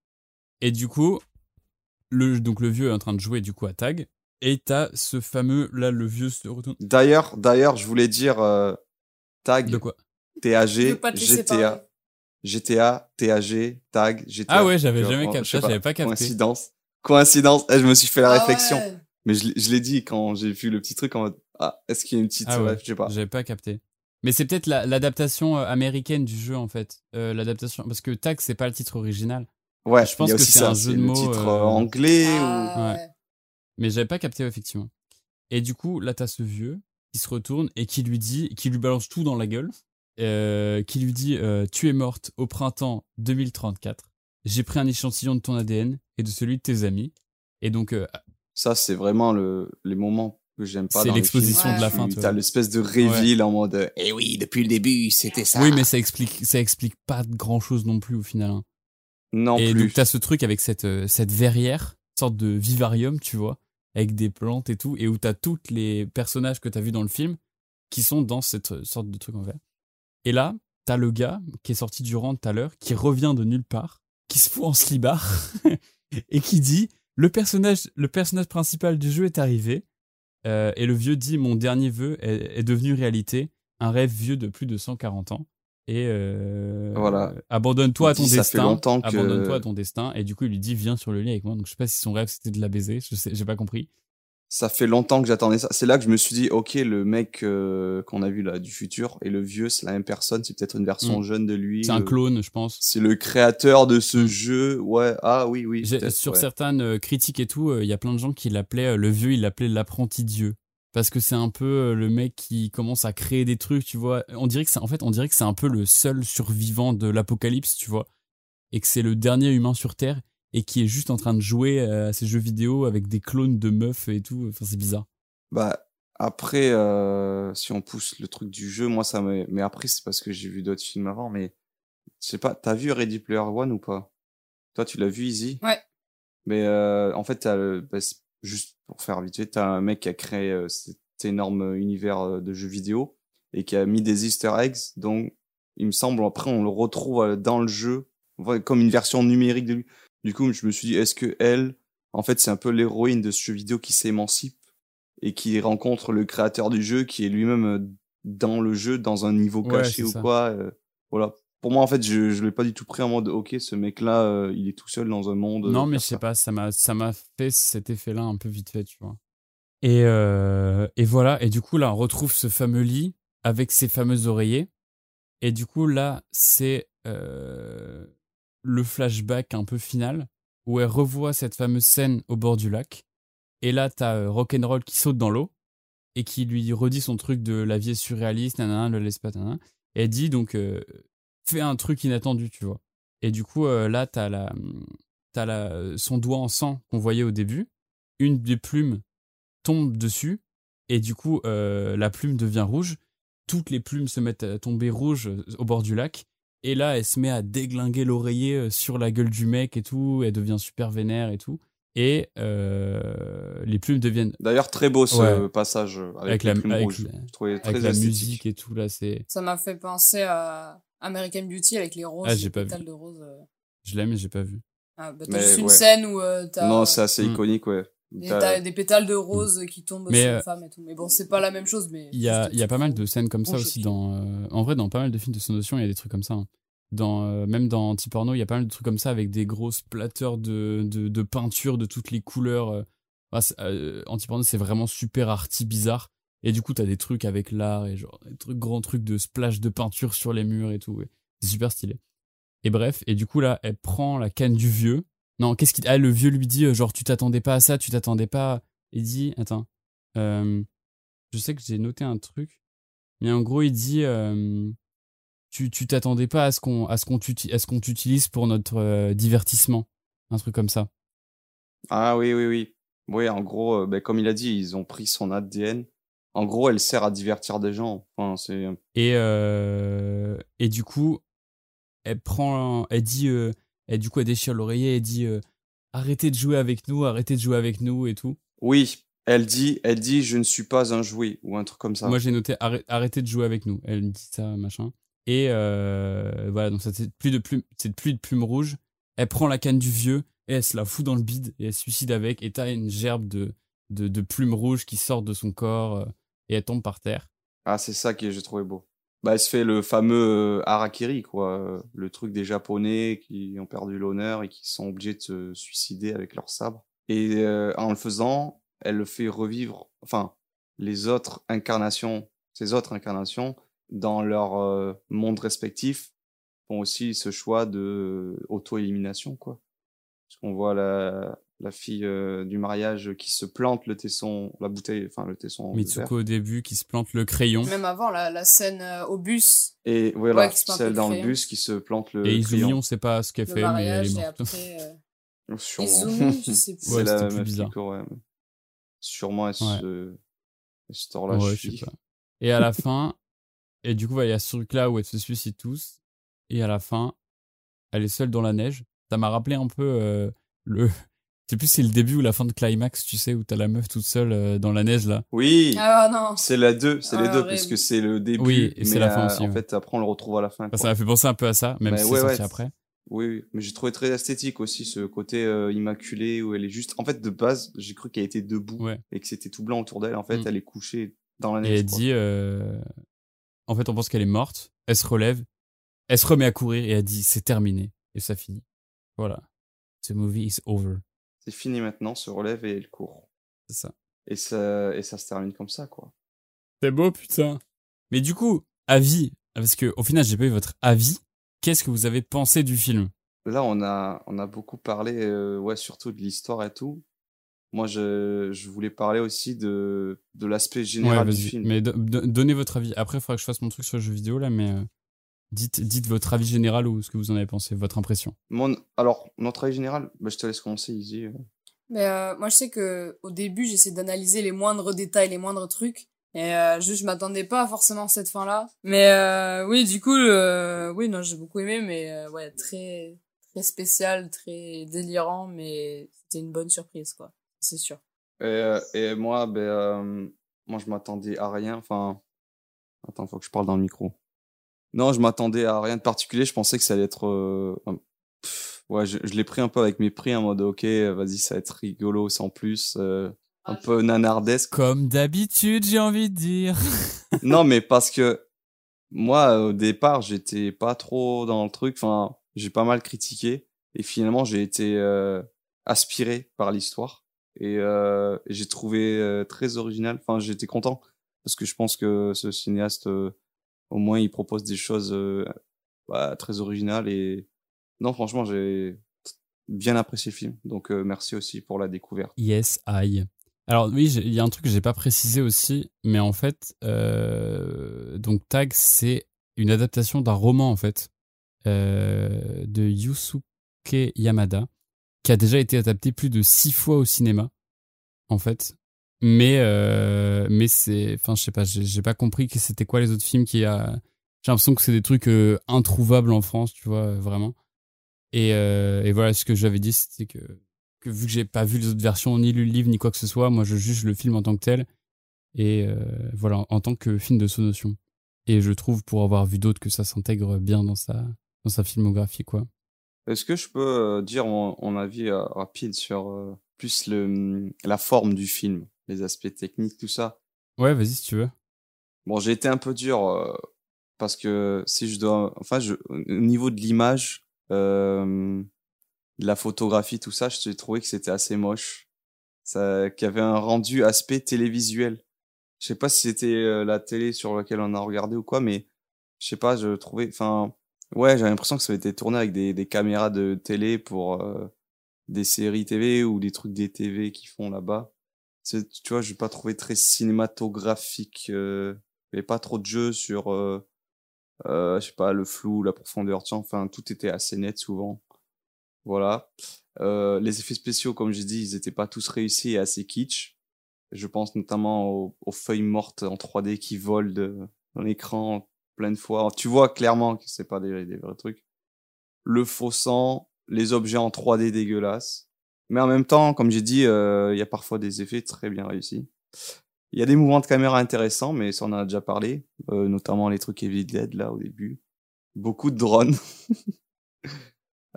Et du coup, le, donc le vieux est en train de jouer du coup à tag. Et t'as ce fameux, là, le vieux se retourne. D'ailleurs, d'ailleurs, je voulais dire euh, tag, De quoi? TAG, GTA. GTA, TAG, tag, GTA. Ah ouais, j'avais jamais capté, j'avais pas capté. Coïncidence. Coïncidence. Eh, je me suis fait la Ah réflexion. ouais. Mais je, l'ai- je l'ai dit quand j'ai vu le petit truc en mode, ah, est-ce qu'il y a une petite Ah ouais, Je sais pas. J'avais pas capté. Mais c'est peut-être la- l'adaptation euh, américaine du jeu en fait. Euh, l'adaptation parce que Tag c'est pas le titre original. Ouais, je pense il y a que aussi c'est un jeu de le mots, titre euh, euh, anglais ou... Ah Ouais. ouais. Mais j'avais pas capté effectivement. Et du coup là t'as ce vieux qui se retourne et qui lui dit, qui lui balance tout dans la gueule, euh, qui lui dit euh, Tu es morte au printemps 2034. J'ai pris un échantillon de ton ADN et de celui de tes amis. Et donc, euh, Ça, c'est vraiment le, les moments que j'aime pas. C'est l'exposition de la fin. T'as l'espèce de reveal en mode Eh oui, depuis le début, c'était ça. oui, mais ça explique, ça explique pas grand chose non plus au final. hein. Non et plus. donc, t'as ce truc avec cette, euh, cette verrière, sorte de vivarium, tu vois, avec des plantes et tout, et où t'as tous les personnages que t'as vus dans le film qui sont dans cette euh, sorte de truc en verre. Et là, t'as le gars qui est sorti du rang tout à l'heure, qui revient de nulle part, qui se fout en slibard, [LAUGHS] et qui dit le personnage, le personnage principal du jeu est arrivé, euh, et le vieux dit mon dernier vœu est, est devenu réalité, un rêve vieux de plus de 140 ans. Et euh, Voilà. abandonne-toi à ton dit, ça fait destin. longtemps que- Abandonne-toi à ton destin. Et du coup, il lui dit viens sur le lit avec moi. Donc je sais pas si son rêve c'était de la baiser. Je sais, j'ai pas compris. Ça fait longtemps que j'attendais ça. C'est là que je me suis dit, ok, le mec euh, qu'on a vu là du futur et le vieux, c'est la même personne. C'est peut-être une version Mm. jeune de lui. C'est un le- clone, je pense. C'est le créateur de ce jeu. Ouais. Ah oui, oui. Sur ouais. certaines euh, critiques et tout, euh, il y a plein de gens qui l'appelaient euh, le vieux, il l'appelait l'apprenti dieu parce que c'est un peu euh, le mec qui commence à créer des trucs, tu vois. On dirait que c'est en fait, on dirait que c'est un peu le seul survivant de l'apocalypse, tu vois, et que c'est le dernier humain sur terre et qui est juste en train de jouer euh, à ces jeux vidéo avec des clones de meufs et tout. Enfin, c'est bizarre. Bah après, euh, si on pousse le truc du jeu, moi ça me. Mais après, c'est parce que j'ai vu d'autres films avant. Mais je sais pas. T'as vu Ready Player One ou pas? Toi, tu l'as vu, Easy Ouais. Mais euh, en fait, t'as le- bah, juste pour faire vite fait, t'as un mec qui a créé euh, cet énorme univers euh, de jeux vidéo et qui a mis des Easter eggs. Donc, il me semble, après, on le retrouve euh, dans le jeu comme une version numérique de lui. Du coup, je me suis dit, est-ce que elle, en fait, c'est un peu l'héroïne de ce jeu vidéo qui s'émancipe et qui rencontre le créateur du jeu qui est lui-même euh, dans le jeu, dans un niveau Ouais, caché ou ça. quoi. euh, voilà. Pour moi, en fait, je, je l'ai pas du tout pris en mode, ok, ce mec-là, euh, il est tout seul dans un monde. euh, Non, mais faire je sais ça. pas, ça m'a, ça m'a fait cet effet-là un peu vite fait, tu vois. Et, euh, et voilà, et du coup, là, on retrouve ce fameux lit avec ses fameux oreillers. Et du coup, là, c'est euh, le flashback un peu final où elle revoit cette fameuse scène au bord du lac. Et là, t'as euh, Rock'n'Roll qui saute dans l'eau et qui lui redit son truc de la vie est surréaliste, nanana, le laisse pas, nanana. Et elle dit donc, euh, fais un truc inattendu, tu vois. Et du coup, euh, là, t'as la, t'as la, son doigt en sang qu'on voyait au début. Une des plumes tombe dessus et du coup, euh, la plume devient rouge. Toutes les plumes se mettent à tomber rouges euh, au bord du lac. Et là, elle se met à déglinguer l'oreiller euh, sur la gueule du mec et tout. Elle devient super vénère et tout. Et euh, les plumes deviennent D'ailleurs, très beau ce Ouais. passage euh, avec, Avec les la- plumes avec rouges. la- Je trouvais très avec la musique et tout là. C'est, Ça m'a fait penser à American Beauty avec les roses, Ah, j'ai les pas pétales vu. de roses. euh. je l'aime mais j'ai pas vu. Ah, bah, t'as juste une ouais. scène où euh, t'as Non, c'est assez Mm. iconique, ouais. des, T'as- des pétales de roses qui tombent Mais, sur euh, une femme et tout. Mais bon, c'est pas la même chose. Mais Il y a, y a pas mal de scènes comme ça aussi dans. euh, en vrai, dans pas mal de films de science-fiction, il y a des trucs comme ça. hein. Dans, euh, même dans anti-porno, il y a pas mal de trucs comme ça avec des grosses platteurs de, de, de peinture de toutes les couleurs. euh. Ah, euh, anti-porno, c'est vraiment super arty, bizarre. Et du coup, t'as des trucs avec l'art et genre des trucs, grands trucs de splash de peinture sur les murs et tout. C'est super stylé. Et bref, et du coup, là, elle prend la canne du vieux. Non, qu'est-ce qu'il. Ah, le vieux lui dit, euh, genre, tu t'attendais pas à ça, tu t'attendais pas. Il dit, attends. Euh, je sais que j'ai noté un truc. Mais en gros, il dit euh, tu tu t'attendais pas à ce qu'on t'utilise pour notre divertissement, un truc comme ça. Ah oui, oui, oui. Oui, en gros, ben, comme il a dit, ils ont pris son ADN. En gros, elle sert à divertir des gens. Enfin, c'est... Et euh, et du coup, elle prend elle dit euh, et du coup elle déchire l'oreiller et dit euh, arrêtez de jouer avec nous, arrêtez de jouer avec nous et tout. Oui, elle dit, elle dit, je ne suis pas un jouet ou un truc comme ça. Moi j'ai noté arrête- arrêtez de jouer avec nous. Elle dit ça machin. Et voilà donc ça c'est plus de plumes c'est plus de plumes rouges. Elle prend la canne du vieux et elle se la fout dans le bide et elle se suicide avec et t'as une gerbe de, de de plumes rouges qui sortent de son corps et elle tombe par terre. Ah, c'est ça que j'ai trouvé beau. Bah, elle se fait le fameux euh, harakiri, quoi. Le truc des Japonais qui ont perdu l'honneur et qui sont obligés de se suicider avec leur sabre. Et euh, en le faisant, elle le fait revivre, enfin, les autres incarnations, ces autres incarnations, dans leur euh, monde respectif, font aussi ce choix de auto-élimination, quoi. Parce qu'on voit la, la fille euh, du mariage qui se plante le tesson, la bouteille, enfin le tesson. Mitsuko au début qui se plante le crayon. Même avant, la, la scène euh, au bus, Et voilà, Ouais, qui se plante celle le dans le crayon. bus qui se plante le Et Izumi, crayon. on sait pas ce qu'elle le fait, mais elle est morte. après... euh, [LAUGHS] Sûrement. Izumi, je sais [LAUGHS] plus. C'est Ouais, la c'était plus bizarre. ouais. Sûrement, elle se, elle se tord la Ouais, je sais pas. Et à la fin, et du coup, il y a ce truc-là où elles se suicident tous. Et à la fin, elle est seule dans la neige. Ça m'a rappelé un peu euh, le. Sais plus si c'est le début ou la fin de Climax, tu sais, où t'as la meuf toute seule euh, dans la neige là. Oui, Ah non. c'est la 2, c'est les Ah, deux, horrible. parce que c'est le début. Oui, et c'est la fin euh, aussi, En ouais. fait, après, on le retrouve à la fin. Ça m'a fait penser un peu à ça, même Mais si ouais, c'est sorti ouais. après. Oui, oui, mais j'ai trouvé très esthétique aussi ce côté euh, immaculé où elle est juste. En fait, de base, j'ai cru qu'elle était debout Ouais. et que c'était tout blanc autour d'elle. En fait, Mm. elle est couchée dans la Et neige. elle quoi. dit, euh, en fait, on pense qu'elle est morte. Elle se relève, elle se remet à courir et elle dit, c'est terminé. Et ça finit. Voilà. The movie is over. C'est fini maintenant, se relève et elle court. C'est ça. Et ça, et ça se termine comme ça, quoi. C'est beau, putain. Mais du coup, avis, parce que au final, j'ai pas eu votre avis. Qu'est-ce que vous avez pensé du film? Là, on a, on a beaucoup parlé, euh, ouais, surtout de l'histoire et tout. Moi, je, je voulais parler aussi de, de l'aspect général du film. Mais do- do- donnez votre avis. Après, il faudra que je fasse mon truc sur le jeu vidéo là, mais euh, dites, dites votre avis général ou ce que vous en avez pensé, votre impression. Mon, alors, notre avis général, bah, je te laisse commencer, Izzy. Mais euh, moi, je sais que au début, j'essaie d'analyser les moindres détails, les moindres trucs. Et euh, juste, je m'attendais pas forcément à cette fin-là. Mais euh, oui, du coup, euh, oui, non, j'ai beaucoup aimé, mais euh, ouais, très, très spécial, très délirant, mais c'était une bonne surprise, quoi. C'est sûr. Et, euh, et moi, ben, euh, moi, je m'attendais à rien. Enfin, attends, faut que je parle dans le micro. Non, je m'attendais à rien de particulier. Je pensais que ça allait être. euh, pff, ouais, je, je l'ai pris un peu avec mépris en mode, ok, vas-y, ça va être rigolo sans plus. euh, un peu nanardesque. Comme d'habitude, j'ai envie de dire. [LAUGHS] non, mais parce que moi, au départ, j'étais pas trop dans le truc. Enfin, j'ai pas mal critiqué. Et finalement, j'ai été euh, aspiré par l'histoire. Et euh, j'ai trouvé euh, très original. Enfin, j'étais content. Parce que je pense que ce cinéaste, euh, au moins, il propose des choses euh, bah, très originales. Et non, franchement, j'ai bien apprécié le film. Donc, euh, merci aussi pour la découverte. Yes, I. Alors oui, il y a un truc que j'ai pas précisé aussi, mais en fait, euh, donc Tag, c'est une adaptation d'un roman en fait de Yusuke Yamada, qui a déjà été adapté plus de six fois au cinéma, en fait. Mais euh, mais c'est, enfin je sais pas, j'ai pas compris que c'était quoi les autres films qui a. J'ai l'impression que c'est des trucs euh, introuvables en France, tu vois, euh, vraiment. Et, et voilà, ce que j'avais dit, c'était que que vu que j'ai pas vu les autres versions, ni lu le livre, ni quoi que ce soit, moi je juge le film en tant que tel. Et voilà, en tant que film de sonotion. Et je trouve, pour avoir vu d'autres, que ça s'intègre bien dans sa, dans sa filmographie, quoi. Est-ce que je peux dire mon, avis rapide sur plus le, la forme du film, les aspects techniques, tout ça Ouais, vas-y si tu veux. Bon, j'ai été un peu dur euh, parce que si je dois, enfin, je, au niveau de l'image, euh, de la photographie, tout ça, j'ai trouvé que c'était assez moche. Ça, qu'il y avait un rendu aspect télévisuel. Je sais pas si c'était euh, la télé sur laquelle on a regardé ou quoi, mais je sais pas, je trouvais, enfin, ouais, j'avais l'impression que ça avait été tourné avec des, des caméras de télé pour euh, des séries TV ou des trucs des TV qui font là-bas. Tu vois, j'ai pas trouvé très cinématographique. Euh, il y avait pas trop de jeux sur, euh, euh, je sais pas, le flou, la profondeur. Tu vois, enfin, tout était assez net souvent. Voilà. Euh, les effets spéciaux, comme j'ai dit, ils étaient pas tous réussis et assez kitsch. Je pense notamment aux, feuilles mortes en 3D qui volent dans l'écran plein de fois. Tu vois clairement que c'est pas des, des vrais trucs. Le faux sang, les objets en 3D dégueulasses. Mais en même temps, comme j'ai dit, euh, il y a parfois des effets très bien réussis. Il y a des mouvements de caméra intéressants, mais ça on en a déjà parlé, euh, notamment les trucs Evil Dead là au début. Beaucoup de drones. [LAUGHS]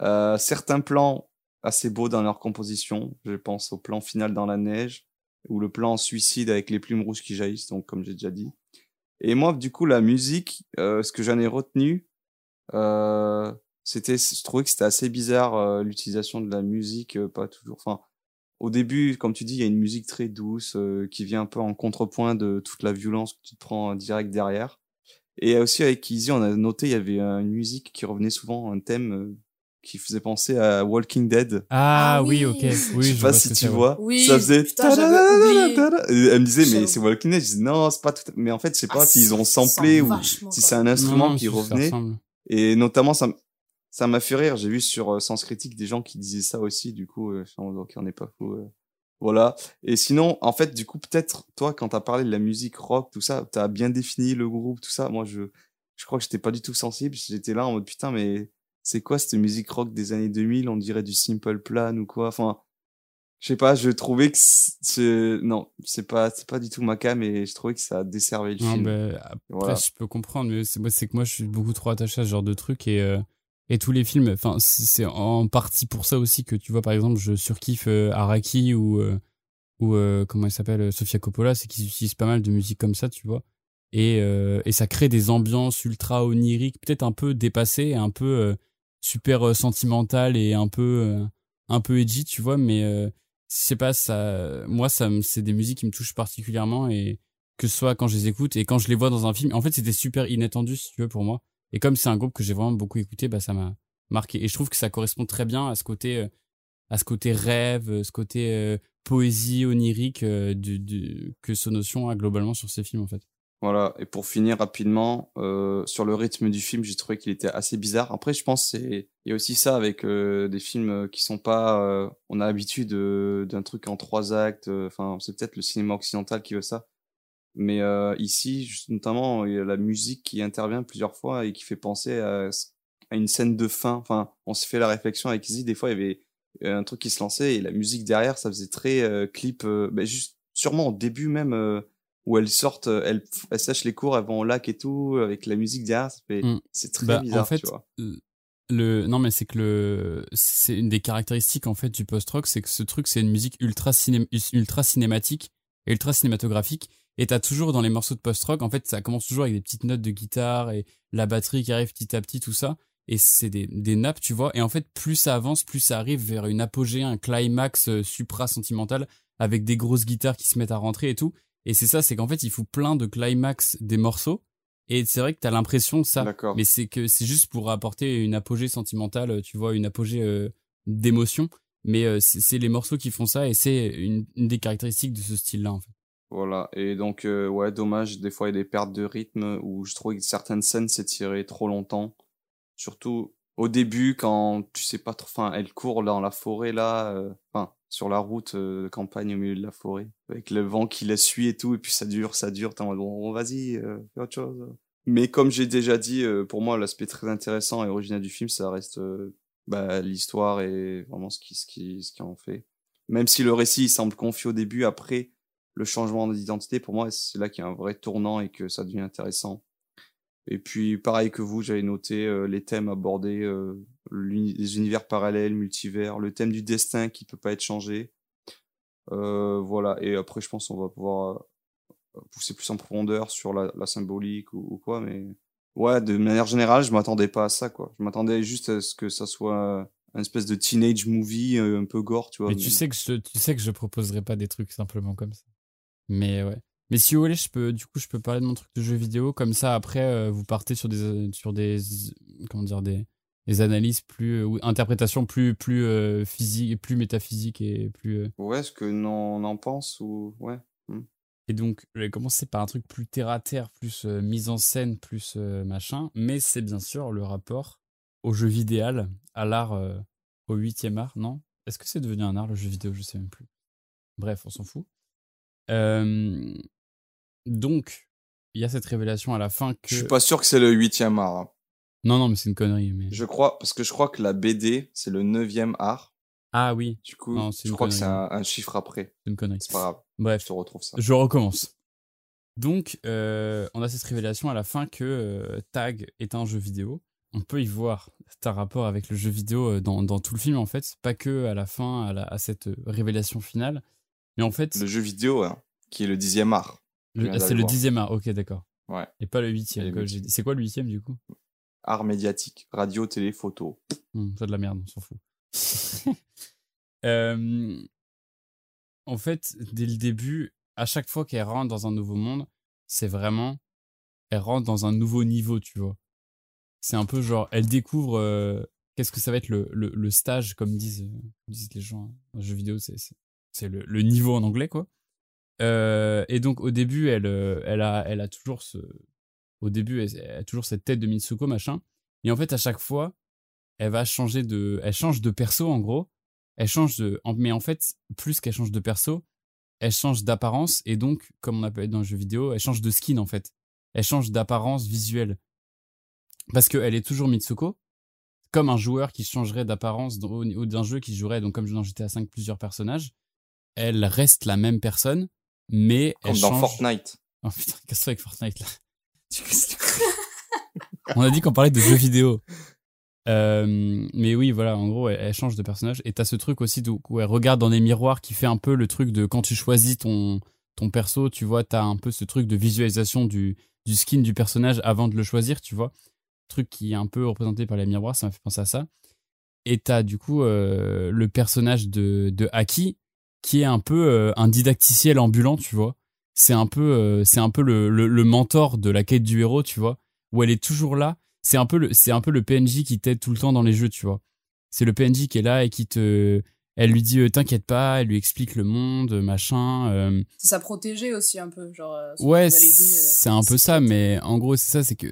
Euh, certains plans assez beaux dans leur composition. Je pense au plan final dans la neige ou le plan suicide avec les plumes rouges qui jaillissent, donc comme j'ai déjà dit. Et moi, du coup, la musique, euh, ce que j'en ai retenu, euh, c'était, je trouvais que c'était assez bizarre euh, l'utilisation de la musique, euh, pas toujours. Enfin, au début, comme tu dis, il y a une musique très douce euh, qui vient un peu en contrepoint de toute la violence que tu te prends direct derrière. Et aussi avec Easy, on a noté, il y avait euh, une musique qui revenait souvent, un thème euh, qui faisait penser à Walking Dead. Ah, Ah oui, ok. Oui, je sais je pas si tu vois. Oui, ça faisait. putain, Elle me disait, mais c'est Walking Dead. Je dis, non, c'est pas tout. à- Mais en fait, je sais pas Ah, s'ils ont samplé ou si c'est un instrument non, qui revenait. Et notamment, ça, ça m'a fait rire. J'ai vu sur euh, Sens Critique des gens qui disaient ça aussi. Du coup, euh, ok, on n'est pas fou. euh. Voilà. Et sinon, en fait, du coup, peut-être, toi, quand t'as parlé de la musique rock, tout ça, t'as bien défini le groupe, tout ça. Moi, je, je crois que j'étais pas du tout sensible. J'étais là en mode, putain, mais c'est quoi cette musique rock des années 2000? On dirait du Simple Plan ou quoi? Enfin, je sais pas, je trouvais que c'est, non, c'est pas, c'est pas du tout ma cam et je trouvais que ça desservait le Non, film. bah, après, Voilà. je peux comprendre, mais c'est c'est que moi, je suis beaucoup trop attaché à ce genre de truc et, euh, et tous les films, enfin, c'est en partie pour ça aussi que tu vois, par exemple, je surkiffe euh, Araki ou, euh, ou euh, comment elle s'appelle, euh, Sofia Coppola, c'est qu'ils utilisent pas mal de musique comme ça, tu vois. Et, euh, et ça crée des ambiances ultra oniriques, peut-être un peu dépassées, un peu super sentimentales et un peu, un peu edgy, tu vois, mais je sais pas, ça, moi, ça, c'est des musiques qui me touchent particulièrement et que ce soit quand je les écoute et quand je les vois dans un film. En fait, c'était super inattendu, si tu veux, pour moi. Et comme c'est un groupe que j'ai vraiment beaucoup écouté, bah, ça m'a marqué. Et je trouve que ça correspond très bien à ce côté, euh, à ce côté rêve, euh, ce côté euh, poésie onirique du, du, que Sonotion a globalement sur ses films, en fait. Voilà, et pour finir rapidement, euh, sur le rythme du film, j'ai trouvé qu'il était assez bizarre. Après, je pense c'est il y a aussi ça avec des films qui sont pas... on a l'habitude d'un truc en trois actes, enfin, c'est peut-être le cinéma occidental qui veut ça. Mais euh, ici, notamment, il y a la musique qui intervient plusieurs fois et qui fait penser à, à une scène de fin. Enfin, on s'est fait la réflexion avec Izzy, des fois, il y avait un truc qui se lançait et la musique derrière, ça faisait très euh, clip, euh, ben, juste sûrement au début même... euh, où elles sortent, elles, elles sèchent les cours, elles vont au lac et tout, avec la musique derrière, ça fait, Mm. c'est très Bah, bizarre, en fait, tu vois. le non mais c'est que le c'est une des caractéristiques en fait du post-rock c'est que ce truc c'est une musique ultra ciné, ultra cinématique et ultra cinématographique et t'as toujours dans les morceaux de post-rock en fait ça commence toujours avec des petites notes de guitare et la batterie qui arrive petit à petit tout ça et c'est des, des nappes tu vois et en fait plus ça avance plus ça arrive vers une apogée un climax euh, supra sentimental avec des grosses guitares qui se mettent à rentrer et tout et c'est ça c'est qu'en fait il faut plein de climax des morceaux et c'est vrai que t'as l'impression ça D'accord. mais c'est que c'est juste pour apporter une apogée sentimentale, tu vois, une apogée euh, d'émotion. Mais euh, c'est c'est les morceaux qui font ça et c'est une, une des caractéristiques de ce style-là, en fait. Voilà. Et donc, euh, ouais, dommage, des fois, il y a des pertes de rythme où je trouvais que certaines scènes s'étiraient trop longtemps. Surtout au début, quand tu sais pas trop, enfin, elle court dans la forêt, là, euh, enfin, sur la route euh, de campagne au milieu de la forêt, avec le vent qui la suit et tout, et puis ça dure, ça dure, t'es en mode, bon, vas-y, euh, fais autre chose. Mais comme j'ai déjà dit, pour moi, l'aspect très intéressant et original du film, ça reste bah, l'histoire et vraiment ce qui, ce qui, ce qui en fait. Même si le récit il semble confus au début, après le changement d'identité, pour moi, c'est là qu'il y a un vrai tournant et que ça devient intéressant. Et puis, pareil que vous, j'avais noté euh, les thèmes abordés, euh, les univers parallèles, multivers, le thème du destin qui peut pas être changé. Euh, voilà. Et après, je pense qu'on va pouvoir pousser plus en profondeur sur la, la symbolique ou, ou quoi, mais ouais, de manière générale, je m'attendais pas à ça, quoi. Je m'attendais juste à ce que ça soit un espèce de teenage movie un peu gore, tu vois. Mais tu sais que je, tu sais que je proposerai pas des trucs simplement comme ça. Mais ouais. Mais si vous voulez, je peux, du coup, je peux parler de mon truc de jeu vidéo. Comme ça, après, euh, vous partez sur des, sur des, comment dire, des, des analyses plus, euh, ou interprétations plus, plus euh, physiques, plus métaphysiques et plus. Ouais, ce que non, on en pense ou ouais. hmm. Et donc, je vais commencer par un truc plus terre à terre, plus mise en scène, plus machin. Mais c'est bien sûr le rapport au jeu vidéo, à l'art, au huitième art, non? Est-ce que c'est devenu un art le jeu vidéo? Je sais même plus. Bref, on s'en fout. Donc, il y a cette révélation à la fin que. Je suis pas sûr que c'est le huitième art. hein. Non, non, mais c'est une connerie. Mais... Je crois parce que je crois que la BD c'est le neuvième art. Ah oui, Du coup, Non, je crois que c'est un, un chiffre après. c'est une connerie. C'est pas grave. Bref, Je te retrouve ça. Je recommence. Donc, euh, on a cette révélation à la fin que euh, Tag est un jeu vidéo. On peut y voir un rapport avec le jeu vidéo euh, dans, dans tout le film, en fait. Pas que à la fin, à, la- à cette révélation finale. Mais en fait, Le jeu vidéo, hein, qui est le dixième art. c'est le dixième art. Ok, d'accord. Ouais. Et pas le huitième. C'est quoi le huitième, du coup? Art médiatique, radio, télé, photo. Hmm, c'est de la merde, on s'en fout. [LAUGHS] Euh, en fait, dès le début, à chaque fois qu'elle rentre dans un nouveau monde, c'est vraiment, elle rentre dans un nouveau niveau, tu vois. C'est un peu genre, elle découvre euh, qu'est-ce que ça va être le, le, le stage, comme disent, disent les gens en jeu vidéo, c'est, c'est, le, niveau en anglais, quoi. Euh, et donc, au début, elle, euh, elle, a, elle a toujours ce. Au début, elle, a toujours cette tête de Mitsuko, machin. Et en fait, à chaque fois, elle va changer de. Elle change de perso, en gros. Elle change de. Mais en fait, plus qu'elle change de perso, elle change d'apparence. Et donc, comme on appelle dans le jeu vidéo, elle change de skin, en fait. Elle change d'apparence visuelle. Parce qu'elle est toujours Mitsuko, comme un joueur qui changerait d'apparence dans- niveau d'un jeu qui jouerait, donc comme dans GTA 5, plusieurs personnages. Elle reste la même personne, mais Comme elle dans change... Fortnite. Oh putain, qu'est-ce que avec Fortnite là? [LAUGHS] On a dit qu'on parlait de jeux vidéo. Euh, mais oui, voilà, en gros, elle, elle change de personnage. Et t'as ce truc aussi où elle regarde dans des miroirs qui fait un peu le truc de quand tu choisis ton, ton perso, tu vois, t'as un peu ce truc de visualisation du, du skin du personnage avant de le choisir, tu vois. Truc qui est un peu représenté par les miroirs, ça m'a fait penser à ça. Et t'as du coup euh, le personnage de, de Aki qui est un peu euh, un didacticiel ambulant, tu vois. C'est un peu, euh, c'est un peu le, le, le mentor de la quête du héros, tu vois, où elle est toujours là. C'est un peu le, c'est un peu le PNJ qui t'aide tout le temps dans les jeux, tu vois. C'est le PNJ qui est là et qui te, elle lui dit euh, t'inquiète pas, elle lui explique le monde, machin. euh, C'est sa protégée aussi, un peu. Genre, euh, Ouais, c'est un peu ça, mais en gros, c'est ça, c'est que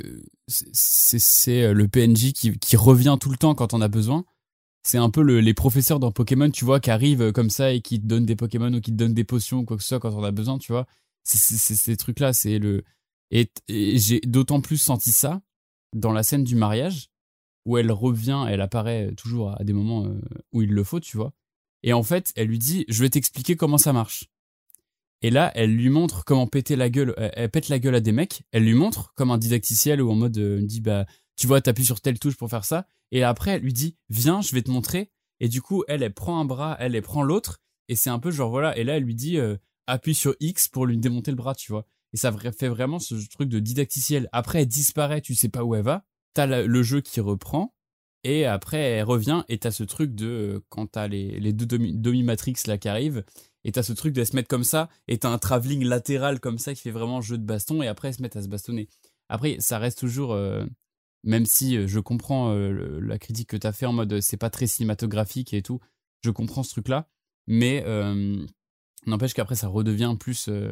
c'est- le PNJ qui, qui revient tout le temps quand on a besoin. C'est un peu le- les professeurs dans Pokémon, tu vois, qui arrivent euh, comme ça et qui te donnent des Pokémon ou qui te donnent des potions ou quoi que ce soit quand on a besoin, tu vois. C'est ces trucs-là, c'est le. Et, j'ai d'autant plus senti ça dans la scène du mariage où elle revient, elle apparaît toujours à des moments euh, où il le faut, tu vois. Et en fait, elle lui dit, je vais t'expliquer comment ça marche. Et là, elle lui montre comment péter la gueule. Elle, pète la gueule à des mecs. Elle lui montre comme un didacticiel ou en mode, euh, elle dit bah, tu vois, t'appuies sur telle touche pour faire ça. Et après, elle lui dit, viens, je vais te montrer. Et du coup, elle, elle prend un bras, elle, elle prend l'autre. Et c'est un peu genre voilà. Et là, elle lui dit, euh, appuie sur X pour lui démonter le bras, tu vois. Et ça fait vraiment ce truc de didacticiel. Après, elle disparaît, tu sais pas où elle va. T'as le jeu qui reprend. Et après, elle revient et t'as ce truc de euh, quand t'as les, les deux dominatrix là qui arrivent et t'as ce truc de se mettre comme ça et t'as un travelling latéral comme ça qui fait vraiment jeu de baston et après elles se mettent à se bastonner. Après, ça reste toujours, euh, même si euh, je comprends euh, la critique que t'as fait en mode euh, c'est pas très cinématographique et tout, je comprends ce truc là, mais n'empêche qu'après ça redevient plus euh,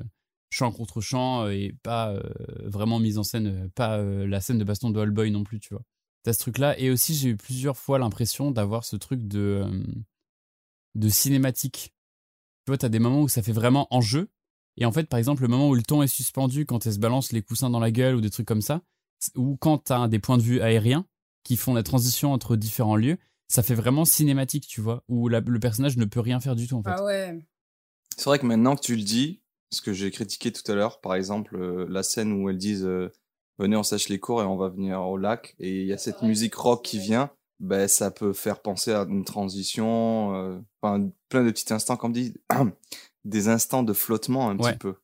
champ contre champ et pas vraiment mise en scène, pas la scène de baston de Hellboy non plus, tu vois. T'as ce truc-là. Et aussi, j'ai eu plusieurs fois l'impression d'avoir ce truc de, de cinématique. Tu vois, t'as des moments où ça fait vraiment enjeu. Et en fait, par exemple, le moment où le temps est suspendu, quand elle se balance les coussins dans la gueule ou des trucs comme ça, ou quand t'as des points de vue aériens qui font la transition entre différents lieux, ça fait vraiment cinématique, tu vois, où la- le personnage ne peut rien faire du tout, en fait. Ah ouais. C'est vrai que maintenant que tu le dis, ce que j'ai critiqué tout à l'heure, par exemple, euh, la scène où elles disent euh, venez on sèche les cours et on va venir au lac et il y a cette musique rock qui vient, ben ça peut faire penser à une transition, euh, enfin plein de petits instants comme dit, [CLEARS THROAT] des instants de flottement un Ouais. petit peu.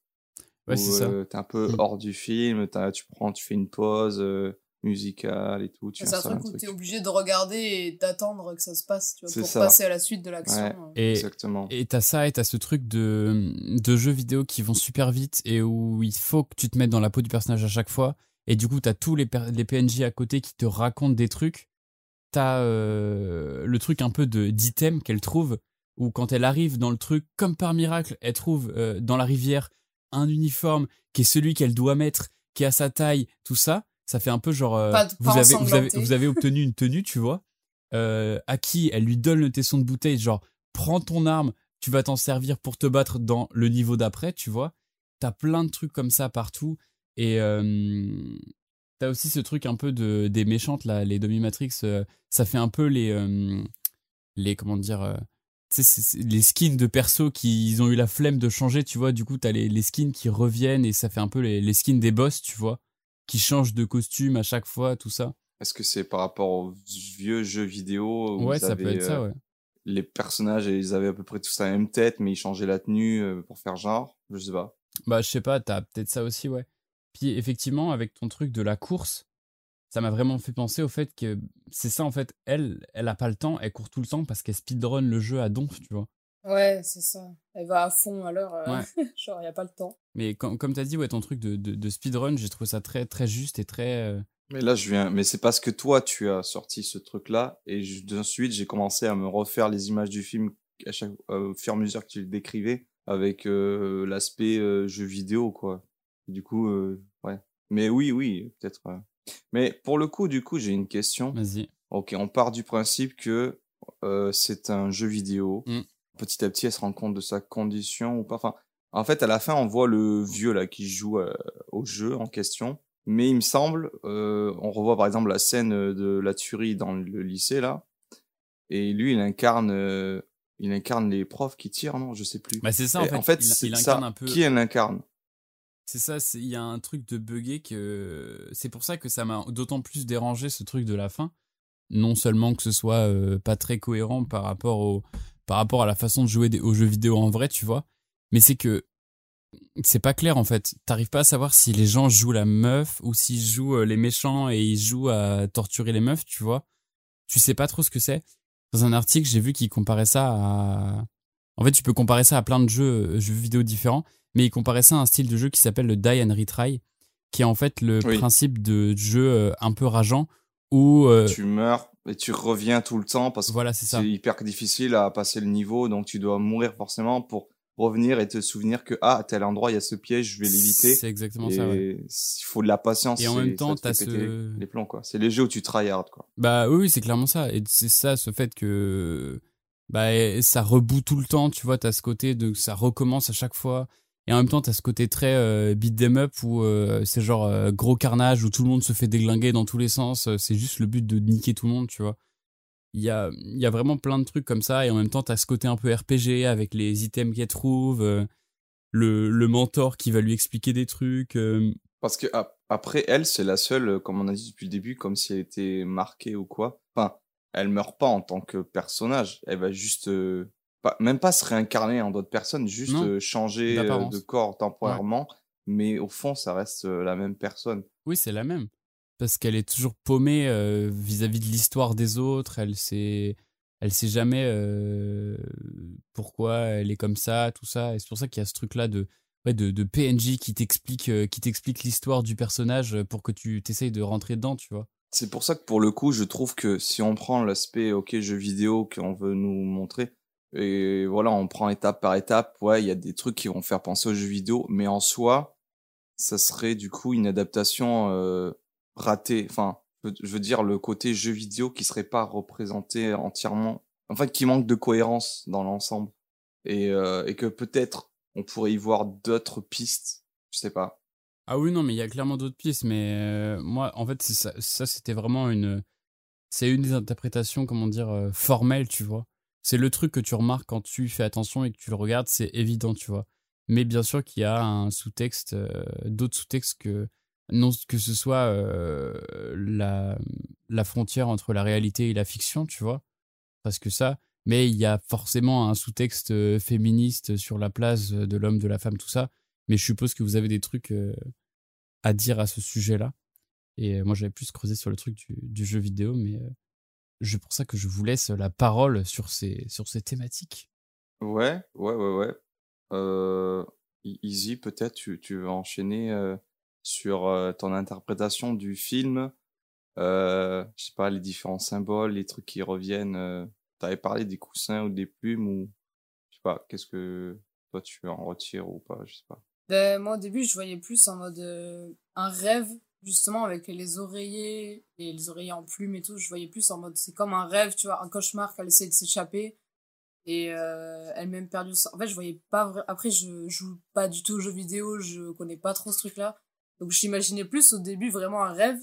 Ouais, c'est ça. euh, T'es un peu Mm. hors du film, t'as- tu prends, tu fais une pause euh, musicale et tout, tu C'est un truc où t'es obligé de regarder et d'attendre que ça se passe, tu vois, C'est pour ça. passer à la suite de l'action. Ouais. euh. Et, Exactement. Et t'as ça et t'as ce truc de, de jeux vidéo qui vont super vite et où il faut que tu te mettes dans la peau du personnage à chaque fois. Et du coup, t'as tous les, les PNJ à côté qui te racontent des trucs. T'as euh, le truc un peu de d'item qu'elle trouve, où quand elle arrive dans le truc, comme par miracle, elle trouve euh, dans la rivière un uniforme qui est celui qu'elle doit mettre, qui est à sa taille, tout ça. Ça fait un peu genre, euh, Pas vous, avez, vous, avez, ensanglanté. vous avez obtenu une tenue, tu vois. Euh, à qui elle lui donne le tesson de bouteille, genre, prends ton arme, tu vas t'en servir pour te battre dans le niveau d'après, tu vois. T'as plein de trucs comme ça partout. Et euh, t'as aussi ce truc un peu de, des méchantes, là, les Dominatrix. euh, ça fait un peu les. les comment dire. Les skins de perso qui ils ont eu la flemme de changer, tu vois. Du coup, t'as les, les skins qui reviennent et ça fait un peu les, les skins des boss, tu vois. Qui changent de costume à chaque fois, tout ça. Est-ce que c'est par rapport aux vieux jeux vidéo où ouais, ça peut être ça, euh, ouais. les personnages, ils avaient à peu près tous la même tête, mais ils changeaient la tenue euh, pour faire genre? Je sais pas. Bah, je sais pas, t'as peut-être ça aussi, ouais. Puis effectivement, avec ton truc de la course, ça m'a vraiment fait penser au fait que c'est ça, en fait, elle, elle a pas le temps, elle court tout le temps parce qu'elle speedrun le jeu à donf, tu vois. Ouais, c'est ça. Elle va à fond à l'heure. euh, Ouais. [LAUGHS] Genre, y a pas le temps. Mais com- comme t'as dit, ouais, ton truc de, de, de speedrun, j'ai trouvé ça très, très juste et très. euh, Mais là, je viens. Mais c'est parce que toi, tu as sorti ce truc-là, et ensuite, j'ai commencé à me refaire les images du film à chaque, euh, au fur et à mesure que tu le décrivais, avec euh, l'aspect euh, jeu vidéo, quoi. Du coup, euh, ouais. Mais oui, oui, peut-être. Mais pour le coup, du coup, j'ai une question. Vas-y. Ok, on part du principe que euh, c'est un jeu vidéo. Mm. Petit à petit, elle se rend compte de sa condition ou pas. Enfin, en fait, à la fin, on voit le vieux là qui joue euh, au jeu en question. Mais il me semble, euh, on revoit par exemple la scène de la tuerie dans le lycée là, et lui, il incarne, euh, il incarne les profs qui tirent, non? Je sais plus. Bah, c'est ça, en Et fait. il, c'est il ça. incarne un peu. Qui elle incarne? C'est ça, il y a un truc de buggé que. C'est pour ça que ça m'a d'autant plus dérangé ce truc de la fin. Non seulement que ce soit euh, pas très cohérent par rapport, au, par rapport à la façon de jouer aux jeux vidéo en vrai, tu vois, mais c'est que c'est pas clair en fait. T'arrives pas à savoir si les gens jouent la meuf ou s'ils jouent euh, les méchants et ils jouent à torturer les meufs, tu vois. Tu sais pas trop ce que c'est. Dans un article, j'ai vu qu'il comparait ça à. En fait, tu peux comparer ça à plein de jeux, jeux vidéo différents mais il comparait ça à un style de jeu qui s'appelle le Die and Retry, qui est en fait le Oui. principe de jeu euh, un peu rageant où euh, Tu meurs et tu reviens tout le temps parce que voilà c'est hyper difficile à passer le niveau, donc tu dois mourir forcément pour revenir et te souvenir que ah à tel endroit il y a ce piège, je vais l'éviter. C'est exactement Et ça. Ouais. il faut de la patience. Et en même temps, t'as ce- les, plombs quoi. C'est les jeux où tu tryhard quoi. Bah oui, c'est clairement ça. Et c'est ça, ce fait que bah ça reboot tout le temps, tu vois, t'as ce côté de ça recommence à chaque fois. Et en même temps, t'as ce côté très euh, beat them up où euh, c'est genre euh, gros carnage où tout le monde se fait déglinguer dans tous les sens. C'est juste le but de niquer tout le monde, tu vois. Il y a, y a vraiment plein de trucs comme ça. Et en même temps, t'as ce côté un peu RPG avec les items qu'elle trouve, le, le mentor qui va lui expliquer des trucs. Parce que ap- après elle, c'est la seule, comme on a dit depuis le début, comme si elle était marquée ou quoi. Enfin, elle meurt pas en tant que personnage. Elle va juste, pas, même pas se réincarner en d'autres personnes, juste Non, euh, changer euh, de corps temporairement. Mais au fond, ça reste euh, la même personne. Oui, c'est la même. Parce qu'elle est toujours paumée vis-à-vis de l'histoire des autres. Elle sait, elle sait jamais euh, pourquoi elle est comme ça, tout ça. Et c'est pour ça qu'il y a ce truc-là de, ouais, de, de PNJ qui t'explique, euh, qui t'explique l'histoire du personnage pour que tu t'essayes de rentrer dedans, tu vois. C'est pour ça que pour le coup, je trouve que si on prend l'aspect ok jeu vidéo qu'on veut nous montrer, et voilà, on prend étape par étape, ouais, il y a des trucs qui vont faire penser aux jeux vidéo, mais en soi, ça serait du coup une adaptation euh, ratée. Enfin, je- veux dire le côté jeu vidéo qui serait pas représenté entièrement, enfin qui manque de cohérence dans l'ensemble, et, euh, et que peut-être on pourrait y voir d'autres pistes. Je sais pas. Ah oui, non, mais il y a clairement d'autres pistes. Mais euh, moi, en fait, ça, ça c'était vraiment une. C'est une des interprétations, comment dire, formelles, tu vois. C'est le truc que tu remarques quand tu fais attention et que tu le regardes, c'est évident, tu vois. Mais bien sûr qu'il y a un sous-texte, euh, d'autres sous-textes que. Non, que ce soit euh, la, frontière entre la réalité et la fiction, tu vois. Parce que ça. Mais il y a forcément un sous-texte euh, féministe sur la place de l'homme, de la femme, tout ça. Mais je suppose que vous avez des trucs à dire à ce sujet-là. Et moi, j'avais plus creusé sur le truc du, jeu vidéo, mais c'est pour ça que je vous laisse la parole sur ces, sur ces thématiques. Ouais, ouais, ouais, ouais. Euh, Easy, peut-être tu, tu veux enchaîner euh, sur euh, ton interprétation du film. Euh, je sais pas, les différents symboles, les trucs qui reviennent. Euh, T'avais parlé des coussins ou des plumes ou je sais pas. Qu'est-ce que toi tu en retires ou pas Je sais pas. Ben, moi, au début, je voyais plus en mode euh, un rêve, justement, avec les oreillers et les oreillers en plumes et tout. Je voyais plus en mode, c'est comme un rêve, tu vois, un cauchemar qu'elle essaie de s'échapper. Et euh, elle-même perdue. En fait, je voyais pas vrai. Après, je joue pas du tout aux jeux vidéo, je connais pas trop ce truc-là. Donc, j'imaginais plus au début vraiment un rêve.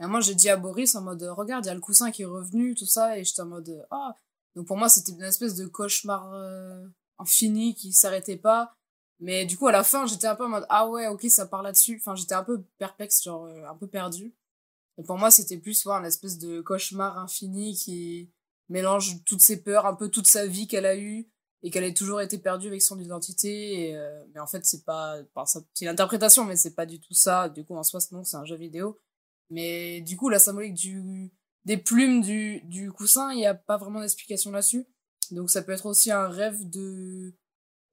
Et moi, j'ai dit à Boris en mode, regarde, il y a le coussin qui est revenu, tout ça. Et j'étais en mode, ah. Donc, pour moi, c'était une espèce de cauchemar euh, infini qui s'arrêtait pas. Mais du coup, à la fin, j'étais un peu en mode, ah ouais, ok, ça part là-dessus. Enfin, j'étais un peu perplexe, genre, euh, un peu perdu. Et pour moi, c'était plus, ouais, un espèce de cauchemar infini qui mélange toutes ses peurs, un peu toute sa vie qu'elle a eue, et qu'elle ait toujours été perdue avec son identité. Et, euh, mais en fait, c'est pas, enfin, c'est une interprétation, mais c'est pas du tout ça. Du coup, en soi, non, c'est un jeu vidéo. Mais du coup, la symbolique du, des plumes du, du coussin, il n'y a pas vraiment d'explication là-dessus. Donc ça peut être aussi un rêve de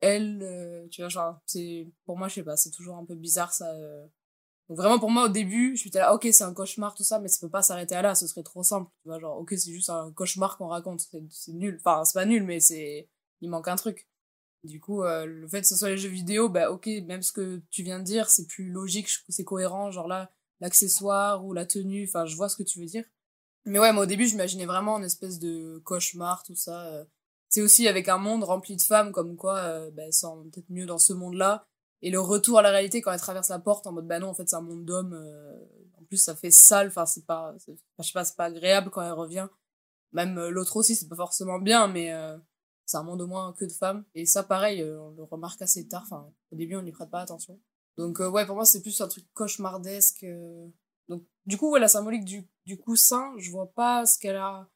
elle, euh, tu vois, genre, c'est, pour moi, je sais pas, c'est toujours un peu bizarre ça. euh. Donc vraiment pour moi au début, je suis là, ok c'est un cauchemar tout ça, mais ça peut pas s'arrêter à là, ce serait trop simple. Tu vois, genre ok c'est juste un cauchemar qu'on raconte, c'est nul. Enfin c'est pas nul, mais c'est il manque un truc. Du coup, euh, le fait que ce soit les jeux vidéo, bah ok, même ce que tu viens de dire, c'est plus logique, c'est cohérent, genre là, l'accessoire ou la tenue, enfin je vois ce que tu veux dire. Mais ouais, moi au début, j'imaginais vraiment une espèce de cauchemar, tout ça. euh. C'est aussi avec un monde rempli de femmes, comme quoi, euh, bah, elles sont peut-être mieux dans ce monde-là. Et le retour à la réalité quand elle traverse la porte en mode, bah non, en fait, c'est un monde d'hommes. euh, En plus, ça fait sale, enfin, c'est pas, je sais pas, c'est pas agréable quand elle revient. Même euh, l'autre aussi, c'est pas forcément bien, mais euh, c'est un monde au moins que de femmes. Et ça, pareil, euh, on le remarque assez tard. Enfin, au début, on n'y prête pas attention. Donc, ouais, pour moi, c'est plus un truc cauchemardesque. Donc, du coup, ouais, la symbolique du, du coussin, je vois pas ce qu'elle a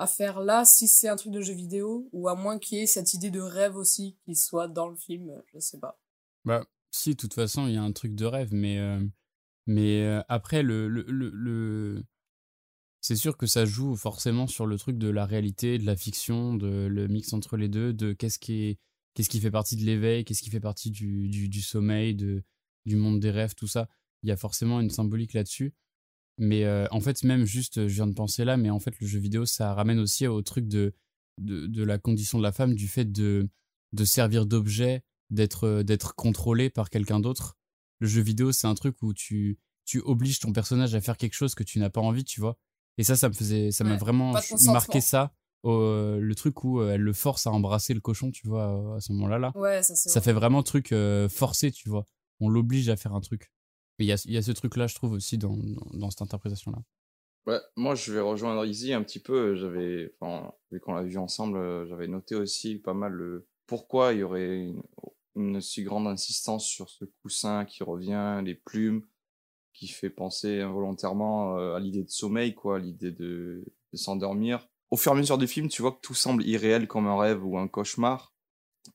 à faire là, si c'est un truc de jeu vidéo, ou à moins qu'il y ait cette idée de rêve aussi qui soit dans le film, euh, je sais pas. Bah, si, de toute façon, il y a un truc de rêve, mais, euh, mais euh, après, le, le, le, c'est sûr que ça joue forcément sur le truc de la réalité, de la fiction, de le mix entre les deux, de qu'est-ce qui, est, qu'est-ce qui fait partie de l'éveil, qu'est-ce qui fait partie du, du, du sommeil, de, du monde des rêves, tout ça. Il y a forcément une symbolique là-dessus. Mais euh, en fait, même juste, je viens de penser là, mais en fait, le jeu vidéo, ça ramène aussi au truc de, de, de la condition de la femme, du fait de, de servir d'objet, d'être euh, d'être contrôlé par quelqu'un d'autre. Le jeu vidéo, c'est un truc où tu, tu obliges ton personnage à faire quelque chose que tu n'as pas envie, tu vois. Et ça, ça me faisait, ça m'a vraiment marqué ça. le truc où euh, elle le force à embrasser le cochon, tu vois, à ce moment-là. Là. Ouais, ça Ça fait vraiment truc euh, forcé, tu vois. On l'oblige à faire un truc. Il y a, y a ce truc-là, je trouve, aussi dans, dans, cette interprétation-là. Moi je vais rejoindre Izzy un petit peu. J'avais, vu qu'on l'a vu ensemble, euh, j'avais noté aussi pas mal le pourquoi il y aurait une, si grande insistance sur ce coussin qui revient, les plumes, qui fait penser involontairement euh, à l'idée de sommeil, quoi, l'idée de, de s'endormir. Au fur et à mesure du film, tu vois que tout semble irréel comme un rêve ou un cauchemar.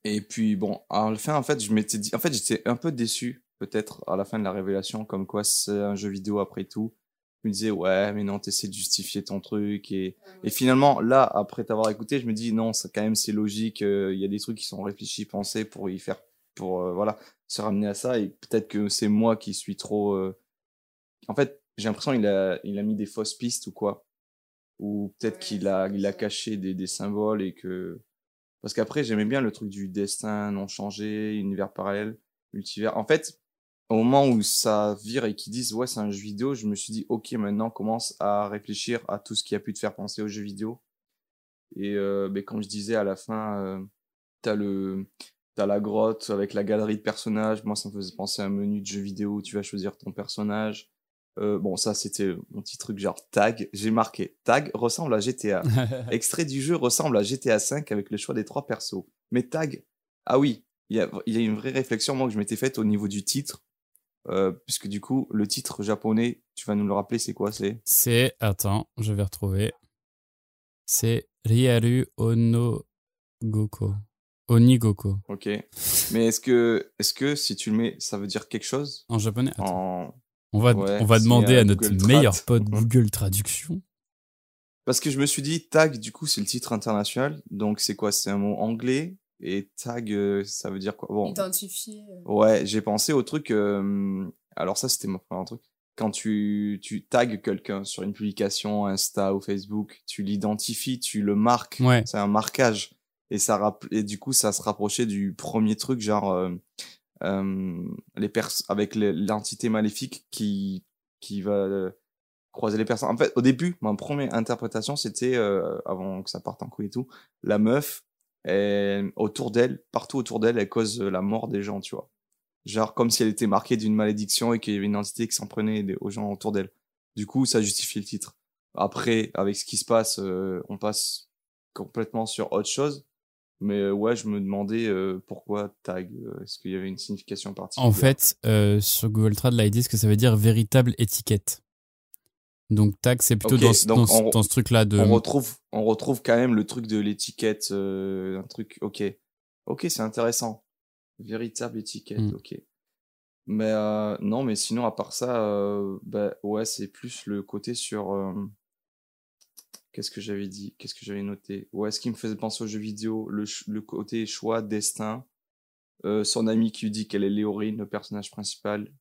Et puis bon, à la fin, en fait, je m'étais dit, en fait, j'étais un peu déçu, peut-être, à la fin de la révélation, comme quoi c'est un jeu vidéo après tout. Je me disais, ouais, mais non, t'essaies de justifier ton truc. Et, et finalement, là, après t'avoir écouté, je me dis, non, ça, quand même, c'est logique. euh, Il y a des trucs qui sont réfléchis, pensés pour y faire, pour, euh, voilà, se ramener à ça. Et peut-être que c'est moi qui suis trop, euh, en fait, j'ai l'impression qu'il a, il a mis des fausses pistes ou quoi. Ou peut-être qu'il a, il a caché des, des symboles et que, parce qu'après, j'aimais bien le truc du destin non changé, univers parallèle, multivers. En fait, au moment où ça vire et qu'ils disent ouais c'est un jeu vidéo, je me suis dit ok maintenant commence à réfléchir à tout ce qui a pu te faire penser aux jeux vidéo. Et euh, ben, comme je disais à la fin, euh, t'as le t'as la grotte avec la galerie de personnages. Moi ça me faisait penser à un menu de jeu vidéo où tu vas choisir ton personnage. Euh, bon ça c'était mon petit truc genre tag. J'ai marqué tag ressemble à GTA. [LAUGHS] Extrait du jeu ressemble à GTA 5 avec le choix des trois persos. Mais tag, ah oui, il y a, il y a une vraie réflexion moi que je m'étais faite au niveau du titre. Euh, puisque du coup, le titre japonais, tu vas nous le rappeler, c'est quoi C'est? C'est, attends, je vais retrouver. C'est Ryaru Onogoko. Onigoko. Ok. Mais est-ce que, est-ce que si tu le mets, ça veut dire quelque chose? En japonais Attends. en... On va, Ouais, on va demander à à notre Trad. meilleur pote [LAUGHS] Google Traduction. Parce que je me suis dit, tag, du coup, c'est le titre international. Donc, c'est quoi? C'est un mot anglais? Et tag, euh, ça veut dire quoi? Bon, Identifié. euh. Ouais, j'ai pensé au truc. euh, alors ça, c'était mon premier truc. Quand tu tu tags quelqu'un sur une publication Insta ou Facebook, tu l'identifies, tu le marques. Ouais. C'est un marquage. Et ça rapp- et du coup, ça se rapprochait du premier truc, genre euh, euh, les pers avec l'entité maléfique qui qui va euh, croiser les personnes. En fait, au début, ma première interprétation, c'était euh, avant que ça parte en couille et tout, la meuf elle, autour d'elle, partout autour d'elle, elle cause la mort des gens, tu vois. Genre comme si elle était marquée d'une malédiction et qu'il y avait une entité qui s'en prenait aux gens autour d'elle. Du coup, ça justifie le titre. Après, avec ce qui se passe, euh, on passe complètement sur autre chose. Mais euh, ouais, je me demandais euh, pourquoi tag. euh, Est-ce qu'il y avait une signification particulière? En fait, euh, sur Google Trad, là, ils disent que ça veut dire véritable étiquette. Donc, tag, c'est plutôt dans, donc on- dans ce truc-là de. on retrouve, on retrouve quand même le truc de l'étiquette, euh, un truc. Ok, ok, c'est intéressant. Véritable étiquette, Mm. ok. Mais euh, non, mais sinon à part ça, euh, bah ouais, c'est plus le côté sur. euh, Qu'est-ce que j'avais dit Qu'est-ce que j'avais noté? Ouais, ce qui me faisait penser aux jeux vidéo, le, le côté choix, destin. Son ami qui lui dit qu'elle est Léorine, le personnage principal.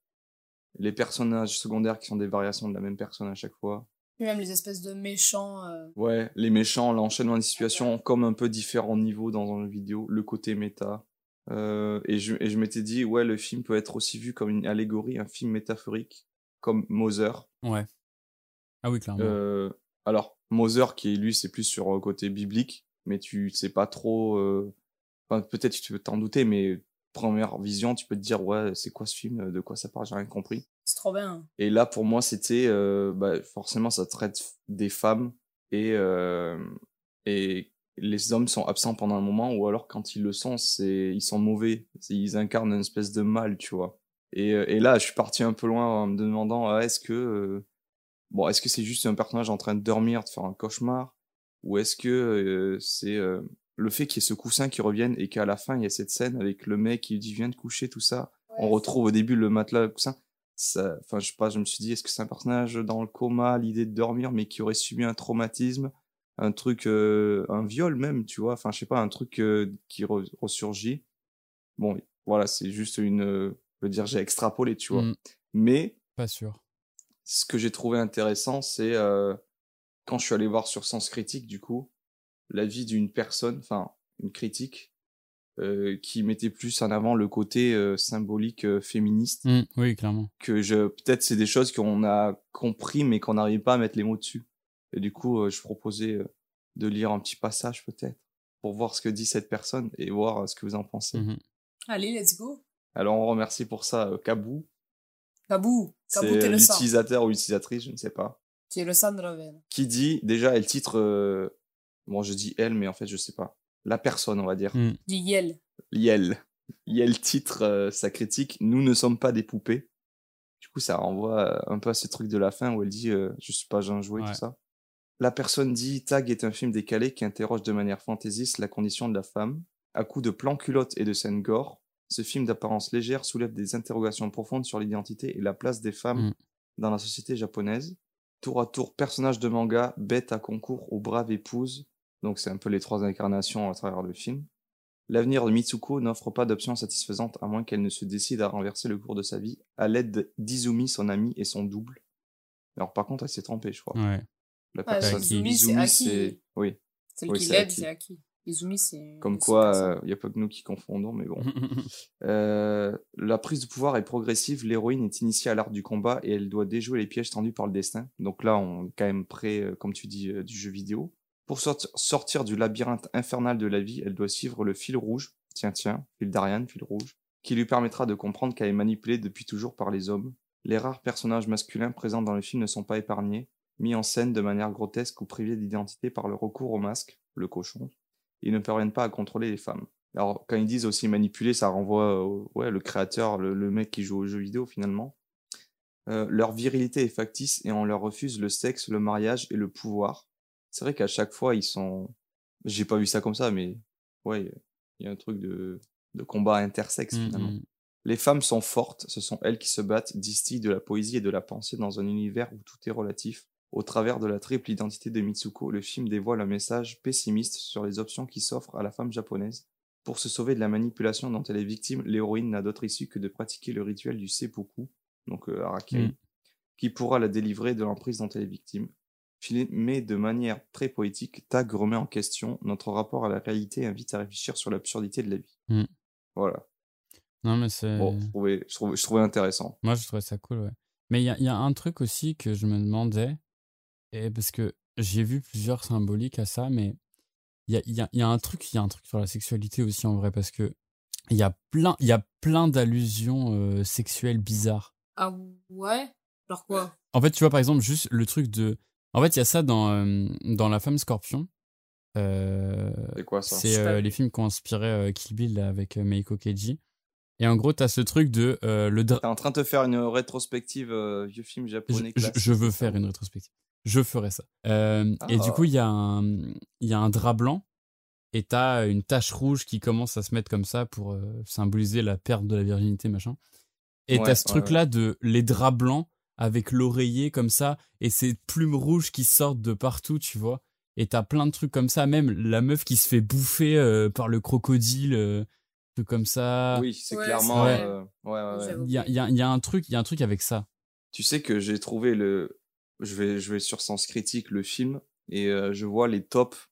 Les personnages secondaires qui sont des variations de la même personne à chaque fois. Puis même les espèces de méchants. euh, Ouais, les méchants, l'enchaînement des situations, comme un peu différents niveaux dans un vidéo, le côté méta. Euh, et je, et je m'étais dit, ouais, le film peut être aussi vu comme une allégorie, un film métaphorique, comme Mother. Ouais. Ah oui, clairement. Euh, alors, Mother, qui lui, c'est plus sur le côté biblique, mais tu sais pas trop. euh, Enfin, peut-être tu peux t'en douter, mais première vision, tu peux te dire, ouais, c'est quoi ce film, de quoi ça parle, j'ai rien compris. C'est trop bien. Et là, pour moi, c'était euh, bah, forcément, ça traite des femmes et euh, et les hommes sont absents pendant un moment, ou alors quand ils le sont, c'est ils sont mauvais, ils incarnent une espèce de mal, tu vois. Et, euh, et là, je suis parti un peu loin en me demandant, ah, est-ce que euh, bon, est-ce que c'est juste un personnage en train de dormir, de faire un cauchemar, ou est-ce que c'est euh, le fait qu'il y ait ce coussin qui revienne et qu'à la fin il y a cette scène avec le mec qui dit viens de coucher tout ça, on retrouve au début le matelas, le coussin. Ça, enfin, je sais pas, je me suis dit, est-ce que c'est un personnage dans le coma, l'idée de dormir, mais qui aurait subi un traumatisme, un truc, euh, un viol même, tu vois, enfin, je sais pas, un truc euh, qui re- ressurgit. Bon, voilà, c'est juste une, euh, je veux dire, j'ai extrapolé, tu vois. Mm, Mais pas sûr. ce que j'ai trouvé intéressant, c'est euh, quand je suis allé voir sur Sens Critique, du coup, l'avis d'une personne, enfin, une critique, euh, qui mettait plus en avant le côté euh, symbolique euh, féministe Mm, oui, clairement. que je peut-être c'est des choses qu'on a compris mais qu'on n'arrive pas à mettre les mots dessus. Et du coup, euh, je proposais euh, de lire un petit passage peut-être pour voir ce que dit cette personne et voir euh, ce que vous en pensez. Mhm. Allez, let's go. Alors on remercie pour ça euh, Kabou, Kabou. Kabou, c'est t'es le sang. l'utilisateur ou l'utilisatrice, je ne sais pas, Tu es le sang de Raven. qui dit déjà elle titre euh, bon je dis elle mais en fait je sais pas la personne on va dire Mm. Du Yel. Yel. Yel titre euh, sa critique Nous ne sommes pas des poupées. Du coup, ça renvoie euh, un peu à ce truc de la fin où elle dit euh, Je suis pas un jouet, Ouais. tout ça. La personne dit Tag est un film décalé qui interroge de manière fantaisiste la condition de la femme. À coup de plans culottes et de scènes gore, ce film d'apparence légère soulève des interrogations profondes sur l'identité et la place des femmes Mm. dans la société japonaise. Tour à tour, personnage de manga, bête à concours aux braves épouses. Donc, c'est un peu les trois incarnations à travers le film. L'avenir de Mitsuko n'offre pas d'option satisfaisante à moins qu'elle ne se décide à renverser le cours de sa vie à l'aide d'Izumi, son ami et son double. Alors par contre, elle s'est trompée, je crois. Ouais. La Ouais, personne Izumi, c'est. Oui, Celle Oui, qui l'aide, c'est Aki. Izumi, c'est. comme quoi, il n'y a pas que nous qui confondons, mais bon. [LAUGHS] Euh, la prise de pouvoir est progressive, l'héroïne est initiée à l'art du combat et elle doit déjouer les pièges tendus par le destin. Donc là, on est quand même près, euh, comme tu dis, euh, du jeu vidéo. Pour sorti- sortir du labyrinthe infernal de la vie, elle doit suivre le fil rouge, tiens tiens, fil d'Ariane, fil rouge, qui lui permettra de comprendre qu'elle est manipulée depuis toujours par les hommes. Les rares personnages masculins présents dans le film ne sont pas épargnés, mis en scène de manière grotesque ou privés d'identité par le recours au masque, le cochon. Ils ne parviennent pas à contrôler les femmes. Alors, quand ils disent aussi manipuler, ça renvoie ouais, le créateur, le, le mec qui joue aux jeux vidéo finalement. Euh, leur virilité est factice et on leur refuse le sexe, le mariage et le pouvoir. C'est vrai qu'à chaque fois, ils sont. J'ai pas vu ça comme ça, mais ouais, il y a un truc de, de combat intersexe Mm, finalement. mm. Les femmes sont fortes, ce sont elles qui se battent, distillent de la poésie et de la pensée dans un univers où tout est relatif. Au travers de la triple identité de Mitsuko, le film dévoile un message pessimiste sur les options qui s'offrent à la femme japonaise. Pour se sauver de la manipulation dont elle est victime, l'héroïne n'a d'autre issue que de pratiquer le rituel du seppuku, donc euh, harakiri, Mm. qui pourra la délivrer de l'emprise dont elle est victime. Mais de manière très poétique, Tag remet en question notre rapport à la réalité et invite à réfléchir sur l'absurdité de la vie. Mm. Voilà. Non, mais c'est. Bon, je trouvais, je trouvais, je trouvais intéressant. Moi, je trouvais ça cool, ouais. Mais il y a, il y a un truc aussi que je me demandais, et parce que j'ai vu plusieurs symboliques à ça, mais il y a, il y, a, il y a un truc, il y a un truc sur la sexualité aussi en vrai, parce que il y a plein, il y a plein d'allusions euh, sexuelles bizarres. Ah ouais? Genre quoi? En fait, tu vois, par exemple, juste le truc de. En fait, il y a ça dans, euh, dans La femme scorpion. Euh, C'est quoi ça? c'est euh, les films qui ont inspiré euh, Kill Bill là, avec euh, Meiko Keiji. Et en gros, t'as ce truc de euh, le T'es en train de te faire une rétrospective euh, vieux film japonais je- classique. je veux faire une rétrospective. Je ferai ça. Euh, Et du Ah. coup, il y, a un- il y a un drap blanc et t'as une tache rouge qui commence à se mettre comme ça pour euh, symboliser la perte de la virginité, machin. Et Ouais, t'as ce ouais, truc-là de les draps blancs avec l'oreiller comme ça et ces plumes rouges qui sortent de partout, tu vois. Et t'as plein de trucs comme ça, même la meuf qui se fait bouffer euh, par le crocodile. euh, truc comme ça. Oui, c'est Ouais, clairement. euh, ouais, ouais. Il y a, il y a- il y a un truc, il y a un truc avec ça. Tu sais que j'ai trouvé le. Je vais, je vais sur Sens Critique le film et euh, je vois les tops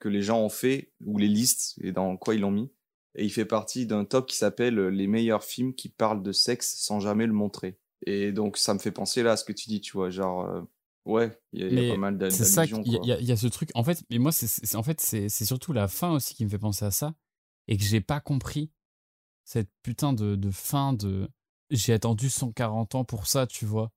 que les gens ont fait ou les listes et dans quoi ils l'ont mis. Et il fait partie d'un top qui s'appelle les meilleurs films qui parlent de sexe sans jamais le montrer. Et donc ça me fait penser là à ce que tu dis, tu vois, genre euh, ouais, il y, a- y pas mal d'a- C'est ça, d'allusions. qu'il y, a- quoi. il y a- il y a ce truc. En fait, mais moi, c'est en fait, c'est c'est surtout la fin aussi qui me fait penser à ça et que j'ai pas compris cette putain de, de fin de. J'ai attendu 140 ans pour ça, tu vois.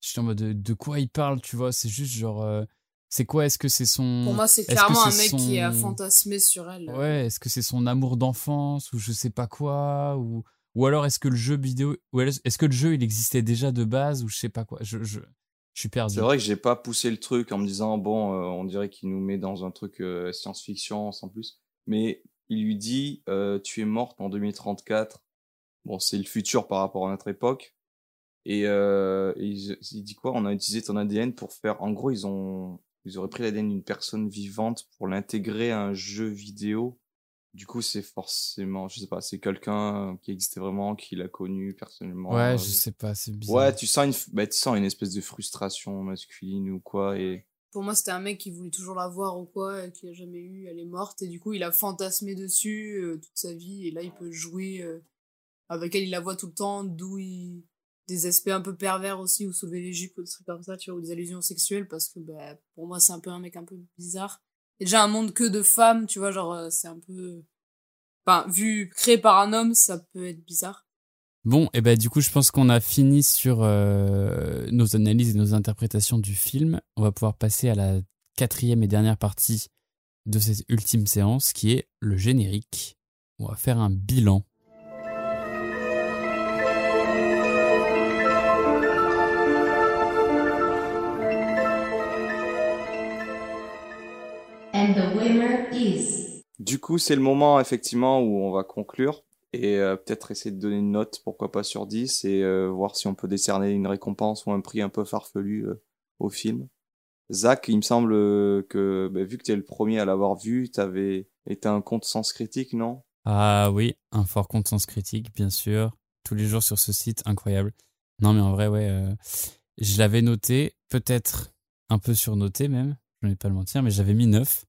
J'étais en mode de, de quoi il parle, tu vois? C'est juste genre. euh, c'est quoi? Est-ce que c'est son. Pour moi, c'est clairement un mec qui a fantasmé sur elle. Ouais, est-ce que c'est son amour d'enfance ou je sais pas quoi ou ou alors est-ce que le jeu vidéo est-ce que le jeu il existait déjà de base ou je sais pas quoi? Je je, suis perdu. C'est vrai que j'ai pas poussé le truc en me disant bon, euh, on dirait qu'il nous met dans un truc euh, science-fiction sans plus. Mais il lui dit euh, tu es morte en 2034. Bon, c'est le futur par rapport à notre époque. Et, et il, il dit quoi? On a utilisé ton ADN pour faire. En gros, ils ont ils auraient pris l'ADN d'une personne vivante pour l'intégrer à un jeu vidéo. Du coup, c'est forcément, je sais pas, c'est quelqu'un qui existait vraiment, qui l'a connu personnellement. Ouais, Euh, je sais pas, c'est bizarre. Ouais, tu sens une, bah, tu sens une espèce de frustration masculine ou quoi, et Pour moi, c'était un mec qui voulait toujours la voir ou quoi, et qui a jamais eu, elle est morte, et du coup, il a fantasmé dessus euh, toute sa vie, et là, il peut jouer euh, avec elle, il la voit tout le temps, d'où il. des aspects un peu pervers aussi, ou soulever les jupes, ou des trucs comme ça, tu vois, ou des allusions sexuelles, parce que bah, pour moi, c'est un peu un mec un peu bizarre. Déjà, un monde que de femmes, tu vois, genre, euh, c'est un peu. Enfin, vu créé par un homme, ça peut être bizarre. Bon, et ben du coup, je pense qu'on a fini sur euh, nos analyses et nos interprétations du film. On va pouvoir passer à la quatrième et dernière partie de cette ultime séance, qui est le générique. On va faire un bilan. And the winner is. du coup, c'est le moment effectivement où on va conclure et euh, peut-être essayer de donner une note, pourquoi pas sur 10, et euh, voir si on peut décerner une récompense ou un prix un peu farfelu euh, au film. Zach, il me semble que bah, vu que tu es le premier à l'avoir vu, t'avais été un compte sens critique, non? Ah oui, un fort compte sens critique, bien sûr. Tous les jours sur ce site, incroyable. Non, mais en vrai, ouais, euh, je l'avais noté, peut-être un peu surnoté même, je ne vais pas le mentir, mais j'avais mis 9.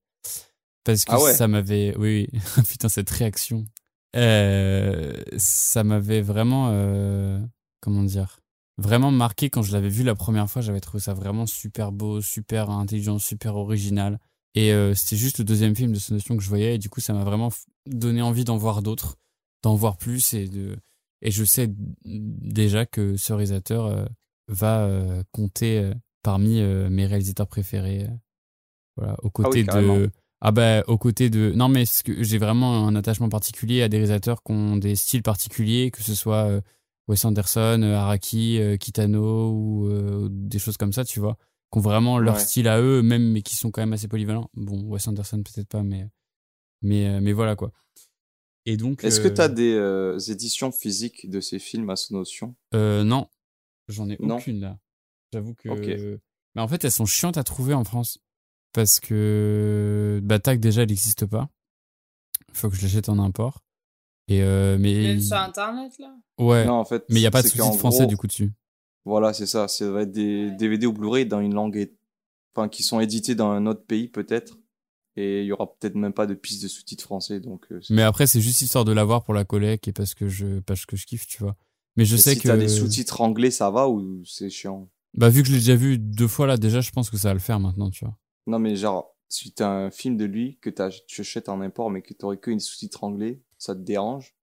Parce que Ah ouais? ça m'avait. Oui, oui. [LAUGHS] putain, cette réaction. Euh, ça m'avait vraiment. euh, comment dire Vraiment marqué quand je l'avais vu la première fois. J'avais trouvé ça vraiment super beau, super intelligent, super original. Et euh, c'était juste le deuxième film de ce notion que je voyais. Et du coup, ça m'a vraiment donné envie d'en voir d'autres, d'en voir plus. Et, de... et je sais déjà que ce réalisateur euh, va euh, compter euh, parmi mes réalisateurs préférés. voilà, aux côtés carrément. de. Ah bah, aux côtés de. Non, mais j'ai vraiment un attachement particulier à des réalisateurs qui ont des styles particuliers, que ce soit euh, Wes Anderson, euh, Araki, euh, Kitano ou euh, des choses comme ça, tu vois, qui ont vraiment leur Ouais. style à eux, même, mais qui sont quand même assez polyvalents. Bon, Wes Anderson peut-être pas, mais, mais, mais voilà quoi. Et donc. Est-ce que tu as des éditions physiques de ces films à Sonotion euh, non, j'en ai Non? aucune là. J'avoue que. Mais en fait, elles sont chiantes à trouver en France. Parce que. Bah, Tac, déjà, elle n'existe pas. Faut que je l'achète en import. Et euh, mais. Même sur internet, là? Ouais. Non, en fait. mais il n'y a pas de sous-titres français gros, du coup dessus. Voilà, c'est ça. Ça va être des DVD ou Blu-ray dans une langue, enfin, qui sont édités dans un autre pays peut-être. Et il y aura peut-être même pas de piste de sous-titres français, donc. euh, Mais après, c'est juste histoire de l'avoir pour la collègue et parce que je, parce que je kiffe, tu vois. Mais je Et sais si que. t'as des sous-titres anglais, ça va ou c'est chiant? Bah, vu que je l'ai déjà vu deux fois là, déjà, je pense que ça va le faire maintenant, tu vois. Non, mais genre, si t'as un film de lui que t'as- tu achètes en import, mais que t'aurais que une sous-titres anglais, ça te dérange?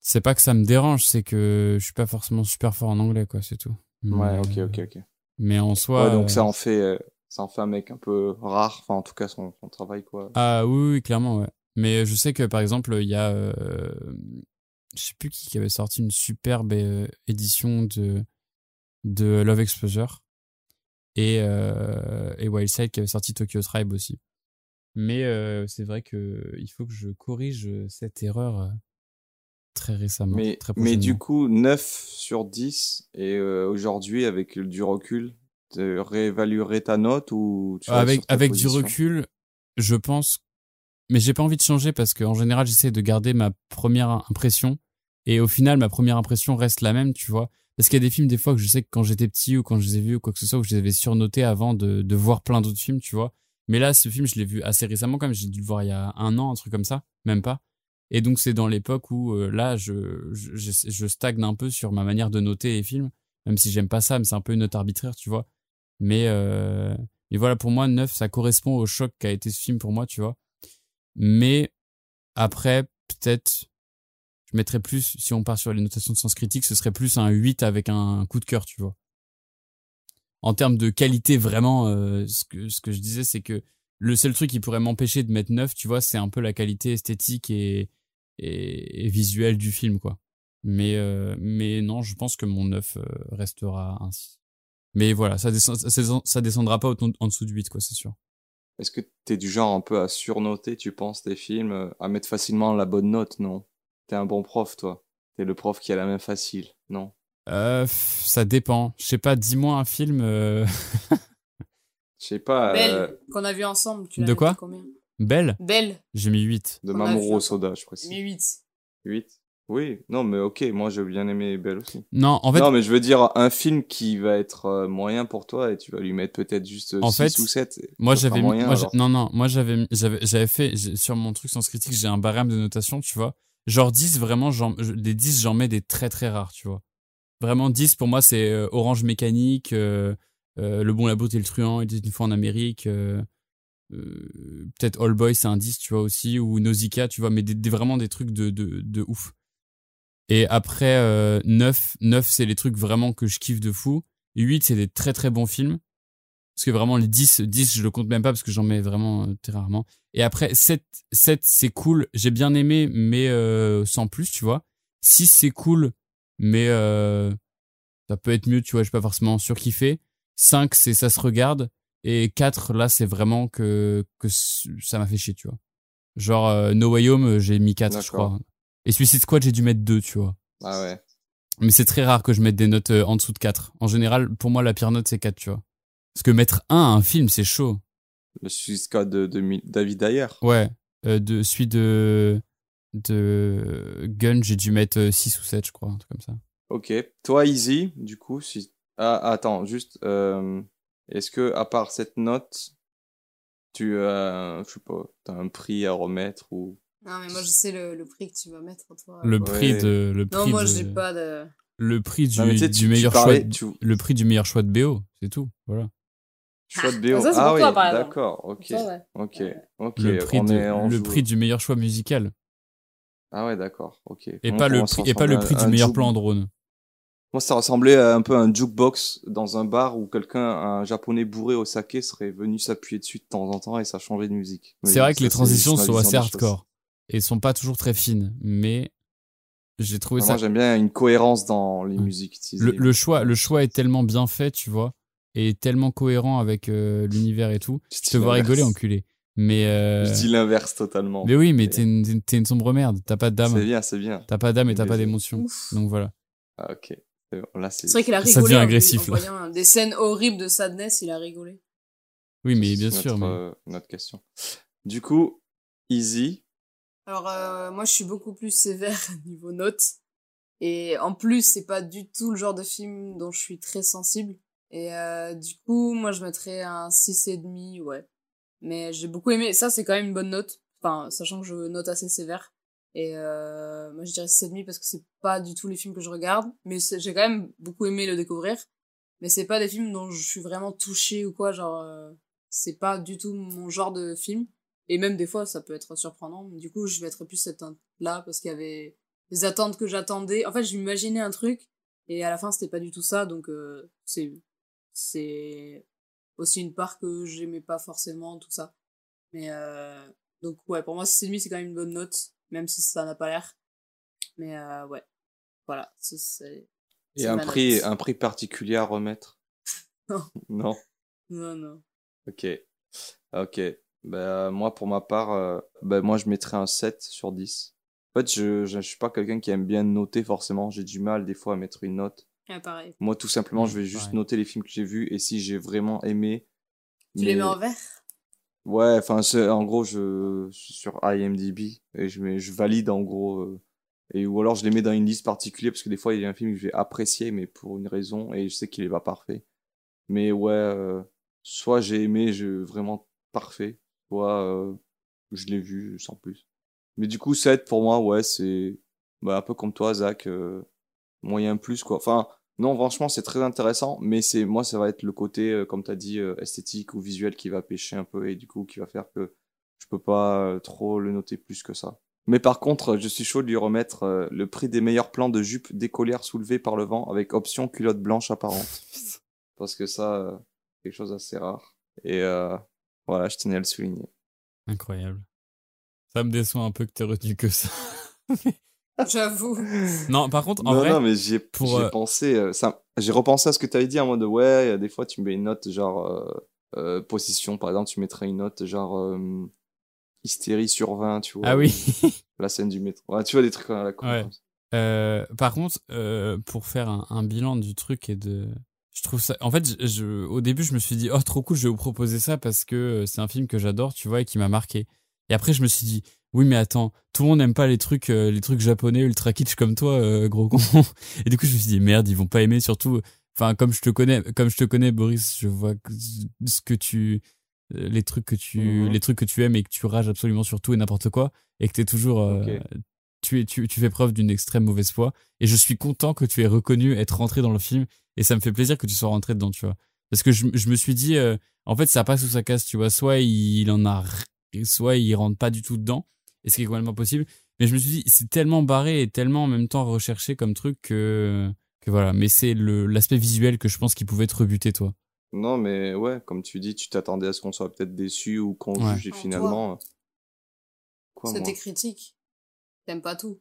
C'est pas que ça me dérange, c'est que je suis pas forcément super fort en anglais, quoi, c'est tout. Ouais, Mais, ok, euh, ok, ok. Mais en soi. ouais, donc euh, ça en fait, euh, ça en fait un mec un peu rare. Enfin, en tout cas, son, son travail, quoi. Ah oui, oui, clairement, ouais. Mais je sais que par exemple, il y a. euh, je sais plus qui qui avait sorti une superbe euh, édition de, de Love Exposure. Et, euh, et Wildside qui avait sorti Tokyo Tribe aussi. Mais euh, c'est vrai que il faut que je corrige cette erreur euh, très récemment. Mais, très mais du coup, 9 sur 10, et euh, aujourd'hui, avec du recul, tu réévaluerais ta note ou tu avec, avec du recul, je pense mais j'ai pas envie de changer parce qu'en général, j'essaie de garder ma première impression. Et au final, ma première impression reste la même, tu vois. Parce qu'il y a des films, des fois, que je sais que quand j'étais petit ou quand je les ai vus ou quoi que ce soit, où je les avais surnotés avant de, de voir plein d'autres films, tu vois. Mais là, ce film, je l'ai vu assez récemment, quand même. J'ai dû le voir il y a un an, un truc comme ça, même pas. Et donc, c'est dans l'époque où, euh, là, je, je, je, je stagne un peu sur ma manière de noter les films. Même si j'aime pas ça, mais c'est un peu une note arbitraire, tu vois. Mais, euh, mais voilà, pour moi, 9, ça correspond au choc qu'a été ce film pour moi, tu vois. Mais après, peut-être, mettrais plus, si on part sur les notations de sens critique, ce serait plus un 8 avec un coup de cœur, tu vois. En termes de qualité, vraiment, euh, ce, que, je disais, c'est que le seul truc qui pourrait m'empêcher de mettre 9, tu vois, c'est un peu la qualité esthétique et, et, visuelle du film, quoi. Mais, euh, mais non, je pense que mon 9 euh, restera ainsi. Mais voilà, ça, descend, ça, descend- ça descendra pas en dessous du 8, quoi, c'est sûr. Est-ce que t'es du genre un peu à surnoter, tu penses, tes films, à mettre facilement la bonne note, non? T'es un bon prof, toi. T'es le prof qui a la main facile, non? Euh, ça dépend. Je sais pas, dis-moi un film. euh, Je sais pas. Belle, euh, qu'on a vu ensemble, tu l'as de quoi? combien? Belle? Belle, J'ai mis 8. de Mamoru. Soda, je j'ai précise. mis 8. 8 Oui, non, mais ok, moi j'ai bien aimé Belle aussi. Non, en fait, non, mais je veux dire un film qui va être euh, moyen pour toi et tu vas lui mettre peut-être juste En 6 fait, ou 7. moi j'avais mis- moyen, moi, alors. non non moi j'avais mis- j'avais j'avais fait j'ai- sur mon truc sans critique j'ai un barème de notation tu vois genre 10 vraiment des 10 j'en mets des très très rares tu vois. Vraiment 10 pour moi c'est euh, Orange Mécanique euh, euh, Le Bon la Brute et le Truand il était une fois en Amérique euh, euh, peut-être All Boy c'est un 10 tu vois aussi ou Nausicaa tu vois mais des, des- vraiment des trucs de, de, de ouf. Et après euh, 9 9 c'est les trucs vraiment que je kiffe de fou. 8 c'est des très très bons films parce que vraiment les 10 10 je le compte même pas parce que j'en mets vraiment euh, très rarement. Et après 7 7 c'est cool. J'ai bien aimé mais euh, sans plus tu vois. 6 c'est cool mais euh, ça peut être mieux tu vois. J'ai pas forcément surkiffé. 5 c'est ça se regarde. Et 4 là c'est vraiment que que ça m'a fait chier tu vois. Genre euh, No Way Home euh, j'ai mis 4 je crois. Et Suicide Squad j'ai dû mettre 2 tu vois. Ah ouais. mais c'est très rare que je mette des notes en dessous de 4 en général pour moi la pire note c'est 4 tu vois parce que mettre 1 à un film c'est chaud Le Suicide de, de David Ayer. Ouais, euh, de celui de de Gun, j'ai dû mettre 6 ou 7, je crois, un truc comme ça. Ok. Toi, Easy, du coup, si. Ah, attends, juste. euh, Est-ce que, à part cette note, tu as, je sais pas, t'as un prix à remettre ou? Non, mais moi, je sais le, le prix que tu vas mettre, toi. Le prix de le prix non, moi, de- j'ai pas de. le prix du, Non, mais tu sais, du tu- tu meilleur parlais- choix tu- le prix du meilleur choix de BO, c'est tout. Voilà. Choix de Ah, BO. ça, c'est ah pour oui, toi, par exemple. d'accord, ok. Ça, ouais. Ok, le prix on de- est, on le joue- prix du meilleur choix musical Ah ouais, d'accord, ok. et Moi, pas le moi, prix et pas le ressemblait prix à du meilleur plan en drone. Moi, ça ressemblait à un peu un jukebox dans un bar où quelqu'un, un japonais bourré au saké, serait venu s'appuyer dessus de temps en temps et ça changeait de musique. C'est vrai que les transitions sont assez hardcore et sont pas toujours très fines, mais j'ai trouvé Moi, ça j'aime bien une cohérence dans les Ouais. musiques utilisées. le, le choix le choix est tellement bien fait, tu vois, et tellement cohérent avec euh, l'univers et tout. Je Je te vois rigoler enculé. Mais euh, Je dis l'inverse totalement. Mais oui, mais t'es une, t'es une sombre merde. T'as pas de C'est d'âme. bien, c'est bien. T'as pas d'âme et t'as pas d'émotion. Donc voilà. Ah, ok. C'est bon, Là, c'est C'est vrai qu'il a Ça rigolé devient en- agressif, en là. voyant des scènes horribles de sadness, il a rigolé. Oui, mais c'est bien notre, sûr. Mais... euh, notre question. Du coup, Easy. Alors, euh, moi, je suis beaucoup plus sévère [LAUGHS] niveau notes. Et en plus, c'est pas du tout le genre de film dont je suis très sensible. Et euh, du coup, moi, je mettrais un 6,5, ouais. Mais j'ai beaucoup aimé. Ça, c'est quand même une bonne note. Enfin, sachant que je note assez sévère. Et euh, moi, je dirais 6,5 parce que c'est pas du tout les films que je regarde. Mais j'ai quand même beaucoup aimé le découvrir. Mais c'est pas des films dont je suis vraiment touchée ou quoi. Genre, euh, c'est pas du tout mon genre de film. Et même des fois, ça peut être surprenant. Mais du coup, je mettrais plus cette teinte-là parce qu'il y avait des attentes que j'attendais. En fait, je m'imaginais un truc et à la fin, c'était pas du tout ça. Donc, euh, c'est c'est aussi une part que j'aimais pas forcément, tout ça. Mais euh, donc, ouais, pour moi, 6,5, c'est quand même une bonne note, même si ça n'a pas l'air. Mais euh, ouais, voilà. c'est- c'est- Et un prix, un prix particulier à remettre? [LAUGHS] Non. non? Non, non. Ok. Ok. Bah, moi, pour ma part, euh, bah, moi, je mettrais un 7 sur 10. En fait, je, je, je suis pas quelqu'un qui aime bien noter forcément. J'ai du mal, des fois, à mettre une note. Ah, pareil. Moi, tout simplement, je vais juste pareil. noter les films que j'ai vus et si j'ai vraiment aimé. Tu les mets en vert? Ouais, enfin, en gros, je, sur IMDb et je, mets, je valide en gros. euh, et, ou alors je les mets dans une liste particulière parce que des fois, il y a un film que je vais apprécier, mais pour une raison, et je sais qu'il est pas parfait. Mais ouais, euh, soit j'ai aimé, je, vraiment parfait, soit euh, je l'ai vu sans plus. Mais du coup, 7 pour moi, ouais, c'est bah, un peu comme toi, Zach, euh, moyen plus, quoi. Enfin, non, franchement, c'est très intéressant, mais c'est moi, ça va être le côté, euh, comme tu as dit, euh, esthétique ou visuel qui va pêcher un peu et du coup qui va faire que je peux pas euh, trop le noter plus que ça. Mais par contre, je suis chaud de lui remettre le prix des meilleurs plans de jupe décollière soulevée par le vent avec option culotte blanche apparente. [LAUGHS] Parce que ça, quelque chose d'assez rare. Et voilà, je tenais à le souligner. Incroyable. Ça me déçoit un peu que t'aies retenu que ça. [LAUGHS] J'avoue. non, par contre, en non, vrai, non, mais j'y ai, pour, j'y ai euh, pensé. euh, ça, j'ai repensé à ce que tu avais dit en mode ouais, des fois tu mets une note genre euh, euh, position, par exemple, tu mettrais une note genre euh, hystérie sur 20, tu vois. Ah oui. ou la scène du métro. Ouais, tu vois des trucs à la con. Ouais. Euh, par contre, euh, pour faire un, un bilan du truc et de, je trouve ça. En fait, je, je- au début, je me suis dit, oh trop cool, je vais vous proposer ça parce que c'est un film que j'adore, tu vois, et qui m'a marqué. Et après, je me suis dit, oui, mais attends, tout le monde n'aime pas les trucs, euh, les trucs japonais ultra kitsch comme toi, euh, gros con. [LAUGHS] Et du coup, je me suis dit, merde, ils vont pas aimer, surtout. Enfin, comme je te connais, comme je te connais, Boris, je vois que- ce que tu, euh, les trucs que tu, Mhm. les trucs que tu aimes et que tu rages absolument sur tout et n'importe quoi, et que t'es toujours, euh, tu, es, tu, tu fais preuve d'une extrême mauvaise foi. Et je suis content que tu aies reconnu être rentré dans le film. Et ça me fait plaisir que tu sois rentré dedans, tu vois. Parce que je, je me suis dit, euh, en fait, ça passe ou ça casse, tu vois. Soit il en a, soit il rentre pas du tout dedans. Et ce qui est complètement possible. Mais je me suis dit, c'est tellement barré et tellement en même temps recherché comme truc que, que voilà. Mais c'est le, l'aspect visuel que je pense qui pouvait te rebuter, toi. Non, mais ouais, comme tu dis, tu t'attendais à ce qu'on soit peut-être déçu ou qu'on Ouais. juge et finalement. euh, Quoi, tes critiques. T'aimes pas tout.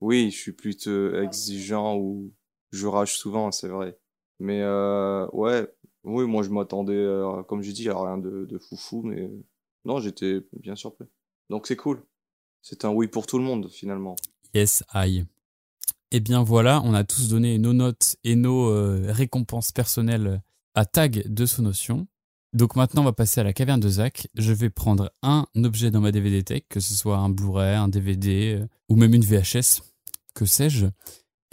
Oui, je suis plutôt exigeant ou je rage souvent, c'est vrai. Mais euh, ouais, oui, moi je m'attendais, euh, comme j'ai dit, à rien de, de foufou, mais non, j'étais bien surpris. Donc c'est cool. C'est un oui pour tout le monde finalement. Yes, I. Eh bien voilà, on a tous donné nos notes et nos euh, récompenses personnelles à Tag de Sonotion. Donc maintenant, on va passer à la caverne de Zach. Je vais prendre un objet dans ma DVD Tech, que ce soit un Blu-ray, un DVD euh, ou même une VHS, que sais-je.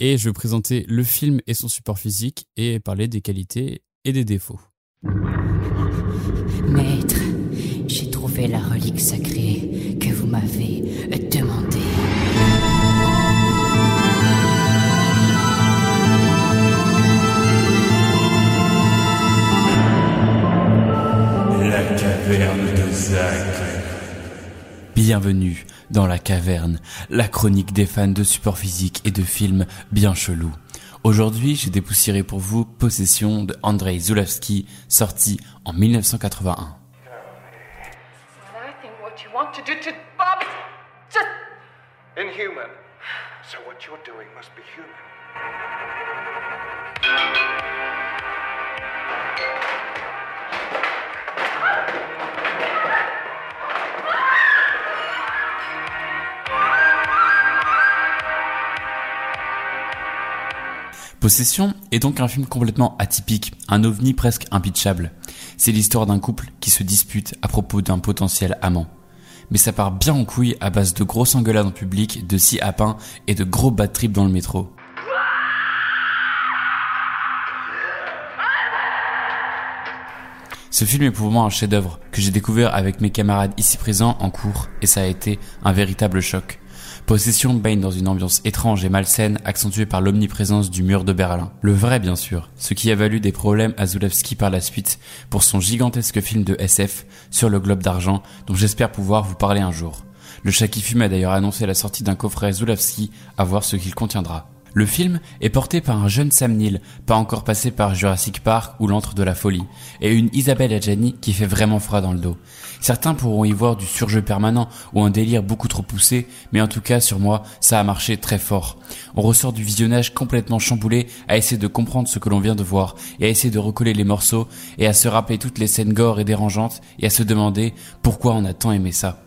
Et je vais présenter le film et son support physique et parler des qualités et des défauts. Maître, j'ai trouvé la relique sacrée m'avez demandée. La caverne de Zach. Bienvenue dans la caverne, la chronique des fans de support physique et de films bien chelous. Aujourd'hui, j'ai dépoussiéré pour vous Possession de Andrei Zulawski, sorti en 1981. I think what you want to do to Bob is just Inhuman. So what you're doing must be human. Possession est donc un film complètement atypique, un ovni presque impitchable. C'est l'histoire d'un couple qui se dispute à propos d'un potentiel amant. Mais ça part bien en couille à base de grosses engueulades en public, de scie à pain et de gros bad trips dans le métro. Ce film est pour moi un chef-d'œuvre que j'ai découvert avec mes camarades ici présents en cours et ça a été un véritable choc. Possession baigne dans une ambiance étrange et malsaine accentuée par l'omniprésence du mur de Berlin. Le vrai bien sûr, ce qui a valu des problèmes à Zulawski par la suite pour son gigantesque film de SF sur le globe d'argent dont j'espère pouvoir vous parler un jour. Le chat qui fume a d'ailleurs annoncé la sortie d'un coffret Zulawski à voir ce qu'il contiendra. Le film est porté par un jeune Sam Neill, pas encore passé par Jurassic Park ou l'antre de la folie, et une Isabelle Adjani qui fait vraiment froid dans le dos. Certains pourront y voir du surjeu permanent ou un délire beaucoup trop poussé, mais en tout cas sur moi, ça a marché très fort. On ressort du visionnage complètement chamboulé à essayer de comprendre ce que l'on vient de voir, et à essayer de recoller les morceaux, et à se rappeler toutes les scènes gore et dérangeantes, et à se demander pourquoi on a tant aimé ça.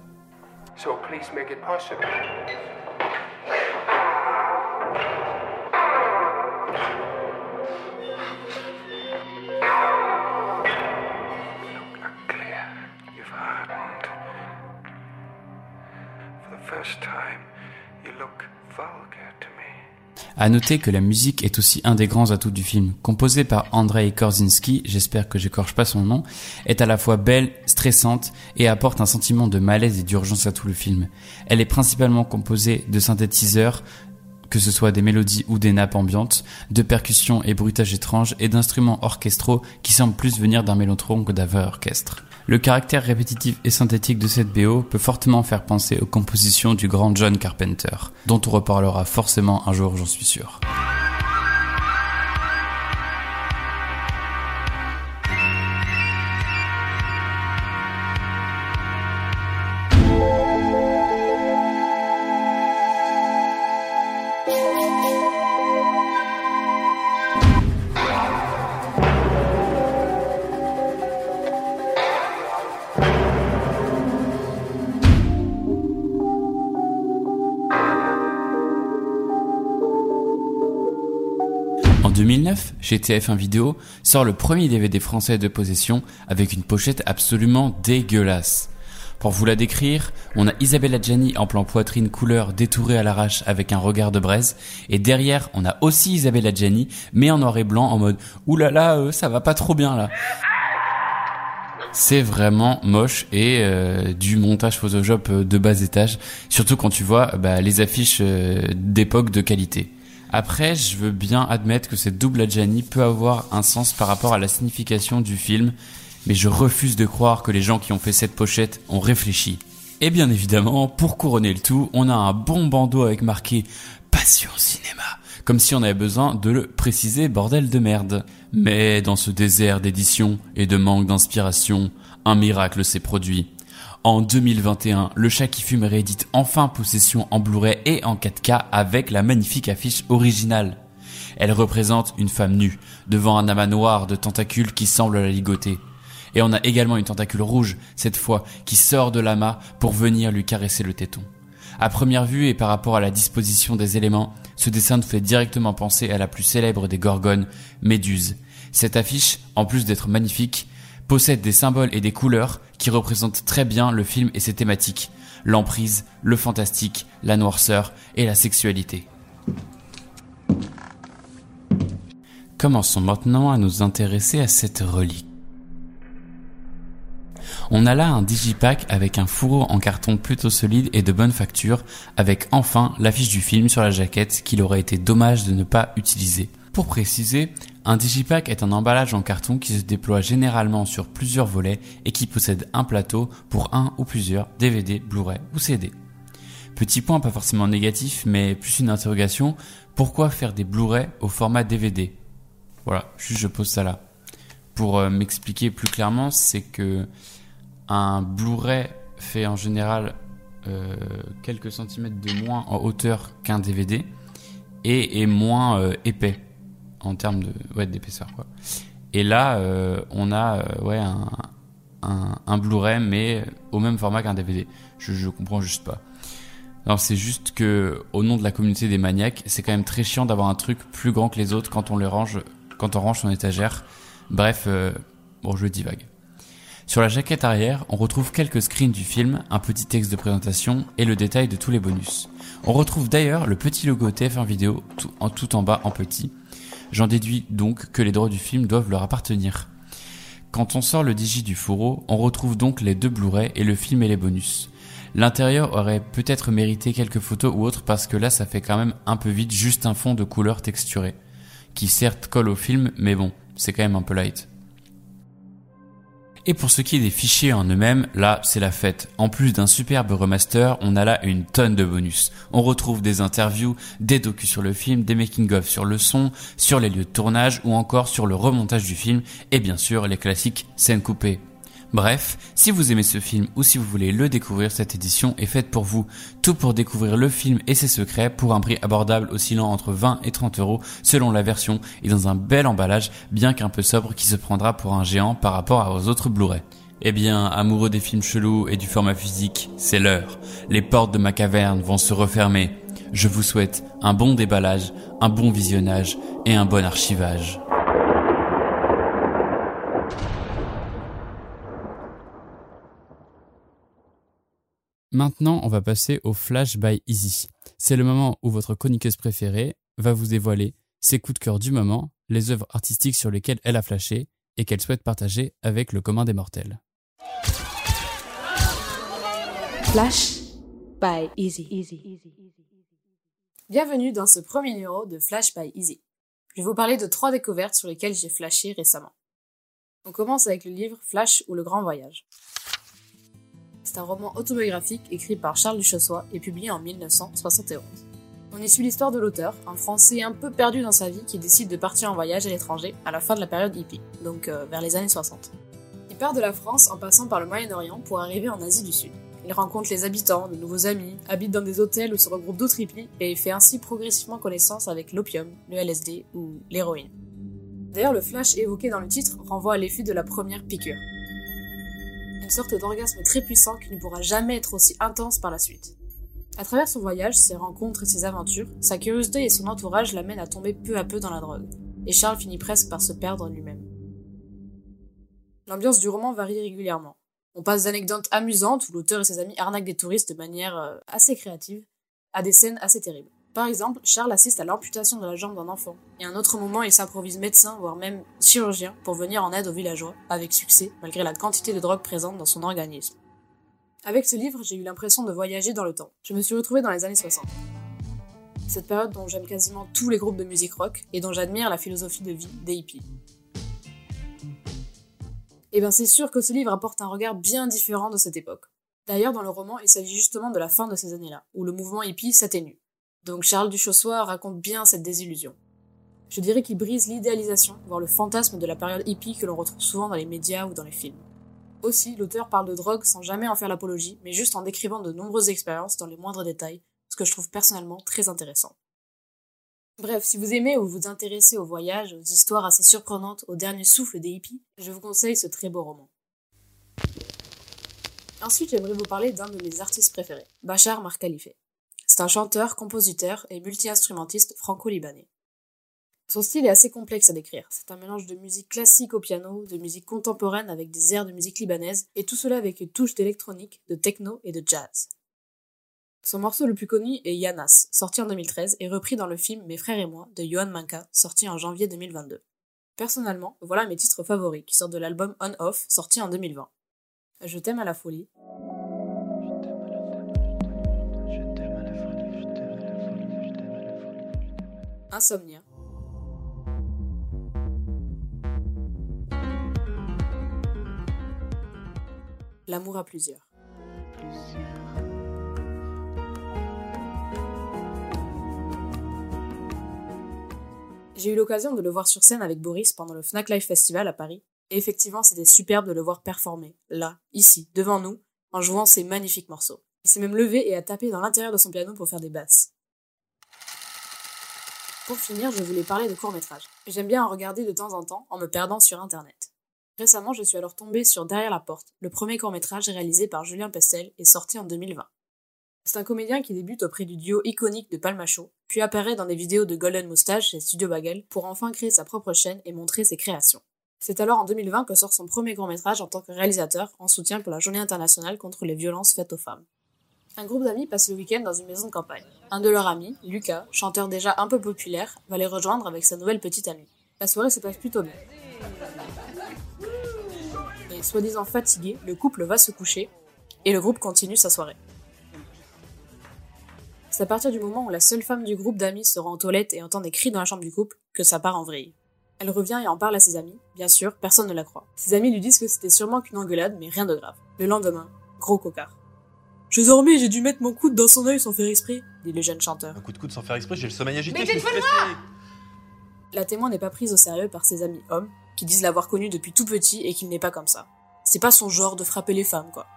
À noter que la musique est aussi un des grands atouts du film. Composée par Andrei Korzinski, j'espère que j'écorche pas son nom, est à la fois belle, stressante et apporte un sentiment de malaise et d'urgence à tout le film. Elle est principalement composée de synthétiseurs, que ce soit des mélodies ou des nappes ambiantes, de percussions et bruitages étranges et d'instruments orchestraux qui semblent plus venir d'un mélotron que d'un vrai orchestre. Le caractère répétitif et synthétique de cette BO peut fortement faire penser aux compositions du grand John Carpenter, dont on reparlera forcément un jour, j'en suis sûr. Chez TF1 Vidéo, sort le premier DVD français de possession avec une pochette absolument dégueulasse. Pour vous la décrire, on a Isabella Gianni en plan poitrine couleur détourée à l'arrache avec un regard de braise, et derrière on a aussi Isabella Gianni, mais en noir et blanc en mode oulala, euh, ça va pas trop bien là. C'est vraiment moche et euh, du montage Photoshop euh, de bas étage, surtout quand tu vois bah, les affiches d'époque de qualité. Après, je veux bien admettre que cette double Adjani peut avoir un sens par rapport à la signification du film, mais je refuse de croire que les gens qui ont fait cette pochette ont réfléchi. Et bien évidemment, pour couronner le tout, on a un bon bandeau avec marqué Passion Cinéma, comme si on avait besoin de le préciser, bordel de merde. Mais dans ce désert d'édition et de manque d'inspiration, un miracle s'est produit. En 2021, le chat qui fume réédite enfin Possession en Blu-ray et en 4K avec la magnifique affiche originale. Elle représente une femme nue, devant un amas noir de tentacules qui semble la ligoter. Et on a également une tentacule rouge, cette fois, qui sort de l'amas pour venir lui caresser le téton. À première vue et par rapport à la disposition des éléments, ce dessin nous fait directement penser à la plus célèbre des gorgones, Méduse. Cette affiche, en plus d'être magnifique, possède des symboles et des couleurs qui représentent très bien le film et ses thématiques. L'emprise, le fantastique, la noirceur et la sexualité. Commençons maintenant à nous intéresser à cette relique. On a là un digipack avec un fourreau en carton plutôt solide et de bonne facture, avec enfin l'affiche du film sur la jaquette qu'il aurait été dommage de ne pas utiliser. Pour préciser, un digipack est un emballage en carton qui se déploie généralement sur plusieurs volets et qui possède un plateau pour un ou plusieurs DVD, Blu-ray ou CD. Petit point pas forcément négatif, mais plus une interrogation, pourquoi faire des Blu-ray au format DVD Voilà, juste je pose ça là. Pour euh, m'expliquer plus clairement, c'est que un Blu-ray fait en général euh, quelques centimètres de moins en hauteur qu'un DVD et est moins euh, épais en termes de ouais, d'épaisseur quoi. Et là, euh, on a euh, ouais un, Blu-ray mais au même format qu'un DVD. Je, je comprends juste pas. Alors c'est juste que au nom de la communauté des maniaques, c'est quand même très chiant d'avoir un truc plus grand que les autres quand on les range, quand on range son étagère. Bref, euh, bon je divague. Sur la jaquette arrière, on retrouve quelques screens du film, un petit texte de présentation et le détail de tous les bonus. On retrouve d'ailleurs le petit logo TF1 vidéo tout en, tout en bas en petit. J'en déduis donc que les droits du film doivent leur appartenir. Quand on sort le digi du fourreau, on retrouve donc les deux Blu-ray et le film et les bonus. L'intérieur aurait peut-être mérité quelques photos ou autres parce que là ça fait quand même un peu vite juste un fond de couleur texturé. Qui certes colle au film mais bon, c'est quand même un peu light. Et pour ce qui est des fichiers en eux-mêmes, là, c'est la fête. En plus d'un superbe remaster, on a là une tonne de bonus. On retrouve des interviews, des docus sur le film, des making-of sur le son, sur les lieux de tournage ou encore sur le remontage du film et bien sûr les classiques scènes coupées. Bref, si vous aimez ce film ou si vous voulez le découvrir, cette édition est faite pour vous. Tout pour découvrir le film et ses secrets pour un prix abordable oscillant entre 20 et 30 euros selon la version et dans un bel emballage bien qu'un peu sobre qui se prendra pour un géant par rapport aux autres Blu-ray. Eh bien, amoureux des films chelous et du format physique, c'est l'heure. Les portes de ma caverne vont se refermer. Je vous souhaite un bon déballage, un bon visionnage et un bon archivage. Maintenant, on va passer au Flash by Easy. C'est le moment où votre chroniqueuse préférée va vous dévoiler ses coups de cœur du moment, les œuvres artistiques sur lesquelles elle a flashé et qu'elle souhaite partager avec le commun des mortels. Flash by Easy. Bienvenue dans ce premier numéro de Flash by Easy. Je vais vous parler de trois découvertes sur lesquelles j'ai flashé récemment. On commence avec le livre Flash ou le Grand Voyage. C'est un roman autobiographique écrit par Charles Duchossois et publié en 1971. On y suit l'histoire de l'auteur, un Français un peu perdu dans sa vie qui décide de partir en voyage à l'étranger à la fin de la période hippie, donc euh, vers les années 60. Il part de la France en passant par le Moyen-Orient pour arriver en Asie du Sud. Il rencontre les habitants, de nouveaux amis, habite dans des hôtels où se regroupent d'autres hippies et fait ainsi progressivement connaissance avec l'opium, le LSD ou l'héroïne. D'ailleurs, le flash évoqué dans le titre renvoie à l'effet de la première piqûre. Une sorte d'orgasme très puissant qui ne pourra jamais être aussi intense par la suite. À travers son voyage, ses rencontres et ses aventures, sa curiosité et son entourage l'amènent à tomber peu à peu dans la drogue, et Charles finit presque par se perdre lui-même. L'ambiance du roman varie régulièrement. On passe d'anecdotes amusantes où l'auteur et ses amis arnaquent des touristes de manière euh, assez créative, à des scènes assez terribles. Par exemple, Charles assiste à l'amputation de la jambe d'un enfant, et à un autre moment il s'improvise médecin, voire même chirurgien, pour venir en aide aux villageois, avec succès, malgré la quantité de drogue présente dans son organisme. Avec ce livre, j'ai eu l'impression de voyager dans le temps. Je me suis retrouvée dans les années 60. Cette période dont j'aime quasiment tous les groupes de musique rock et dont j'admire la philosophie de vie des hippies. Et bien c'est sûr que ce livre apporte un regard bien différent de cette époque. D'ailleurs, dans le roman, il s'agit justement de la fin de ces années-là, où le mouvement hippie s'atténue. Donc Charles Duchossois raconte bien cette désillusion. Je dirais qu'il brise l'idéalisation, voire le fantasme de la période hippie que l'on retrouve souvent dans les médias ou dans les films. Aussi, l'auteur parle de drogue sans jamais en faire l'apologie, mais juste en décrivant de nombreuses expériences dans les moindres détails, ce que je trouve personnellement très intéressant. Bref, si vous aimez ou vous intéressez aux voyages, aux histoires assez surprenantes, au dernier souffle des hippies, je vous conseille ce très beau roman. Ensuite, j'aimerais vous parler d'un de mes artistes préférés, Bachar Mar Khalife. C'est un chanteur, compositeur et multi-instrumentiste franco-libanais. Son style est assez complexe à décrire. C'est un mélange de musique classique au piano, de musique contemporaine avec des airs de musique libanaise, et tout cela avec une touche d'électronique, de techno et de jazz. Son morceau le plus connu est Yanas, sorti en 2013 et repris dans le film Mes frères et moi de Johan Manka, sorti en janvier 2022. Personnellement, voilà mes titres favoris qui sortent de l'album On Off, sorti en 2020. Je t'aime à la folie. Insomnia. L'amour à plusieurs. J'ai eu l'occasion de le voir sur scène avec Boris pendant le Fnac Live Festival à Paris. Et effectivement, c'était superbe de le voir performer, là, ici, devant nous, en jouant ces magnifiques morceaux. Il s'est même levé et a tapé dans l'intérieur de son piano pour faire des basses. Pour finir, je voulais parler de court-métrage. J'aime bien en regarder de temps en temps en me perdant sur internet. Récemment, je suis alors tombée sur Derrière la porte, le premier court-métrage réalisé par Julien Pestel et sorti en 2020. C'est un comédien qui débute auprès du duo iconique de Palmacho, puis apparaît dans des vidéos de Golden Moustache et Studio Bagel pour enfin créer sa propre chaîne et montrer ses créations. C'est alors en 2020 que sort son premier court-métrage en tant que réalisateur en soutien pour la journée internationale contre les violences faites aux femmes. Un groupe d'amis passe le week-end dans une maison de campagne. Un de leurs amis, Lucas, chanteur déjà un peu populaire, va les rejoindre avec sa nouvelle petite amie. La soirée se passe plutôt bien. Et soi-disant fatigué, le couple va se coucher et le groupe continue sa soirée. C'est à partir du moment où la seule femme du groupe d'amis se rend aux toilettes et entend des cris dans la chambre du couple que ça part en vrille. Elle revient et en parle à ses amis. Bien sûr, personne ne la croit. Ses amis lui disent que c'était sûrement qu'une engueulade, mais rien de grave. Le lendemain, gros cocard. Je dormais, j'ai dû mettre mon coude dans son œil sans faire exprès, dit le jeune chanteur. Un coup de coude sans faire exprès, j'ai le sommeil agité, Mais stressé. La témoin n'est pas prise au sérieux par ses amis hommes, qui disent l'avoir connu depuis tout petit et qu'il n'est pas comme ça. C'est pas son genre de frapper les femmes, quoi.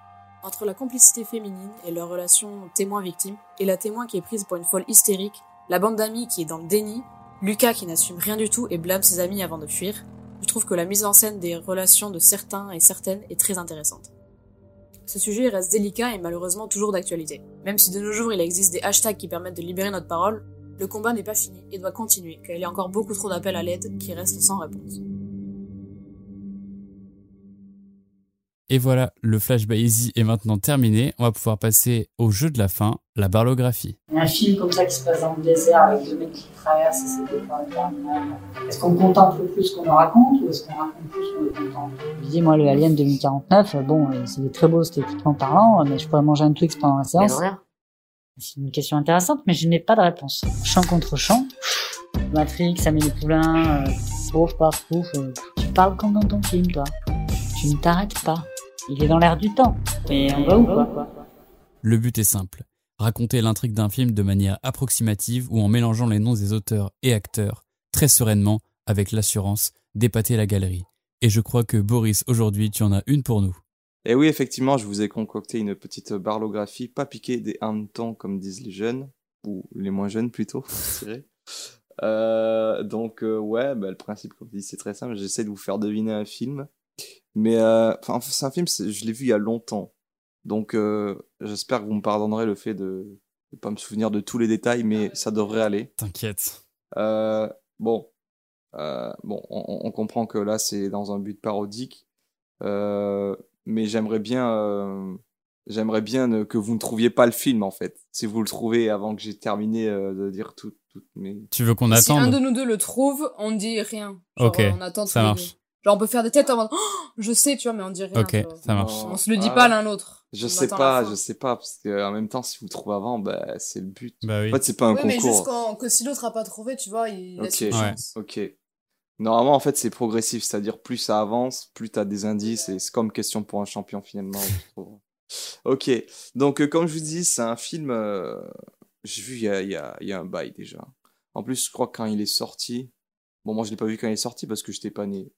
Entre la complicité féminine et leur relation témoin-victime, et la témoin qui est prise pour une folle hystérique, la bande d'amis qui est dans le déni, Lucas qui n'assume rien du tout et blâme ses amis avant de fuir, je trouve que la mise en scène des relations de certains et certaines est très intéressante. Ce sujet reste délicat et malheureusement toujours d'actualité. Même si de nos jours il existe des hashtags qui permettent de libérer notre parole, le combat n'est pas fini et doit continuer, car il y a encore beaucoup trop d'appels à l'aide qui restent sans réponse. Et voilà, le Flash by Easy est maintenant terminé. On va pouvoir passer au jeu de la fin, la barlographie. Un film comme ça qui se passe dans le désert avec deux mecs qui traversent et c'est des. Est-ce qu'on contemple plus qu'on en raconte ou est-ce qu'on raconte plus qu'on le contemple? Je dis, moi, le Alien 2049, euh, bon, c'est très beau esthétiquement parlant, mais je pourrais manger un Twix pendant la séance. C'est une question intéressante, mais je n'ai pas de réponse. Champ contre champ, Matrix, Amélie Poulain, euh, pouf, paf, pouf, euh, tu parles comme dans ton film, toi. Tu ne t'arrêtes pas. Il est dans l'air du temps. Et on va où, quoi? Le but est simple. Raconter l'intrigue d'un film de manière approximative ou en mélangeant les noms des auteurs et acteurs, très sereinement, avec l'assurance d'épater la galerie. Et je crois que Boris, aujourd'hui, tu en as une pour nous. Et oui, effectivement, je vous ai concocté une petite barlographie, pas piquée des hannetons comme disent les jeunes, ou les moins jeunes plutôt, [LAUGHS] je. Euh, donc euh, ouais, bah, le principe, comme je dis, c'est très simple. J'essaie de vous faire deviner un film, mais euh, enfin, c'est un film, je l'ai vu il y a longtemps, donc euh, j'espère que vous me pardonnerez le fait de ne pas me souvenir de tous les détails, mais ça devrait aller. T'inquiète. Euh, bon, euh, bon, on, on comprend que là c'est dans un but parodique, euh, mais j'aimerais bien, euh, j'aimerais bien ne- que vous ne trouviez pas le film en fait. Si vous le trouvez avant que j'ai terminé euh, de dire tout, toutes mes. Tu veux qu'on Si un attende de nous deux le trouve, on dit rien. Genre, Ok, on attend ça marche. Genre, on peut faire des têtes en mode, Oh, je sais, tu vois, mais on dit rien. Ok, tu vois. ça marche. On se le dit Ah, pas l'un l'autre. Je On sais pas, je sais pas, parce que en même temps, si vous le trouvez avant, bah, c'est le but. Bah oui. En fait, c'est pas un Ouais, mais juste concours. quand, que si l'autre a pas trouvé, tu vois, il laisse Ok, une chance. ok. Normalement, en fait, c'est progressif, c'est-à-dire plus ça avance, plus t'as des indices, et c'est comme question pour un champion finalement. je trouve. [LAUGHS] ok, donc euh, comme je vous dis, c'est un film, euh, j'ai vu il y a, il y, a, il y a un bail déjà. En plus, je crois que quand il est sorti, bon, moi je l'ai pas vu quand il est sorti parce que j'étais pas né.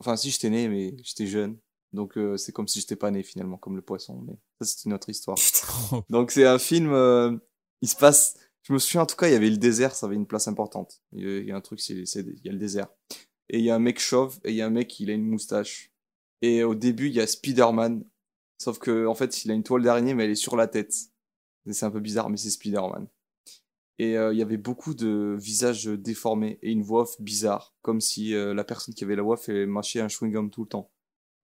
Enfin, si j'étais né, mais j'étais jeune. Donc euh, c'est comme si j'étais pas né finalement, comme le poisson. Mais ça, c'est une autre histoire. [LAUGHS] Donc c'est un film, euh, il se passe. Je me souviens en tout cas, il y avait le désert, ça avait une place importante. Il y a, il y a un truc, c'est, il y a le désert. Et il y a un mec chauve et il y a un mec, il a une moustache. Et au début, il y a Spider-Man. Sauf que en fait, il a une toile d'araignée, mais elle est sur la tête. C'est un peu bizarre, mais c'est Spider-Man. Et euh, il y avait beaucoup de visages déformés et une voix off bizarre, comme si euh, la personne qui avait la voix elle mâchait un chewing-gum tout le temps.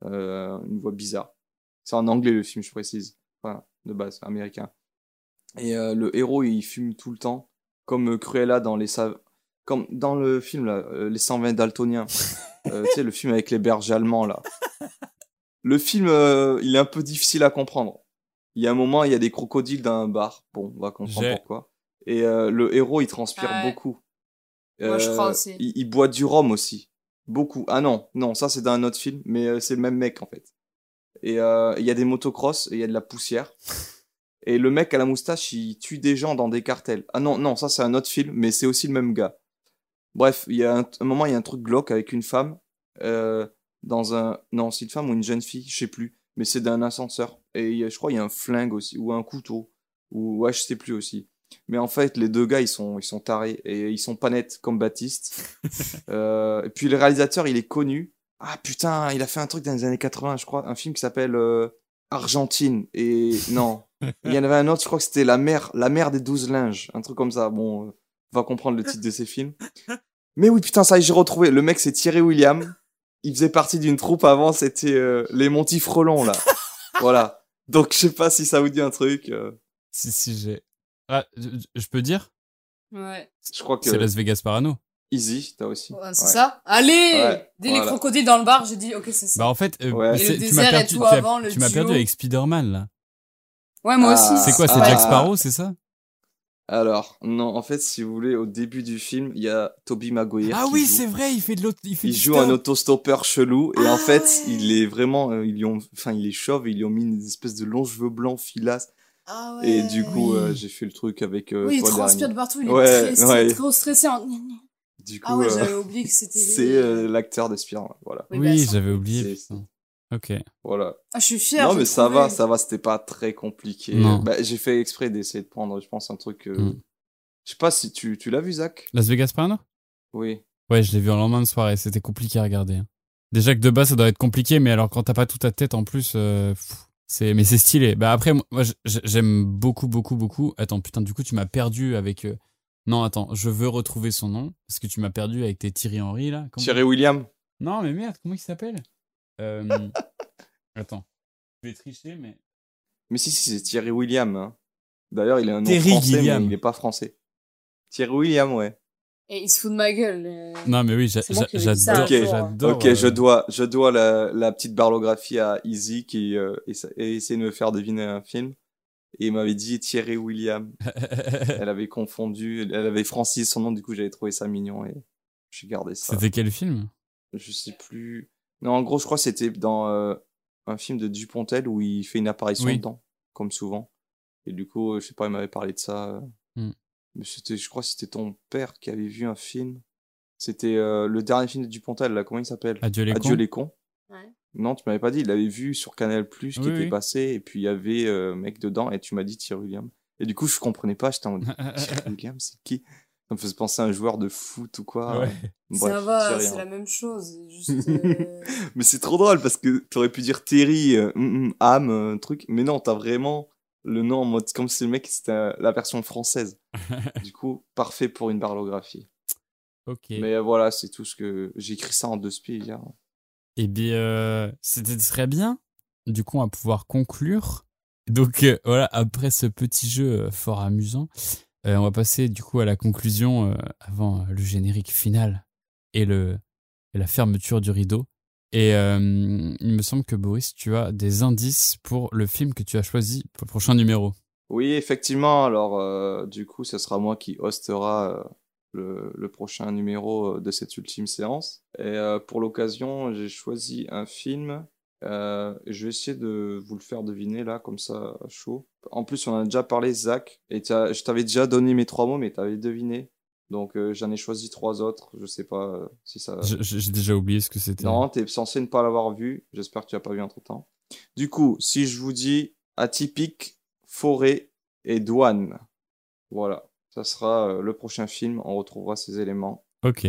Euh, une voix bizarre. C'est en anglais le film, je précise. Enfin, de base, américain. Et le héros, il fume tout le temps, comme Cruella dans les comme dans le film là, les 120 daltoniens. [LAUGHS] Tu sais le film avec les bergers allemands là. Le film, il est un peu difficile à comprendre. Il y a un moment, il y a des crocodiles dans un bar. Bon, on va comprendre pourquoi. Et euh, le héros, il transpire Ouais. beaucoup. Moi, je crois aussi. Il, il boit du rhum aussi. Beaucoup. Ah non, non, ça c'est dans un autre film, mais euh, c'est le même mec en fait. Et euh, il y a des motocross et il y a de la poussière. [LAUGHS] Et le mec à la moustache, il tue des gens dans des cartels. Ah non, non, ça c'est un autre film, mais c'est aussi le même gars. Bref, il y a un, un moment, il y a un truc glauque avec une femme euh, dans un. Non, c'est une femme ou une jeune fille, je sais plus. Mais c'est d'un ascenseur. Et il je crois qu'il y a un flingue aussi, ou un couteau. Ou ouais, je sais plus aussi. Mais en fait, les deux gars, ils sont, ils sont tarés et ils sont pas nets comme Baptiste. [LAUGHS] Euh, et puis le réalisateur, il est connu. Ah putain, il a fait un truc dans les années 80, je crois, un film qui s'appelle euh, Argentine. Et non, il y en avait un autre, je crois que c'était La mère, la mère des douze linges, un truc comme ça. Bon, euh, on va comprendre le titre de ces films. Mais oui, putain, ça, j'ai retrouvé. Le mec, c'est Thierry William. Il faisait partie d'une troupe avant, c'était les Monty Frelons, là. voilà. Donc, je sais pas si ça vous dit un truc. Si, si, j'ai. Ah, je, peux dire? Ouais. je crois que. C'est Las Vegas Parano. Easy, t'as aussi. Ouais, c'est Ouais. ça Allez Ouais, Dès voilà. les crocodiles dans le bar, j'ai dit, ok, c'est ça. Bah en fait, euh, Ouais. Et c'est- le tu m'as désert et perdu, tout tu as- avant, le tu m'as duo. perdu avec Spider-Man là. Ouais, moi Ah. aussi. C'est quoi, c'est Ah. Jack Sparrow, c'est ça? Alors, non, en fait, si vous voulez, au début du film, il y a Toby Maguire. Ah qui oui, c'est vrai, il fait de l'autre. Il, fait Il du joue un autostoppeur chelou et en Ah fait, ouais. il est vraiment, euh, ils lui ont, enfin, il est chauve et ils lui ont mis une espèce de longs cheveux blancs filasses. Ah ouais. Et du coup, Oui. euh, j'ai fait le truc avec. Euh, Oui, il transpire de partout, il est Ouais, très, ouais. trop stressé. en- Du coup, Ah ouais, euh, j'avais oublié que c'était [LAUGHS] c'est euh, [LAUGHS] l'acteur de. Voilà. Oui, j'avais oublié. Ok. Voilà. Ah, je suis fière. non, mais ça trouvé. va, ça va, c'était pas très compliqué. Non. Bah, j'ai fait exprès d'essayer de prendre, je pense, un truc. euh, Mm. Je sais pas si tu, tu l'as vu, Zach? Las Vegas Parano? Oui. Ouais, je l'ai vu en lendemain de soirée, c'était compliqué à regarder. hein. Déjà que de base ça doit être compliqué, mais alors quand t'as pas toute ta tête en plus, euh, pff, c'est mais c'est stylé. Bah après, moi j'aime beaucoup, beaucoup, beaucoup. Attends, putain, du coup tu m'as perdu avec. euh, Non, attends, je veux retrouver son nom parce que tu m'as perdu avec tes Thierry Henry là. Comment- Thierry William Non, mais merde, comment il s'appelle? Euh, [LAUGHS] Attends. Je vais tricher, mais. Mais si, si, c'est Thierry William. hein. D'ailleurs, il a un nom Terry français, mais il n'est pas français. Thierry William, ouais. Et il se fout de ma gueule. euh. Non, mais oui, j'adore. Ok, jour, hein. ok, euh, je dois, je dois la, la petite barlographie à Easy qui euh, essa- essaie de me faire deviner un film. Et il m'avait dit Thierry William. [LAUGHS] elle avait confondu, elle avait francisé son nom, du coup j'avais trouvé ça mignon et j'ai gardé ça. C'était quel film? Je sais plus. Non, en gros, je crois que c'était dans euh, un film de Dupontel où il fait une apparition Oui. dedans, comme souvent. Et du coup, euh, je sais pas, il m'avait parlé de ça. Mais c'était, je crois que c'était ton père qui avait vu un film. C'était euh, le dernier film de Dupontel, là, comment il s'appelle? Adieu les Adieu cons. les cons. Ouais. Non, tu m'avais pas dit, il l'avait vu sur Canal Plus qui Oui, était oui. passé, et puis il y avait euh, un mec dedans, et tu m'as dit Thierry William. Et du coup, je comprenais pas, j'étais en mode [LAUGHS] Thierry William, c'est qui? Ça me faisait penser à un joueur de foot ou quoi. Ouais. Bref, ça c'est va, c'est la même chose. Juste, [LAUGHS] euh, Mais c'est trop drôle parce que t'aurais pu dire Terry, euh, hum, hum, âme, un truc, mais non, t'as vraiment le nom en mode comme si le mec c'était euh, la version française. [LAUGHS] du coup, parfait pour une barlographie. Ok. Mais euh, voilà, c'est tout ce que j'ai écrit ça en deux spies hier. Eh bien, euh, c'était très bien. Du coup, on va pouvoir conclure. Donc euh, voilà, après ce petit jeu fort amusant, euh, on va passer du coup à la conclusion avant le générique final et, le, et la fermeture du rideau. Et euh, il me semble que Boris, tu as des indices pour le film que tu as choisi pour le prochain numéro. Oui, effectivement. Alors, euh, du coup, ce sera moi qui hostera euh, le, prochain numéro de cette ultime séance. Et pour l'occasion, j'ai choisi un film. Je vais essayer de vous le faire deviner là, comme ça, chaud. En plus, on a déjà parlé, Zach. Et je t'avais déjà donné mes trois mots, mais t'avais deviné. Donc, euh, j'en ai choisi trois autres. Je sais pas euh, si ça. J'ai déjà oublié ce que c'était. Non, t'es censé ne pas l'avoir vu. J'espère que tu l'as pas vu entre temps. Du coup, si je vous dis atypique, forêt et douane, voilà, ça sera euh, le prochain film. On retrouvera ces éléments. Ok.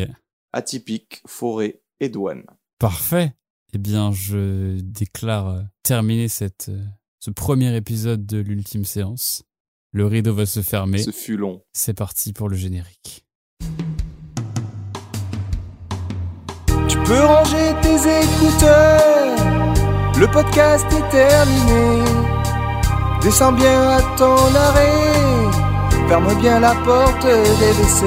Atypique, forêt et douane. Parfait. Eh bien, je déclare terminer cette, ce premier épisode de l'ultime séance. Le rideau va se fermer. Ce fut long. C'est parti pour le générique. Peux ranger tes écouteurs, le podcast est terminé. Descends bien à ton arrêt, ferme bien la porte des WC.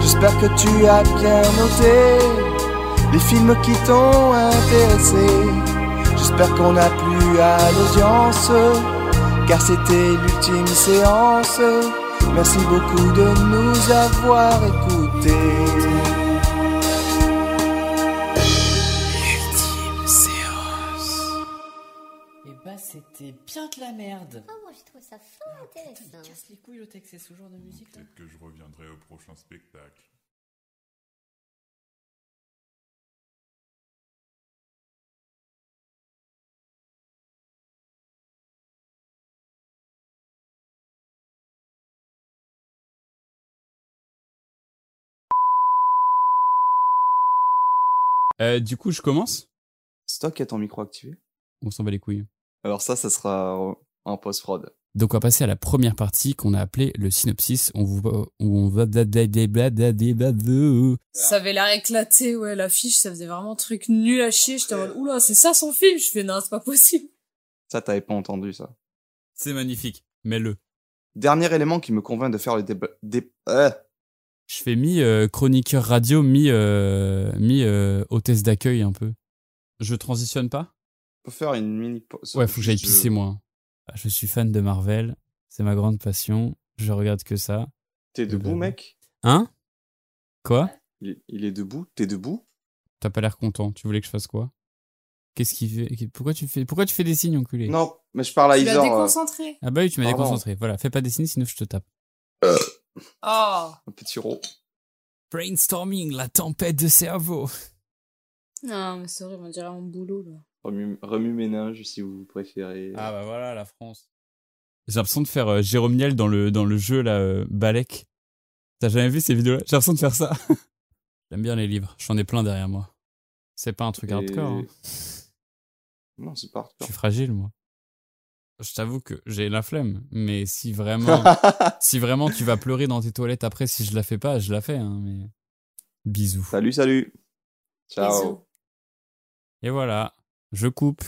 J'espère que tu as bien noté les films qui t'ont intéressé. J'espère qu'on a plu à l'audience, car c'était l'ultime séance. Merci beaucoup de nous avoir écoutés. C'était bien de la merde. Oh, moi, je trouve ça fort intéressant. Casse les couilles le texte, c'est ce genre de musique là. Peut-être que je reviendrai au prochain spectacle. Euh, du coup, je commence? Qui as ton micro activé On s'en bat les couilles. Alors ça, ça sera en- post-prod. Donc, on va passer à la première partie qu'on a appelée le synopsis. On vous va, où on va Ça avait l'air éclaté, ouais, l'affiche, ça faisait vraiment truc nul à chier. J'étais en mode, oula, c'est ça son film? Je fais, non, c'est pas possible. Ça, t'avais pas entendu ça. C'est magnifique. Mets-le. Dernier élément qui me convainc de faire le débat. Dé... euh, Je fais mi euh, chroniqueur radio, mi euh, mi euh, hôtesse d'accueil un peu. Je transitionne pas? Peut faire une mini pause. Ouais, faut que j'aille pisser moi. Ah, Je suis fan de Marvel, c'est ma grande passion. Je regarde que ça. T'es debout, mec? Hein? Quoi? Il est, il est debout T'es debout? T'as pas l'air content. Tu voulais que je fasse quoi? Qu'est-ce qu'il fait? Pourquoi tu fais Pourquoi tu fais des signes, enculé? Non, mais je parle à Tu Isor. euh, déconcentré. Ah bah oui, tu m'as déconcentré. Voilà, fais pas des signes, sinon je te tape. Oh. Un petit ro. Brainstorming, la tempête de cerveau. Non, mais c'est vrai, on dirait mon boulot, là. Remue, remue ménage si vous préférez. Ah bah voilà, la France. J'ai l'impression de faire euh, Jérôme Niel dans le, dans le jeu, là, euh, Balek. T'as jamais vu ces vidéos-là? J'ai l'impression de faire ça. [LAUGHS] J'aime bien les livres. J'en ai plein derrière moi. C'est pas un truc Et- hardcore. hein. [LAUGHS] Non, c'est pas Je hardcore. suis fragile, moi. Je t'avoue que j'ai la flemme. Mais si vraiment, [LAUGHS] si vraiment tu vas pleurer dans tes toilettes après, si je la fais pas, je la fais. Hein, mais bisous. Salut, salut. Ciao. Bisous. Et voilà, je coupe.